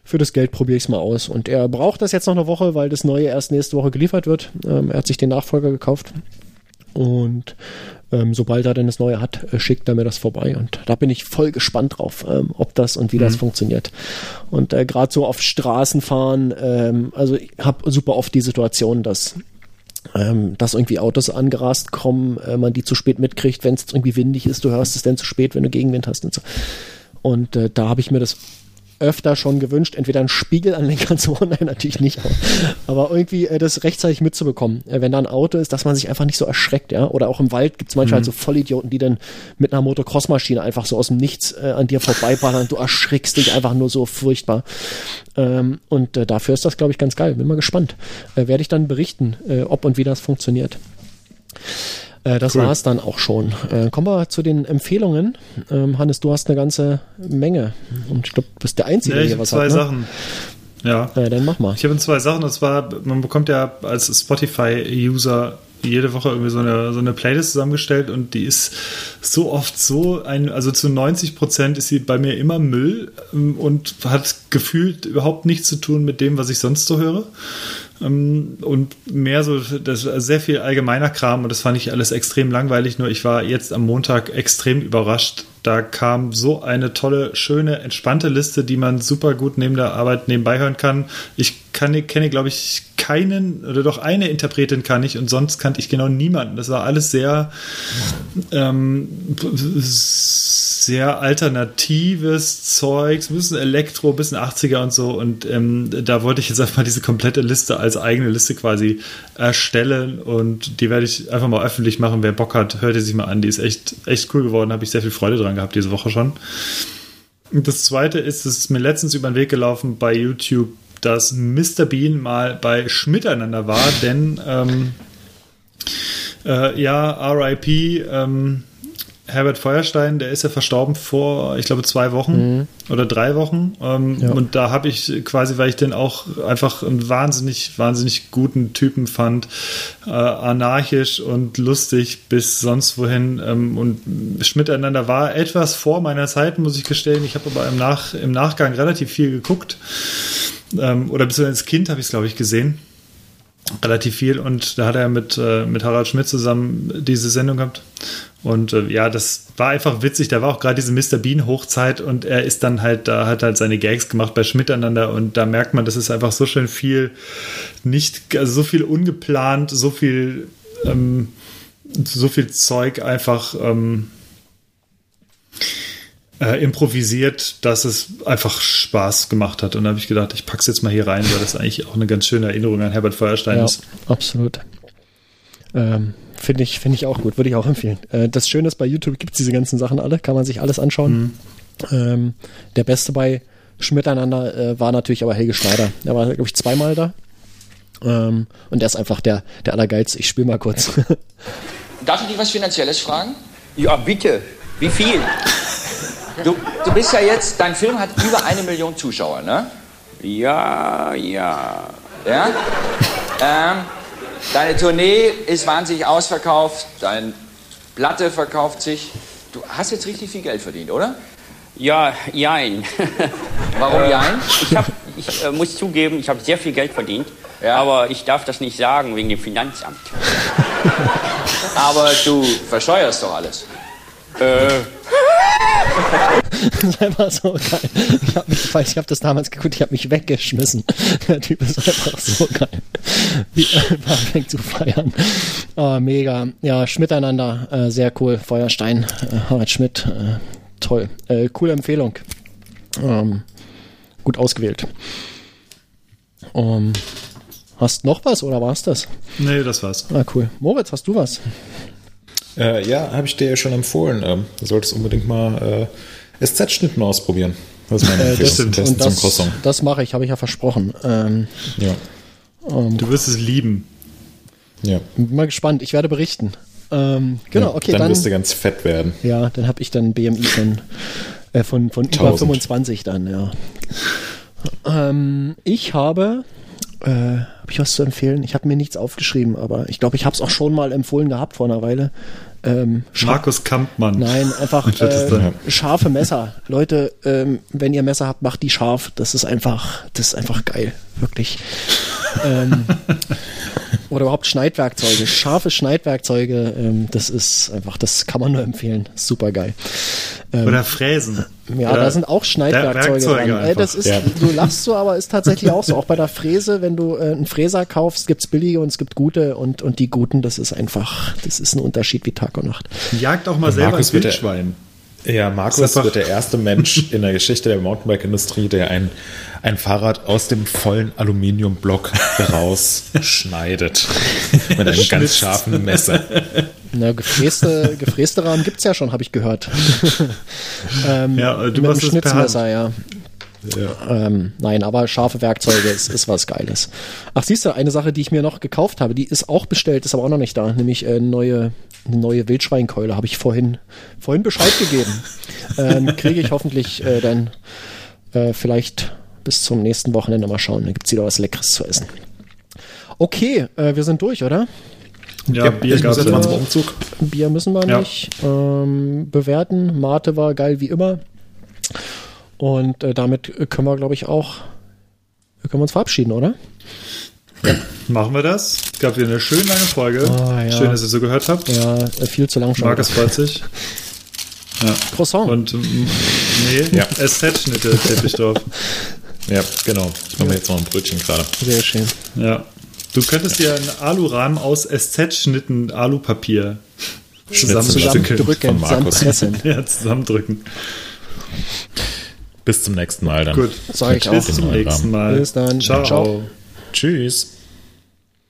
für das Geld probiere ich es mal aus. Und er braucht das jetzt noch eine Woche, weil das neue erst nächste Woche geliefert wird. Ähm, er hat sich den Nachfolger gekauft. Und ähm, sobald er denn das Neue hat, äh, schickt er mir das vorbei. Und da bin ich voll gespannt drauf, ähm, ob das und wie mhm. das funktioniert. Und äh, gerade so auf Straßen fahren, ähm, also ich habe super oft die Situation, dass ähm, dass irgendwie Autos angerast kommen, äh, man die zu spät mitkriegt, wenn es irgendwie windig ist, du hörst es dann zu spät, wenn du Gegenwind hast und so. Und äh, da habe ich mir das öfter schon gewünscht, entweder einen Spiegel an Lenker zu machen, nein, natürlich nicht, aber, aber irgendwie äh, das rechtzeitig mitzubekommen, äh, wenn da ein Auto ist, dass man sich einfach nicht so erschreckt, ja, oder auch im Wald gibt es manchmal mhm. halt so Vollidioten, die dann mit einer Motocross-Maschine einfach so aus dem Nichts äh, an dir vorbeiballern, du erschrickst dich einfach nur so furchtbar. Ähm, und äh, dafür ist das, glaube ich, ganz geil, bin mal gespannt, äh, werde ich dann berichten, äh, ob und wie das funktioniert. Äh, das cool. war es dann auch schon. Äh, kommen wir zu den Empfehlungen. Ähm, Hannes, du hast eine ganze Menge. Und ich glaube, du bist der Einzige, ja, der hier was zwei hat. Zwei ne? Sachen. Ja. Äh, dann mach mal. Ich habe zwei Sachen. Und zwar, man bekommt ja als Spotify-User jede Woche irgendwie so eine, so eine Playlist zusammengestellt und die ist so oft so ein, also zu 90 Prozent ist sie bei mir immer Müll ähm, und hat gefühlt überhaupt nichts zu tun mit dem, was ich sonst so höre. Ähm, und mehr so, das sehr viel allgemeiner Kram und das fand ich alles extrem langweilig. Nur ich war jetzt am Montag extrem überrascht. Da kam so eine tolle, schöne, entspannte Liste, die man super gut neben der Arbeit nebenbei hören kann. Ich kann, kenne, glaube ich, keinen oder doch eine Interpretin kann ich und sonst kannte ich genau niemanden. Das war alles sehr ähm, sehr alternatives Zeugs, ein bisschen Elektro, ein bisschen 80er und so. Und ähm, da wollte ich jetzt einfach mal diese komplette Liste als eigene Liste quasi erstellen. Und die werde ich einfach mal öffentlich machen. Wer Bock hat, hört die sich mal an. Die ist echt, echt cool geworden. Habe ich sehr viel Freude dran gehabt diese Woche schon. Und das zweite ist, es ist mir letztens über den Weg gelaufen bei YouTube, dass Mr. Bean mal bei Schmiteinander war, denn ähm, äh, ja, RIP, ähm, Herbert Feuerstein, der ist ja verstorben vor, ich glaube, zwei Wochen mhm. oder drei Wochen. Ähm, ja. Und da habe ich quasi, weil ich den auch einfach einen wahnsinnig, wahnsinnig guten Typen fand, äh, anarchisch und lustig bis sonst wohin. Ähm, und Schmiteinander war etwas vor meiner Zeit, muss ich gestehen. Ich habe aber im, Nach, im Nachgang relativ viel geguckt. Ähm, oder bis als Kind habe ich es, glaube ich, gesehen relativ viel und da hat er mit, äh, mit Harald Schmidt zusammen diese Sendung gehabt. Und äh, ja, das war einfach witzig. Da war auch gerade diese Mr. Bean Hochzeit und er ist dann halt, da hat halt seine Gags gemacht bei Schmidt aneinander und da merkt man, das ist einfach so schön viel nicht, also so viel ungeplant, so viel, ähm, so viel Zeug einfach ähm, äh, improvisiert, dass es einfach Spaß gemacht hat. Und da habe ich gedacht, ich packe es jetzt mal hier rein, weil das eigentlich auch eine ganz schöne Erinnerung an Herbert Feuerstein ja, ist. Absolut. Ähm, Finde ich, finde ich auch gut, würde ich auch empfehlen. Äh, das Schöne ist, bei YouTube gibt es diese ganzen Sachen alle, kann man sich alles anschauen. Mhm. Ähm, der Beste bei Schmiteinander äh, war natürlich aber Helge Schneider. Er war, glaube ich, zweimal da. Ähm, und der ist einfach der, der Allergeilste. Ich spiele mal kurz. (laughs) Darf ich dich was Finanzielles fragen? Ja, bitte. Wie viel? Du, du bist ja jetzt, dein Film hat über eine Million Zuschauer, ne? Ja, ja. Ja? Ähm, deine Tournee ist wahnsinnig ausverkauft, deine Platte verkauft sich. Du hast jetzt richtig viel Geld verdient, oder? Ja, jein. Warum Äh, jein? Ich, hab, ich äh, muss zugeben, ich habe sehr viel Geld verdient. Ja. Aber ich darf das nicht sagen wegen dem Finanzamt. Aber du versteuerst doch alles. (laughs) Das ist einfach so geil. Ich habe mich, ich habe das damals geguckt, ich habe mich weggeschmissen. Der Typ ist einfach so geil. Wie er einfach anfängt zu feiern. Oh, mega. Ja, Schmiteinander, äh, sehr cool. Feuerstein, äh, Harald Schmidt, äh, toll. Äh, coole Empfehlung. Ähm, gut ausgewählt. Um, hast noch was oder war's das? Nee, das war's. Ah, cool. Moritz, hast du was? Äh, ja, habe ich dir ja schon empfohlen. Ähm, du solltest unbedingt mal äh, SZ-Schnitten ausprobieren. Das ist meine Äh, das, besten und zum das, Croissant. das mache ich, habe ich ja versprochen. Ähm, Ja. Du wirst es lieben. ja. bin mal gespannt. Ich werde berichten. Ähm, genau, okay, dann, dann, wirst du ganz fett werden. ja, dann habe ich dann BMI von äh, von von über 1000. 25 dann, ja. Ähm, ich habe äh, habe ich was zu empfehlen? Ich habe mir nichts aufgeschrieben, aber ich glaube, ich habe es auch schon mal empfohlen gehabt vor einer Weile. Ähm, Markus Kampmann. Nein, einfach äh, scharfe Messer. Leute, ähm, wenn ihr Messer habt, macht die scharf. Das ist einfach, das ist einfach geil, wirklich. Ähm, oder überhaupt Schneidwerkzeuge, scharfe Schneidwerkzeuge. Ähm, das ist einfach, das kann man nur empfehlen. Super geil. Ähm, Oder Fräsen. ja, Oder da sind auch Schneidwerkzeuge Werkzeuge dran. Äh, das ist, Ja. Du lachst so, aber ist tatsächlich auch so. Auch bei der Fräse, wenn du äh, einen Fräser kaufst, gibt's billige und es gibt gute und, und die guten, das ist einfach, das ist ein Unterschied wie Tag und Nacht. Jagt auch mal selber Markus ein wird der- Wildschwein. Ja, Markus Das ist einfach- wird der erste Mensch in der Geschichte der Mountainbike-Industrie, der ein, ein Fahrrad aus dem vollen Aluminiumblock rausschneidet. (laughs) Mit einem ganz Schnitzt. scharfen Messer. Na, gefräste, gefräste Rahmen gibt's ja schon, habe ich gehört. (laughs) ähm, Ja, du mit machst einem es. Schnitzmesser, ja. Ähm, nein, aber scharfe Werkzeuge ist, ist was Geiles. Ach, siehst du, eine Sache, die ich mir noch gekauft habe, die ist auch bestellt, ist aber auch noch nicht da, nämlich äh, neue, eine neue Wildschweinkeule, habe ich vorhin, vorhin Bescheid gegeben. (laughs) ähm, Kriege ich hoffentlich äh, dann äh, vielleicht bis zum nächsten Wochenende mal schauen. Dann gibt's wieder was Leckeres zu essen. Okay, äh, wir sind durch, oder? Ja, Bier ich muss gab's jetzt ja. mal zum Umzug. Bier müssen wir Ja. nicht ähm, bewerten. Mate war geil wie immer. Und äh, damit können wir, glaube ich, auch können wir uns verabschieden, oder? Machen wir das. Es gab wieder eine schön lange Folge. Oh, ja. Schön, dass ihr so gehört habt. Ja, äh, viel zu lang schon. Markus freut sich. Ja. Croissant. Und ähm, nee, Ja. SZ-Schnitte ich drauf. (laughs) Ja, genau. Ich mache mir jetzt noch ein Brötchen gerade. Sehr schön. Ja. Du könntest dir einen Alurahmen aus SZ-Schnitten Alupapier zusammenstückeln. Zusammendrücken, von Markus. (laughs) Ja, zusammendrücken. Bis zum nächsten Mal dann. Gut. Sag ich Bis auch. zum nächsten Mal. Bis dann. Ciao. Ciao. Tschüss.